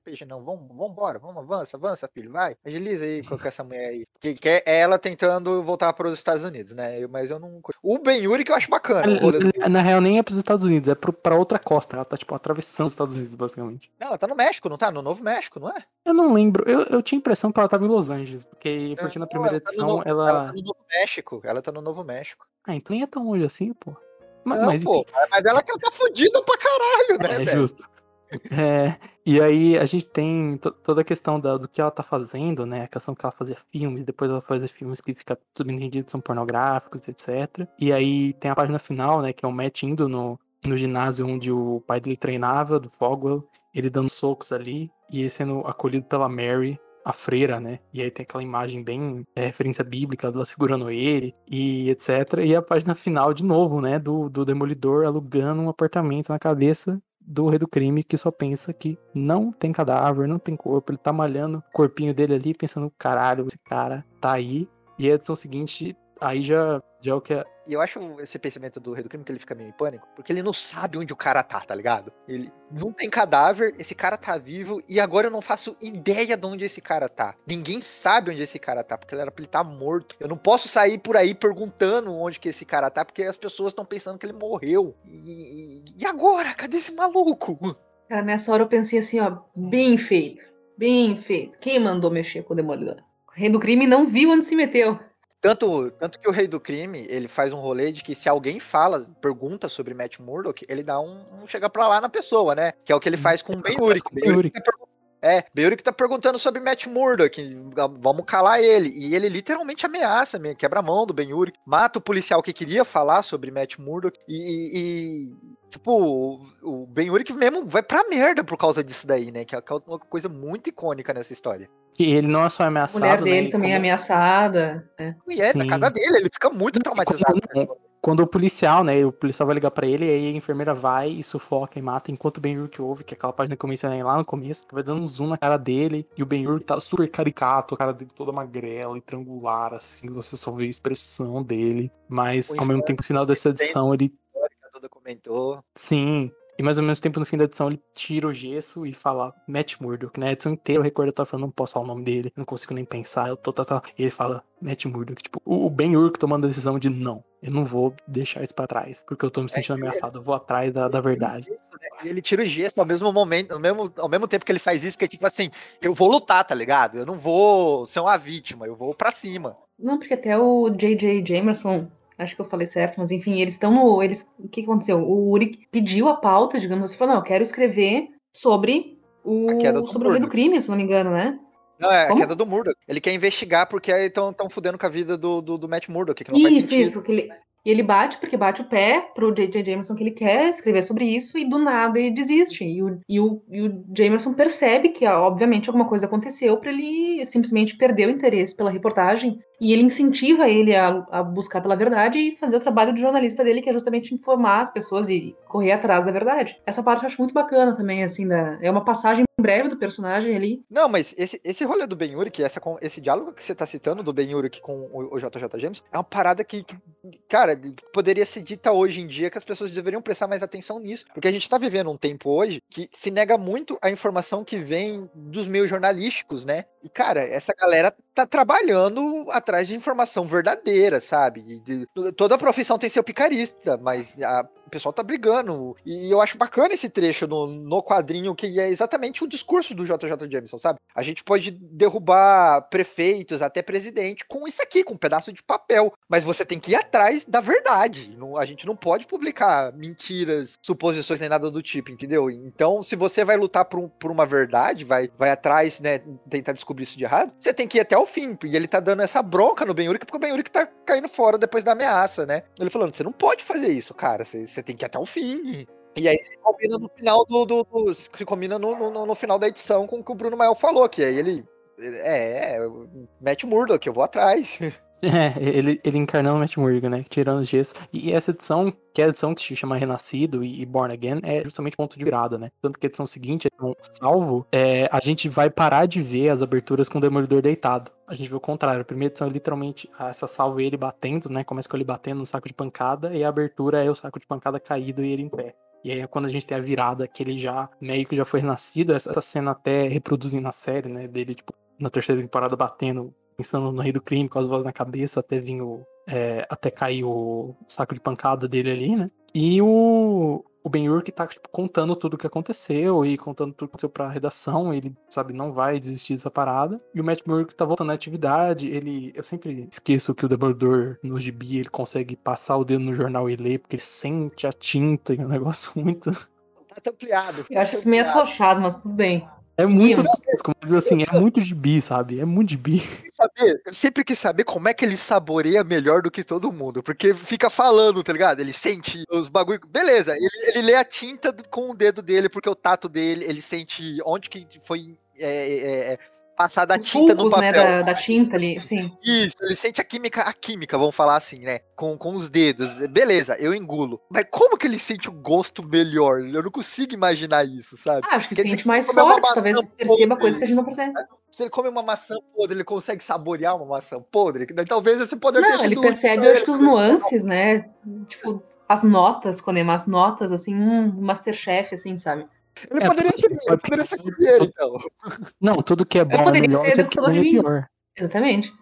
RPG, não. Vamos, vamos embora, vamos, avança, avança, filho, vai. Agiliza aí com essa [LAUGHS] mulher aí. Que, que é ela tentando voltar para os Estados Unidos, né? Eu, mas eu não. O Ben Yuri que eu acho bacana. Na, na real, nem é para os Estados Unidos, é para outra costa. Ela tá, tipo, atravessando os Estados Unidos, basicamente. Não, ela tá no México, não tá? No Novo México, não é? Eu não lembro. Eu, eu tinha a impressão que ela tava em Los Angeles, porque, porque na primeira ela tá edição novo, ela. Ela tá no Novo México. Ela tá no Novo México. Ah, então nem é tão longe assim, pô. Mas, não, mas, pô, mas ela tá fodida pra caralho, né? É, justo. [LAUGHS] É, e aí a gente tem toda a questão da, do que ela tá fazendo, né? A questão que ela fazia filmes, depois ela fazia filmes que fica subentendido são pornográficos, etc. E aí tem a página final, né? Que é o Matt indo no, no ginásio onde o pai dele treinava, do Fogwell, ele dando socos ali, e ele sendo acolhido pela Mary, a freira, né? E aí tem aquela imagem bem é, referência bíblica dela segurando ele e etc. E a página final, de novo, né? Do, do Demolidor alugando um apartamento na cabeça do rei do crime que só pensa que não tem cadáver, não tem corpo, ele tá malhando o corpinho dele ali, pensando, caralho, esse cara tá aí. E a edição seguinte, aí já, já é o que é. E eu acho esse pensamento do rei do crime que ele fica meio em pânico, porque ele não sabe onde o cara tá, tá ligado? Ele não tem cadáver, esse cara tá vivo, e agora eu não faço ideia de onde esse cara tá. Ninguém sabe onde esse cara tá, porque ele era pra ele tá morto. Eu não posso sair por aí perguntando onde que esse cara tá, porque as pessoas estão pensando que ele morreu. E, e agora? Cadê esse maluco? Cara, nessa hora eu pensei assim, ó, bem feito. Bem feito. Quem mandou mexer com o Demolidor? O rei do crime não viu onde se meteu. Tanto, tanto que o Rei do Crime, ele faz um rolê de que se alguém fala, pergunta sobre Matt Murdock, ele dá um, um chega pra lá na pessoa, né? Que é o que ele faz com o Ben Urich. É, Beuri que tá perguntando sobre Matt Murdock, vamos calar ele. E ele literalmente ameaça, quebra a mão do Ben Yuri, mata o policial que queria falar sobre Matt Murdock. E, e tipo, o Ben Yuri que mesmo vai pra merda por causa disso daí, né? Que é uma coisa muito icônica nessa história. Que ele não é só ameaçado. A mulher dele né, também é como... é ameaçada. É. E é, Sim. da casa dele, ele fica muito traumatizado. Quando, quando, o policial, né? O policial vai ligar pra ele, e aí a enfermeira vai e sufoca e mata, enquanto o Ben que ouve, que é aquela página que eu mencionei lá no começo, que vai dando um zoom na cara dele, e o Ben tá super caricato, a cara dele toda magrela e triangular, assim, você só vê a expressão dele. Mas ao mesmo tempo, no final dessa edição, ele. Toda comentou. Sim, e mais ou menos tempo no fim da edição ele tira o gesso e fala Matt Murdock, né? A edição inteira o recordatório falando, não posso falar o nome dele, não consigo nem pensar. Eu tô, tá, tá. E ele fala Matt Murdock. Tipo, o Ben Urk tomando a decisão de não, eu não vou deixar isso pra trás, porque eu tô me é, sentindo é, ameaçado, eu vou atrás da, da verdade. Né? Ele tira o gesso ao mesmo momento, ao mesmo, ao mesmo tempo que ele faz isso, que é tipo assim, eu vou lutar, tá ligado? Eu não vou ser uma vítima, eu vou pra cima. Não, porque até o J.J. Jamerson Acho que eu falei certo, mas enfim, eles estão no. Eles, o que aconteceu? O Uri pediu a pauta, digamos assim, falou: não, eu quero escrever sobre o, sobre o do crime, se não me engano, né? Não, é Como? a queda do Murdoch. Ele quer investigar porque estão fudendo com a vida do, do, do Matt Murdoch. Que não isso, isso. Que ele, e ele bate, porque bate o pé pro J.J. Jameson que ele quer escrever sobre isso, e do nada ele desiste. E o, e o, e o Jameson percebe que, obviamente, alguma coisa aconteceu para ele simplesmente perder o interesse pela reportagem e ele incentiva ele a, a, buscar pela verdade e fazer o trabalho de jornalista dele, que é justamente informar as pessoas e correr atrás da verdade. Essa parte eu acho muito bacana também, assim, da, é uma passagem breve do personagem ali. Não, mas esse, esse rolê do Ben Urich, essa, esse diálogo que você tá citando do Ben Urich com o, o JJ James, é uma parada que, que, cara, poderia ser dita hoje em dia que as pessoas deveriam prestar mais atenção nisso, porque a gente tá vivendo um tempo hoje que se nega muito a informação que vem dos meios jornalísticos, né? E, cara, essa galera tá trabalhando atrás de informação verdadeira, sabe? De, de, toda profissão tem seu picarista, mas a, pessoal tá brigando. E eu acho bacana esse trecho no, no quadrinho, que é exatamente o discurso do JJ Jameson, sabe? A gente pode derrubar prefeitos, até presidente, com isso aqui, com um pedaço de papel. Mas você tem que ir atrás da verdade. Não, a gente não pode publicar mentiras, suposições nem nada do tipo, entendeu? Então, se você vai lutar por, um, por uma verdade, vai, vai atrás, né, tentar descobrir isso de errado, você tem que ir até o fim. E ele tá dando essa bronca no Ben Urich, porque o Ben Urich tá caindo fora depois da ameaça, né? Ele falando, você não pode fazer isso, cara. Você, tem que ir até o fim. E aí se combina no final do. do, do se combina no, no, no, final da edição com o que o Bruno Mael falou, que aí ele. É, é mete o Murdoch, eu vou atrás. [LAUGHS] [LAUGHS] É, ele, ele encarnando o Matt Murdock, né? Tirando os dias. E essa edição, que é a edição que se chama Renascido e Born Again, é justamente ponto de virada, né? Tanto que a edição seguinte, a edição Salvo, é, a gente vai parar de ver as aberturas com o Demolidor deitado. A gente vê o contrário. A primeira edição é literalmente essa salvo ele batendo, né? Começa com ele batendo no saco de pancada, e a abertura é o saco de pancada caído e ele em pé. E aí é quando a gente tem a virada, que ele já meio que já foi renascido, essa cena até reproduzindo na série, né? Dele, tipo, na terceira temporada batendo pensando no rei do crime, com as vozes na cabeça, até vir o. É, até cair o saco de pancada dele ali, né? E o, o Ben-Hur que tá tipo, contando tudo o que aconteceu e contando tudo que aconteceu pra redação, ele, sabe, não vai desistir dessa parada. E o Matt Murdock tá voltando à atividade, ele... Eu sempre esqueço que o Demolidor, no gibi, ele consegue passar o dedo no jornal e ler, porque ele sente a tinta, e é um negócio [LAUGHS] muito... Tá ampliado. Eu acho isso meio atochado, mas tudo bem. É muito tosco, mas assim, é muito de bi, sabe? É muito de bi. Saber, eu sempre quis saber como é que ele saboreia melhor do que todo mundo. Porque fica falando, tá ligado? Ele sente os bagulho. Beleza, ele, ele lê a tinta com o dedo dele, porque o tato dele, ele sente onde que foi é, é, é passar da tinta no né, papel. né, da, da, tinta ali, sim. Isso, ele sente a química, a química, vamos falar assim, né, com, com os dedos. Beleza, eu engulo. Mas como que ele sente o gosto melhor? Eu não consigo imaginar isso, sabe? Ah, acho que Quer sente dizer, mais forte, talvez perceba coisas que a gente não percebe. Se ele come uma maçã podre, ele consegue saborear uma maçã podre? Talvez esse poder Não, ele percebe, eu acho que os nuances, né? Tipo, as notas, quando é umas notas, assim, um Masterchef, assim, sabe? Ele é, poderia ser, ele poderia ser cozinheiro, então. Não, tudo que é bom. Ele poderia melhor, ser degustavador de vinho. Pior. Exatamente.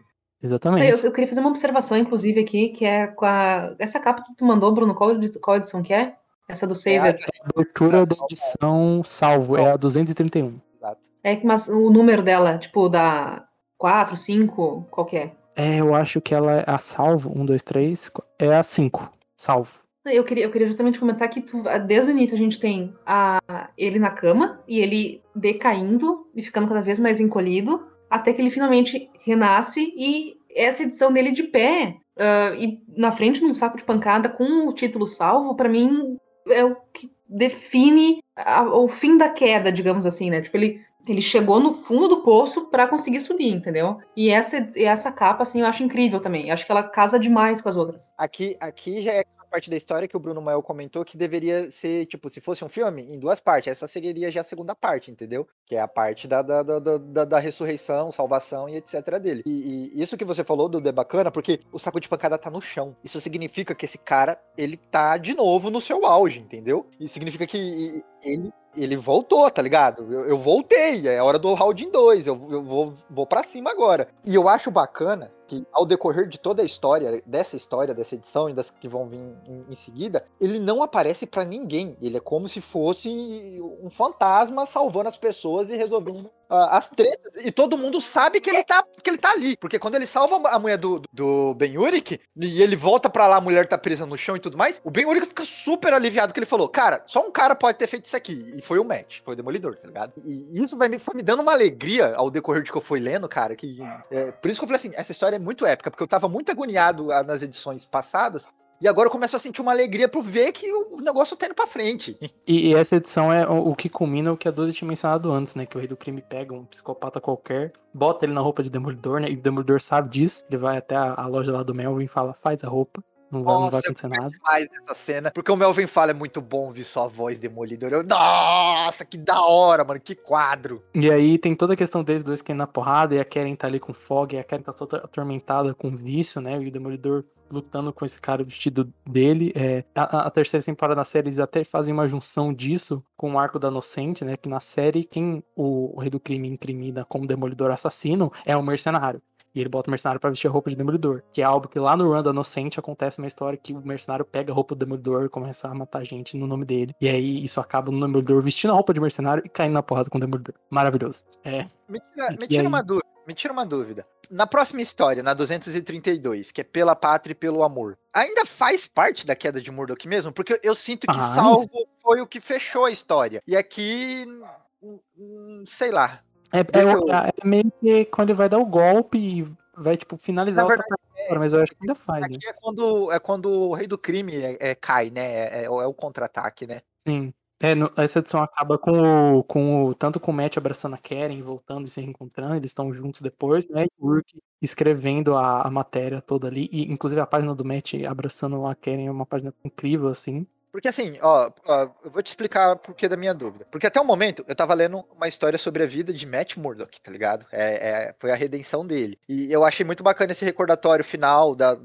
Exatamente. Eu, eu, queria fazer uma observação, inclusive, aqui, que é com a. Essa capa que tu mandou, Bruno, qual, qual edição que é? Essa do Saver? É a abertura da edição salvo, é a 231. Exato. É, mas o número dela, tipo, da 4, 5, qual que é? É, eu acho que ela é a salvo, 1, 2, 3, é a 5, salvo. Eu queria, eu queria justamente comentar que tu, desde o início a gente tem a, ele na cama e ele decaindo e ficando cada vez mais encolhido, até que ele finalmente renasce e essa edição dele de pé uh, e na frente num saco de pancada com o título salvo, para mim é o que define a, o fim da queda, digamos assim, né? Tipo, ele, ele chegou no fundo do poço para conseguir subir, entendeu? E essa, essa capa, assim, eu acho incrível também. Acho que ela casa demais com as outras. Aqui, aqui já é parte da história que o Bruno Mael comentou que deveria ser, tipo, se fosse um filme, em duas partes. Essa seria já a segunda parte, entendeu? Que é a parte da, da, da, da, da ressurreição, salvação e etc. dele. E, e, isso que você falou do The Bacana, porque o saco de pancada tá no chão. Isso significa que esse cara, ele tá de novo no seu auge, entendeu? E significa que ele ele voltou, tá ligado? Eu, eu, voltei, é hora do round em dois, eu, eu vou, vou para cima agora. E eu acho bacana que ao decorrer de toda a história, dessa história, dessa edição e das que vão vir em, em seguida, ele não aparece para ninguém. Ele é como se fosse um fantasma salvando as pessoas e resolvendo as tretas. E todo mundo sabe que ele tá, que ele tá ali. Porque quando ele salva a mulher do, do Ben Urich e ele volta para lá, a mulher tá presa no chão e tudo mais, o Ben Urich fica super aliviado que ele falou: Cara, só um cara pode ter feito isso aqui. E foi o Matt, foi o Demolidor, tá ligado? E isso vai me, foi me dando uma alegria ao decorrer de que eu fui lendo, cara. Que, é, por isso que eu falei assim: essa história é muito épica, porque eu tava muito agoniado ah, nas edições passadas E agora eu começo a sentir uma alegria por ver que o negócio tá indo pra frente. E, e essa edição é o, o que culmina o que a Duda tinha mencionado antes, né? Que o rei do crime pega um psicopata qualquer, bota ele na roupa de Demolidor, né? E o Demolidor sabe disso. Ele vai até a, a loja lá do Melvin e fala, faz a roupa. Não vai, não vai acontecer nada. mais essa cena, porque o Melvin fala é muito bom ouvir sua voz demolidor. Eu, nossa, que da hora, mano, que quadro. E aí tem toda a questão deles dois que na porrada, e a Karen tá ali com fog, e a Karen tá toda atormentada com vício, né? E o Demolidor lutando com esse cara vestido dele. É, a, a, terceira temporada da série eles até fazem uma junção disso com o arco da Inocente, né? Que na série, quem o, o Rei do Crime incrimina como Demolidor assassino é o mercenário. E ele bota o mercenário pra vestir a roupa de Demolidor. Que é algo que lá no Run da Inocente acontece uma história que o mercenário pega a roupa do Demolidor e começa a matar gente no nome dele. E aí isso acaba no Demolidor vestindo a roupa de mercenário e caindo na porrada com o Demolidor. Maravilhoso. É. Me tira, me tira uma dúvida. Me tira uma dúvida. Na próxima história, na 232, que é pela pátria e pelo amor, ainda faz parte da queda de Murdoch mesmo? Porque eu sinto que ah, Salvo isso. foi o que fechou a história. E aqui, sei lá, é, é, eu... é, meio que quando ele vai dar o golpe e vai, tipo, finalizar verdade, outra é, mas eu acho que ainda faz. Aqui né? é, quando, é quando o rei do crime é, é cai, né? É, é, é o contra-ataque, né? Sim. É, no, essa edição acaba com o, com o. Tanto com o Matt abraçando a Karen, voltando e se reencontrando, eles estão juntos depois, né? E o Urk escrevendo a, a matéria toda ali. E inclusive a página do Matt abraçando a Karen é uma página incrível, assim. Porque assim, ó, ó, eu vou te explicar por que da minha dúvida. Porque até o momento eu tava lendo uma história sobre a vida de Matt Murdock, tá ligado? É, é, foi a redenção dele. E eu achei muito bacana esse recordatório final da,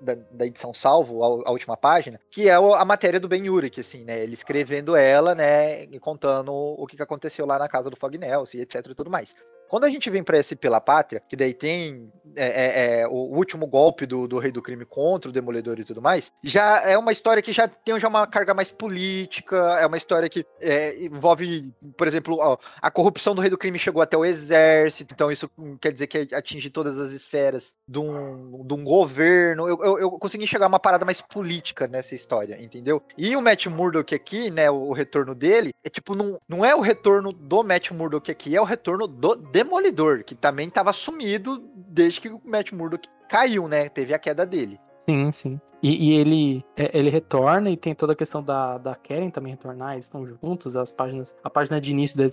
da, da edição salvo, a, a, última página, que é a matéria do Ben Urich, assim, né? Ele escrevendo ela, né? E contando o que aconteceu lá na casa do Fog e etc e tudo mais. Quando a gente vem para esse Pela Pátria, que daí tem é, é, é, o último golpe do, do Rei do Crime contra o Demolidor e tudo mais, já é uma história que já tem já uma carga mais política, é uma história que é, envolve, por exemplo, ó, a corrupção do Rei do Crime chegou até o exército, então isso quer dizer que atinge todas as esferas de um, de um governo. Eu, eu, eu consegui enxergar uma parada mais política nessa história, entendeu? E o Matt Murdock aqui, né, o, o retorno dele, é tipo, não, não é o retorno do Matt Murdock aqui, é o retorno do Demolidor, que também estava sumido desde que o Matt Murdock caiu, né? Teve a queda dele. Sim, sim. E, e, ele, é, ele retorna e tem toda a questão da, da Karen também retornar, eles estão juntos, as páginas, a página de início da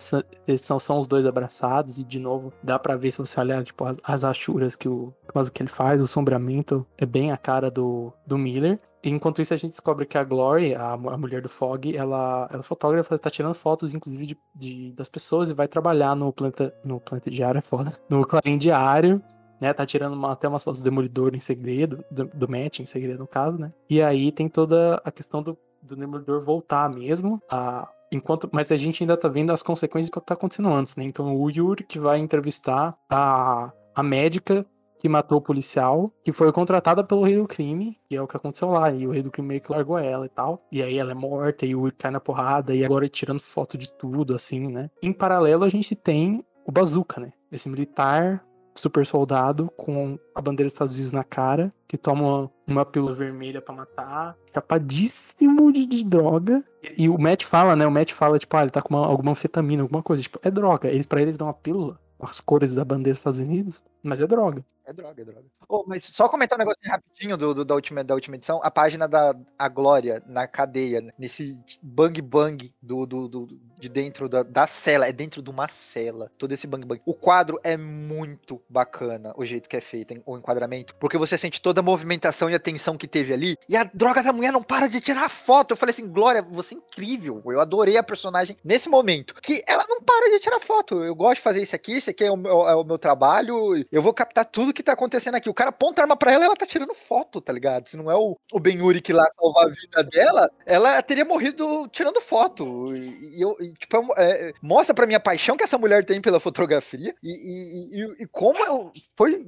edição, são os dois abraçados, e de novo, dá para ver se você olhar, tipo, as, as achuras que o, que ele faz, o sombreamento, é bem a cara do, do Miller. Enquanto isso, a gente descobre que a Glory, a, a mulher do Fog, ela, ela é fotógrafa, tá tirando fotos, inclusive, de, de, das pessoas e vai trabalhar no planeta, no planeta diário, é foda, no Clarim Diário, né? Tá tirando uma, até umas fotos do Demolidor em segredo, do, do Matt em segredo, no caso, né? E aí tem toda a questão do, do Demolidor voltar mesmo, a, enquanto, mas a gente ainda tá vendo as consequências do que tá acontecendo antes, né? Então o Yuri que vai entrevistar a, a médica que matou o policial, que foi contratada pelo rei do crime, que é o que aconteceu lá. E o rei do crime meio que largou ela e tal. E aí ela é morta e o cai na porrada, e agora tirando foto de tudo, assim, né? Em paralelo, a gente tem o Bazooka, né? Esse militar super soldado com a bandeira dos Estados Unidos na cara, que toma uma pílula vermelha para matar, chapadíssimo de, de, droga. E, o Matt fala, né? O Matt fala, tipo, ah, ele tá com uma, alguma anfetamina, alguma coisa. Tipo, é droga. Eles, pra eles dão uma pílula as cores da bandeira dos Estados Unidos. Mas é droga. É droga, é droga. Oh, mas só comentar um negócio rapidinho do, do, da, última, da última edição. A página da a Glória na cadeia, nesse bang bang do, do, do de dentro da, da cela. É dentro de uma cela. Todo esse bang bang. O quadro é muito bacana, o jeito que é feito, o enquadramento. Porque você sente toda a movimentação e a tensão que teve ali. E a droga da mulher não para de tirar foto. Eu falei assim, Glória, você é incrível. Eu adorei a personagem nesse momento. Que ela não para de tirar foto. Eu gosto de fazer isso aqui, isso aqui é o é o meu trabalho. Eu vou captar tudo que tá acontecendo aqui. O cara aponta a arma pra ela e ela tá tirando foto, tá ligado? Se não é o, o Ben que lá salva a vida dela, ela teria morrido tirando foto. E, e eu, e, tipo, é, é, mostra pra mim a paixão que essa mulher tem pela fotografia e, e como eu, foi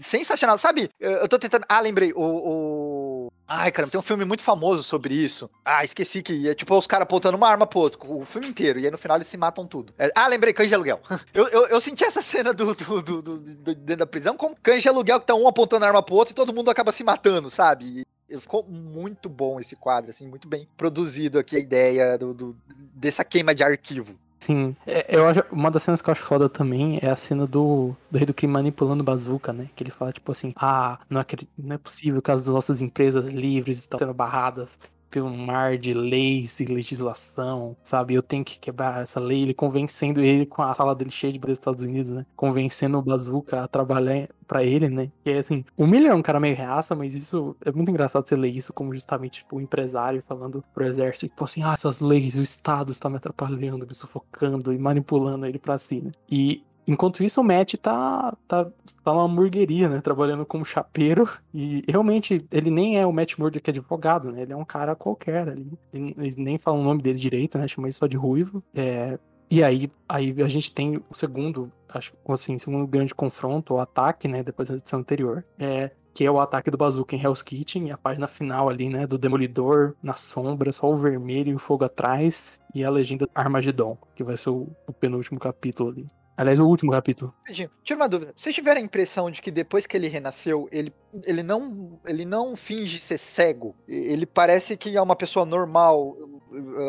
sensacional. Sabe, eu tô tentando. Ah, lembrei. O, o. Ai, caramba, tem um filme muito famoso sobre isso. Ah, esqueci que é tipo os caras apontando uma arma pro outro, o filme inteiro. E aí no final eles se matam tudo. É... Ah, lembrei, cães de aluguel. [LAUGHS] eu, eu, eu, senti essa cena do, do, do, do, dentro da prisão como cães de aluguel que tá um apontando a arma pro outro e todo mundo acaba se matando, sabe? E ficou muito bom esse quadro, assim, muito bem produzido aqui a ideia do, do dessa queima de arquivo. Sim, é, eu acho, uma das cenas que eu acho foda também é a cena do, do rei do crime manipulando bazuca, né? Que ele fala, tipo assim, ah, não é, não é possível que as nossas empresas livres estão sendo barradas pelo mar de leis e legislação, sabe? Eu tenho que quebrar essa lei. Ele convencendo ele com a sala dele cheia de dos Estados Unidos, né? Convencendo o Bazuca a trabalhar para ele, né? Que é assim, o Miller é um cara meio reaça, mas isso é muito engraçado você ler isso como justamente tipo, o empresário falando pro exército, tipo assim, ah, essas leis, o Estado está me atrapalhando, me sufocando e manipulando ele para si, né? E Enquanto isso, o Matt tá, tá, tá numa hamburgueria, né? Trabalhando como chapeiro. E realmente, ele nem é o Matt Murdock advogado, né? Ele é um cara qualquer ali. Eles nem falam o nome dele direito, né? Chamam ele só de ruivo. É, e aí, aí a gente tem o segundo, acho assim, segundo grande confronto, o ataque, né? Depois da edição anterior. É, que é o ataque do Bazooka em Hell's Kitchen, e a página final ali, né, do Demolidor na sombra, só o vermelho e o fogo atrás, e a legenda Armageddon, que vai ser o, o penúltimo capítulo ali. Aliás, o último capítulo. Tira uma dúvida. Vocês tiveram a impressão de que depois que ele renasceu, ele, ele, não, ele não finge ser cego? Ele parece que é uma pessoa normal,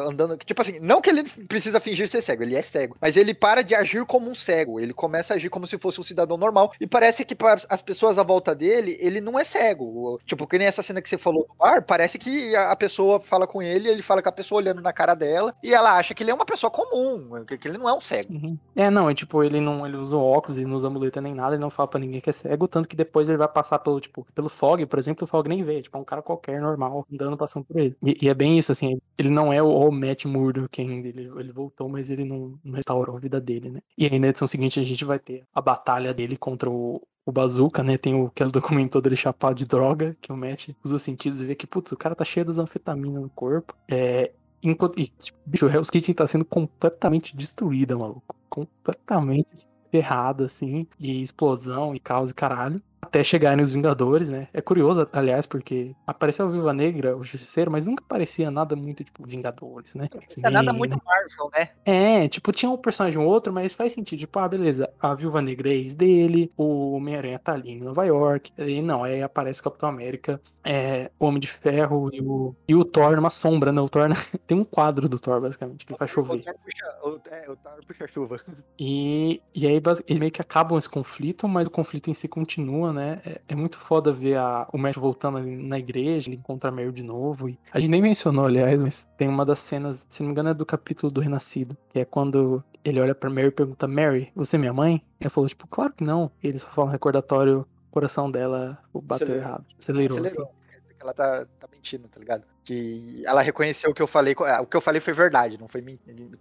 andando. Tipo assim, não que ele precisa fingir ser cego, ele é cego. Mas ele para de agir como um cego. Ele começa a agir como se fosse um cidadão normal. E parece que para as pessoas à volta dele, ele não é cego. Tipo, que nem essa cena que você falou do bar, parece que a pessoa fala com ele, ele fala com a pessoa olhando na cara dela, e ela acha que ele é uma pessoa comum, que ele não é um cego. Uhum. É, não, é tipo ele não ele usa óculos, e não usa muleta nem nada, ele não fala pra ninguém que é cego, tanto que depois ele vai passar pelo, tipo, pelo Fog, por exemplo, o Fog nem vê, tipo, é um cara qualquer, normal, andando, passando por ele. E, e é bem isso, assim, ele não é o, o Matt Murdock ainda, ele, ele voltou, mas ele não, não restaurou a vida dele, né? E aí na edição seguinte a gente vai ter a batalha dele contra o, o Bazooka, né? Tem o, aquele documento dele chapado de droga, que o Matt usa os sentidos e vê que, putz, o cara tá cheio das anfetaminas no corpo. É, enquanto, e, tipo, bicho, o Hell's Kitchen tá sendo completamente destruída, maluco. Completamente ferrado, assim, de explosão e caos e caralho até chegarem os Vingadores, né? É curioso, aliás, porque apareceu a Viva Negra, o Justiceiro, mas nunca parecia nada muito, tipo, Vingadores, né? Não nada muito Marvel, né? É, tipo, tinha um personagem ou outro, mas faz sentido. Tipo, ah, beleza, a Viúva Negra é ex dele, o Homem-Aranha tá ali em Nova York, e não, aí aparece o Capitão América, é, o Homem de Ferro e o, e o Thor numa sombra, né? O Thor [LAUGHS] tem um quadro do Thor, basicamente, que faz chover. O Thor puxa, o, é, o Thor puxa chuva. E, e aí, eles meio que acabam esse conflito, mas o conflito em si continua, né? É, é muito foda ver a, o Matt voltando ali na igreja, ele encontra a Mary de novo. E a gente nem mencionou, aliás, mas tem uma das cenas, se não me engano, é do capítulo do Renascido, que é quando ele olha pra Mary e pergunta: Mary, você é minha mãe? Ela falou, tipo, claro que não. E ele só fala um recordatório, o coração dela bateu Acelerou. errado. Acelerou. Acelerou. Assim. Ela tá, tá mentindo, tá ligado? Que ela reconheceu o que eu falei, o que eu falei foi verdade, não foi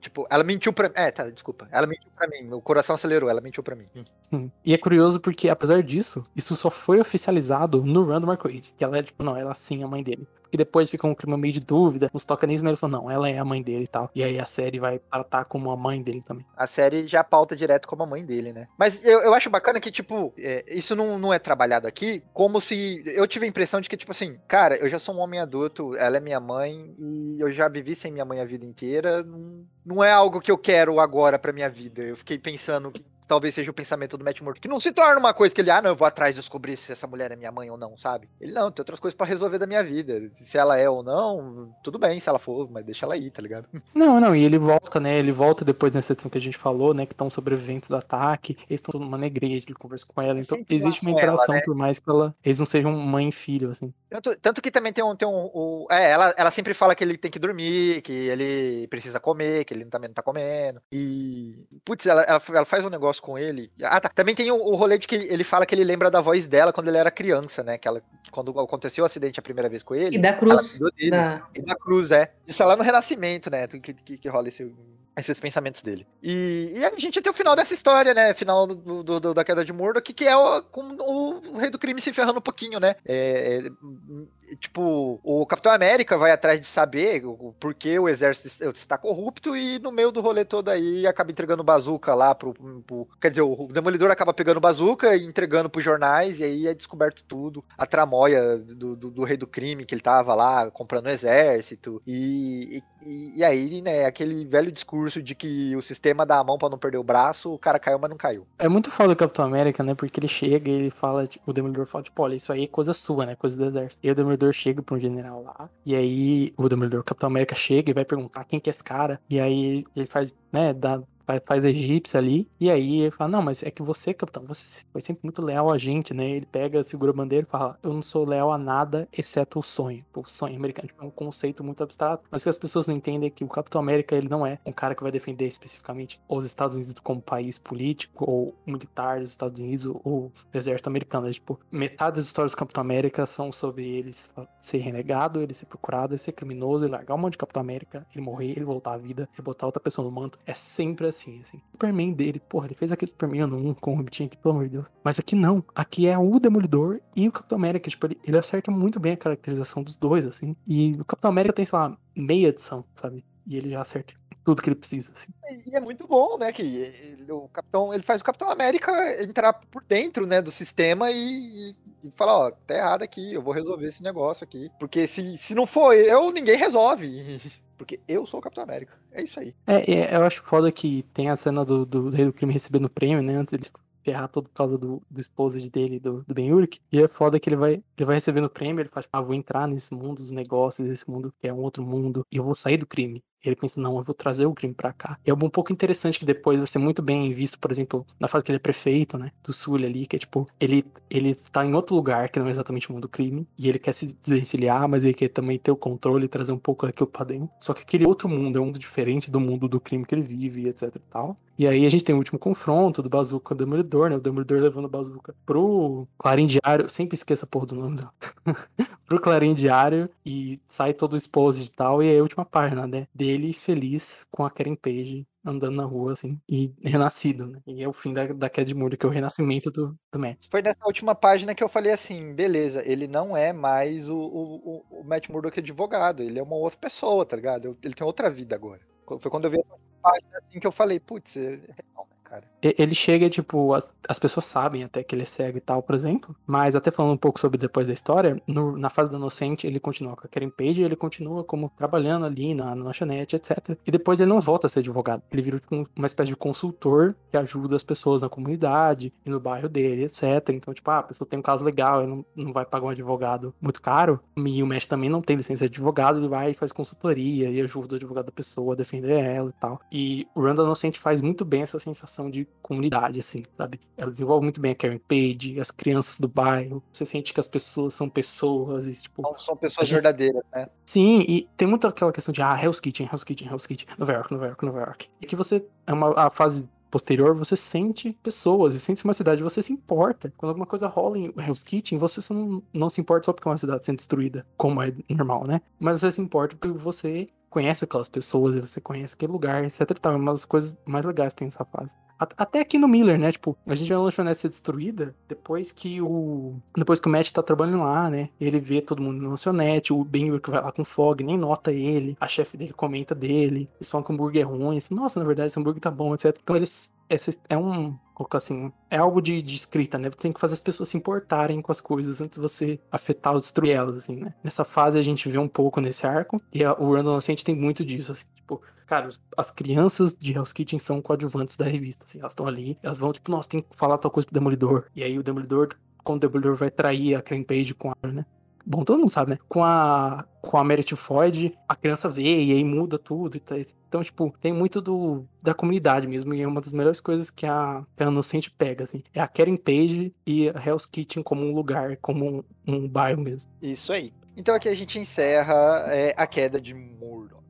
tipo, ela mentiu para, é, tá, desculpa, ela mentiu para mim, meu coração acelerou, ela mentiu para mim. Sim. E é curioso porque apesar disso, isso só foi oficializado no Random Arcade, que ela é tipo, não, ela sim é a mãe dele. Porque depois fica um clima meio de dúvida, nos toca nisso, mas ele falou, não, ela é a mãe dele e tal. E aí a série vai tratar como a mãe dele também. A série já pauta direto como a mãe dele, né? Mas eu, eu acho bacana que, tipo, é, isso não, não é trabalhado aqui, como se. Eu tive a impressão de que, tipo assim, cara, eu já sou um homem adulto, ela é minha mãe, e eu já vivi sem minha mãe a vida inteira. Não, não é algo que eu quero agora pra minha vida. Eu fiquei pensando que talvez seja o pensamento do Matt Murdock, que não se torna uma coisa que ele, ah, não, eu vou atrás descobrir se essa mulher é minha mãe ou não, sabe? Ele, não, tem outras coisas para resolver da minha vida. Se ela é ou não, tudo bem, se ela for, mas deixa ela aí, tá ligado? [LAUGHS] Não, não, e ele volta, né? Ele volta depois nessa edição que a gente falou, né? Que estão sobreviventes do ataque, eles estão numa na igreja, ele conversa com ela, então existe uma interação, ela, né? por mais que ela, eles não sejam mãe e filho, assim. Tanto, tanto que também tem um, tem um, um, é, ela, ela sempre fala que ele tem que dormir, que ele precisa comer, que ele também não tá comendo, e, putz, ela, ela, ela faz um negócio com ele, ah, tá. Também tem o, o rolê de que ele fala que ele lembra da voz dela quando ele era criança, né? Que ela, quando aconteceu o acidente a primeira vez com ele. E da cruz. Da... E da cruz, é. Isso é lá no Renascimento, né? Que, que, que rola esse, esses pensamentos dele. E, e, a gente tem o final dessa história, né? Final do, do, da queda de Murdoch, que é o, com o, rei do crime se ferrando um pouquinho, né? É, é, tipo, o Capitão América vai atrás de saber o porquê o exército está corrupto e no meio do rolê todo aí acaba entregando bazuca lá pro, pro, Quer dizer, o Demolidor acaba pegando bazuca e entregando pros jornais e aí é descoberto tudo. A tramóia do, do, do rei do crime que ele tava lá comprando o exército. E, e, e aí, né, aquele velho discurso discurso de que o sistema dá a mão para não perder o braço, o cara caiu, mas não caiu. É muito foda o Capitão América, né? Porque ele chega e ele fala, tipo, o Demolidor fala, tipo, olha, isso aí é coisa sua, né? Coisa do exército. E o Demolidor chega pra um general lá, e aí o Demolidor, o Capitão América chega e vai perguntar quem que é esse cara, e aí ele faz, né, dá faz egípcia ali. E aí ele fala: Não, mas é que você, capitão, você foi sempre muito leal a gente, né? Ele pega, segura a bandeira e fala: Eu não sou leal a nada exceto o sonho. O sonho americano tipo, é um conceito muito abstrato, mas que as pessoas não entendem é que o Capitão América ele não é um cara que vai defender especificamente os Estados Unidos como país político ou militar dos Estados Unidos ou o exército americano. É, tipo, metade das histórias do Capitão América são sobre ele ser renegado, ele ser procurado, ele ser criminoso, ele largar um monte de Capitão América, ele morrer, ele voltar à vida, ele botar outra pessoa no manto. É sempre assim assim, assim. Superman dele, porra, ele fez aquele Superman no 1 com o Robitinho aqui, pelo amor de Deus. Mas aqui não. Aqui é o Demolidor e o Capitão América. Tipo, ele, ele acerta muito bem a caracterização dos dois, assim. E o Capitão América tem, sei lá, meia edição, sabe? E ele já acerta tudo que ele precisa, assim. E é muito bom, né, que ele, o Capitão, ele faz o Capitão América entrar por dentro, né, do sistema e, e, falar, ó, tá errado aqui, eu vou resolver esse negócio aqui. Porque se, se não for eu, ninguém resolve. [LAUGHS] Porque eu sou o Capitão América. É isso aí. É, é eu acho foda que tem a cena do, do Rei do Crime recebendo o prêmio, né? Antes ele ferrar todo por causa do, do esposo dele, do, do Ben Urich. E é foda que ele vai, ele vai recebendo o prêmio, ele fala, ah, vou entrar nesse mundo dos negócios, esse mundo que é um outro mundo, e eu vou sair do crime. Ele pensa, não, eu vou trazer o crime para cá. É um pouco interessante que depois vai ser muito bem visto, por exemplo, na fase que ele é prefeito, né, do Sul ali, que é tipo, ele, ele tá em outro lugar que não é exatamente o mundo do crime, e ele quer se desvencilhar, mas ele quer também ter o controle e trazer um pouco aquilo pra dentro. Só que aquele outro mundo é um mundo diferente do mundo do crime que ele vive, etc e tal. E aí a gente tem o último confronto do Bazooka com o Demolidor, né, o Demolidor levando o Bazooka pro Clarim Diário, sempre esqueça a porra do nome dela. [LAUGHS] pro Clarim Diário, e sai todo exposto e tal, e é a última página, né, dele feliz com a Karen Page andando na rua, assim, e renascido, né? E é o fim da, da Cad que é o renascimento do, do Matt. Foi nessa última página que eu falei assim, beleza, ele não é mais o, o, o Matt Murdock advogado, ele é uma outra pessoa, tá ligado? Ele tem outra vida agora. Foi quando eu vi essa página assim que eu falei, putz, é real, cara. Ele chega, tipo, as, as, pessoas sabem até que ele é cego e tal, por exemplo. Mas até falando um pouco sobre depois da história, no, na fase do Inocente, ele continua com a Karen Page, ele continua como trabalhando ali na, na lanchonete, etc. E depois ele não volta a ser advogado. Ele vira tipo, uma espécie de consultor que ajuda as pessoas na comunidade e no bairro dele, etc. Então, tipo, ah, a pessoa tem um caso legal, ele não, não vai pagar um advogado muito caro. E o Mesh também não tem licença de advogado, ele vai e faz consultoria e ajuda o advogado da pessoa a defender ela e tal. E o Randall Inocente faz muito bem essa sensação de comunidade, assim, sabe? Ela desenvolve muito bem a Karen Page, as crianças do bairro. Você sente que as pessoas são pessoas, e, tipo. Não são pessoas gente... verdadeiras, né? Sim, e tem muito aquela questão de, ah, Hell's Kitchen, Hell's Kitchen, Hell's Kitchen, Nova York, Nova York, Nova York. E que você. É uma a fase posterior, você sente pessoas e sente uma cidade, você se importa. Quando alguma coisa rola em Hell's Kitchen, você não, não se importa só porque é uma cidade sendo destruída, como é normal, né? Mas você se importa porque você conhece aquelas pessoas, você conhece aquele lugar, etc e tal. É uma das coisas mais legais que tem nessa fase. Até aqui no Miller, né? Tipo, a gente vê a lanchonete ser destruída depois que o. Depois que o Matt tá trabalhando lá, né? Ele vê todo mundo na lanchonete, o Ben que vai lá com fog, nem nota ele, a chefe dele comenta dele, eles falam que o hambúrguer é ruim, nossa, na verdade, esse hambúrguer tá bom, etc. Então ele. Esse é um colocar assim, é algo de, de, escrita, né? Você tem que fazer as pessoas se importarem com as coisas antes de você afetar ou destruir elas, assim, né? Nessa fase a gente vê um pouco nesse arco, e a, o Randall Inocente tem muito disso, assim, tipo, cara, as crianças de Hell's Kitchen são coadjuvantes da revista, assim, elas estão ali, elas vão, tipo, nossa, tem que falar tal coisa pro Demolidor, e aí o Demolidor, quando o Demolidor vai trair a Crane Page com a, né? Bom, todo mundo sabe, né? Com a, com a Meredith Floyd, a criança vê e aí muda tudo. Tá, então, tipo, tem muito do, da comunidade mesmo. E é uma das melhores coisas que a, que a Inocente pega, assim. É a Karen Page e a Hell's Kitchen como um lugar, como um, um bairro mesmo. Isso aí. Então aqui a gente encerra é, a queda de Murdoch.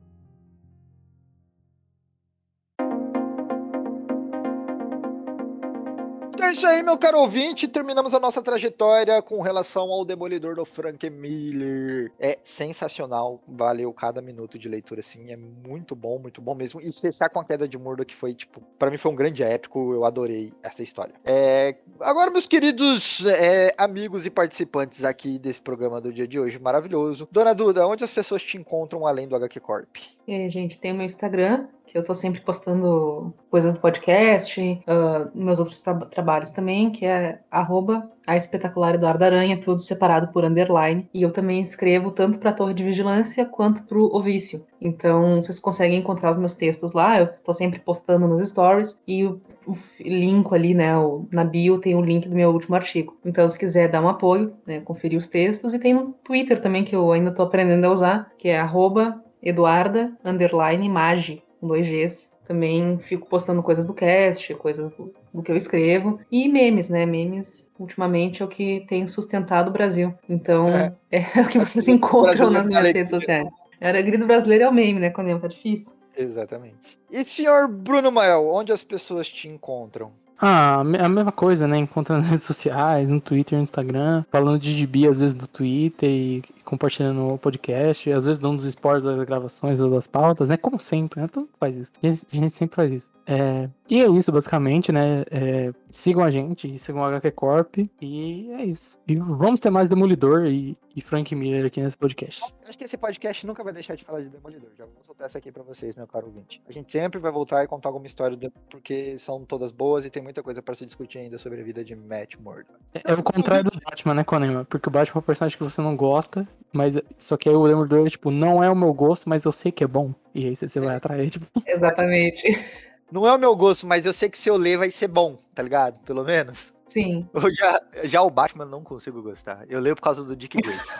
É isso aí, meu caro ouvinte. Terminamos a nossa trajetória com relação ao Demolidor do Frank Miller. É sensacional. Valeu cada minuto de leitura, assim. É muito bom, muito bom mesmo. E fechar com a queda de Murdo, que foi, tipo, para mim foi um grande épico. Eu adorei essa história. É... Agora, meus queridos é, amigos e participantes aqui desse programa do dia de hoje, maravilhoso. Dona Duda, onde as pessoas te encontram além do HQ Corp? E aí, gente, tem o meu Instagram, que eu tô sempre postando coisas do podcast, uh, meus outros tra trabalhos também, que é arroba a espetacular Eduardo Aranha, tudo separado por underline. E eu também escrevo tanto para a Torre de Vigilância quanto para o Ovício. Então vocês conseguem encontrar os meus textos lá, eu estou sempre postando nos stories e o, o link ali, né, o, na bio tem o link do meu último artigo. Então se quiser dar um apoio, né, conferir os textos e tem no Twitter também que eu ainda estou aprendendo a usar, que é arroba Eduarda underline Magi, com dois Gs. Também fico postando coisas do cast, coisas do, do, que eu escrevo. E memes, né? Memes, ultimamente, é o que tem sustentado o Brasil. Então, é, [LAUGHS] é o que vocês encontram nas minhas redes sociais. A alegria do brasileiro é o meme, né? Quando tá difícil. Exatamente. E senhor Bruno Mael, onde as pessoas te encontram? Ah, a mesma coisa, né? Encontrando [LAUGHS] nas redes sociais, no Twitter, no Instagram, falando de gibi às vezes no Twitter e, compartilhando o podcast, às vezes dando os spoilers das gravações ou das pautas, né? Como sempre, né? Todo mundo faz isso. A gente sempre faz isso. É, e é isso, basicamente, né? É, sigam a gente, sigam a HQ Corp, e é isso. E vamos ter mais Demolidor e, e Frank Miller aqui nesse podcast. Acho que esse podcast nunca vai deixar de falar de Demolidor. Já vou soltar essa aqui pra vocês, meu caro ouvinte. A gente sempre vai voltar e contar alguma história, porque são todas boas e tem muita coisa para se discutir ainda sobre a vida de Matt Murdock. É, é o contrário do Batman, né, Conema? Porque o Batman é um personagem que você não gosta, mas só que aí o Demolidor, tipo, não é o meu gosto, mas eu sei que é bom. E aí você, você vai atrair, tipo. Exatamente. Não é o meu gosto, mas eu sei que se eu ler vai ser bom, tá ligado? Pelo menos. Sim. Eu já, já o Batman não consigo gostar. Eu leio por causa do Dick Grayson.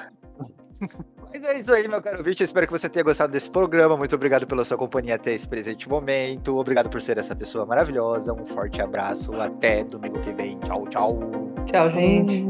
[LAUGHS] Mas é isso aí, meu caro vídeo. Espero que você tenha gostado desse programa. Muito obrigado pela sua companhia até esse presente momento. Obrigado por ser essa pessoa maravilhosa. Um forte abraço. Até domingo que vem. Tchau, tchau. Tchau, gente.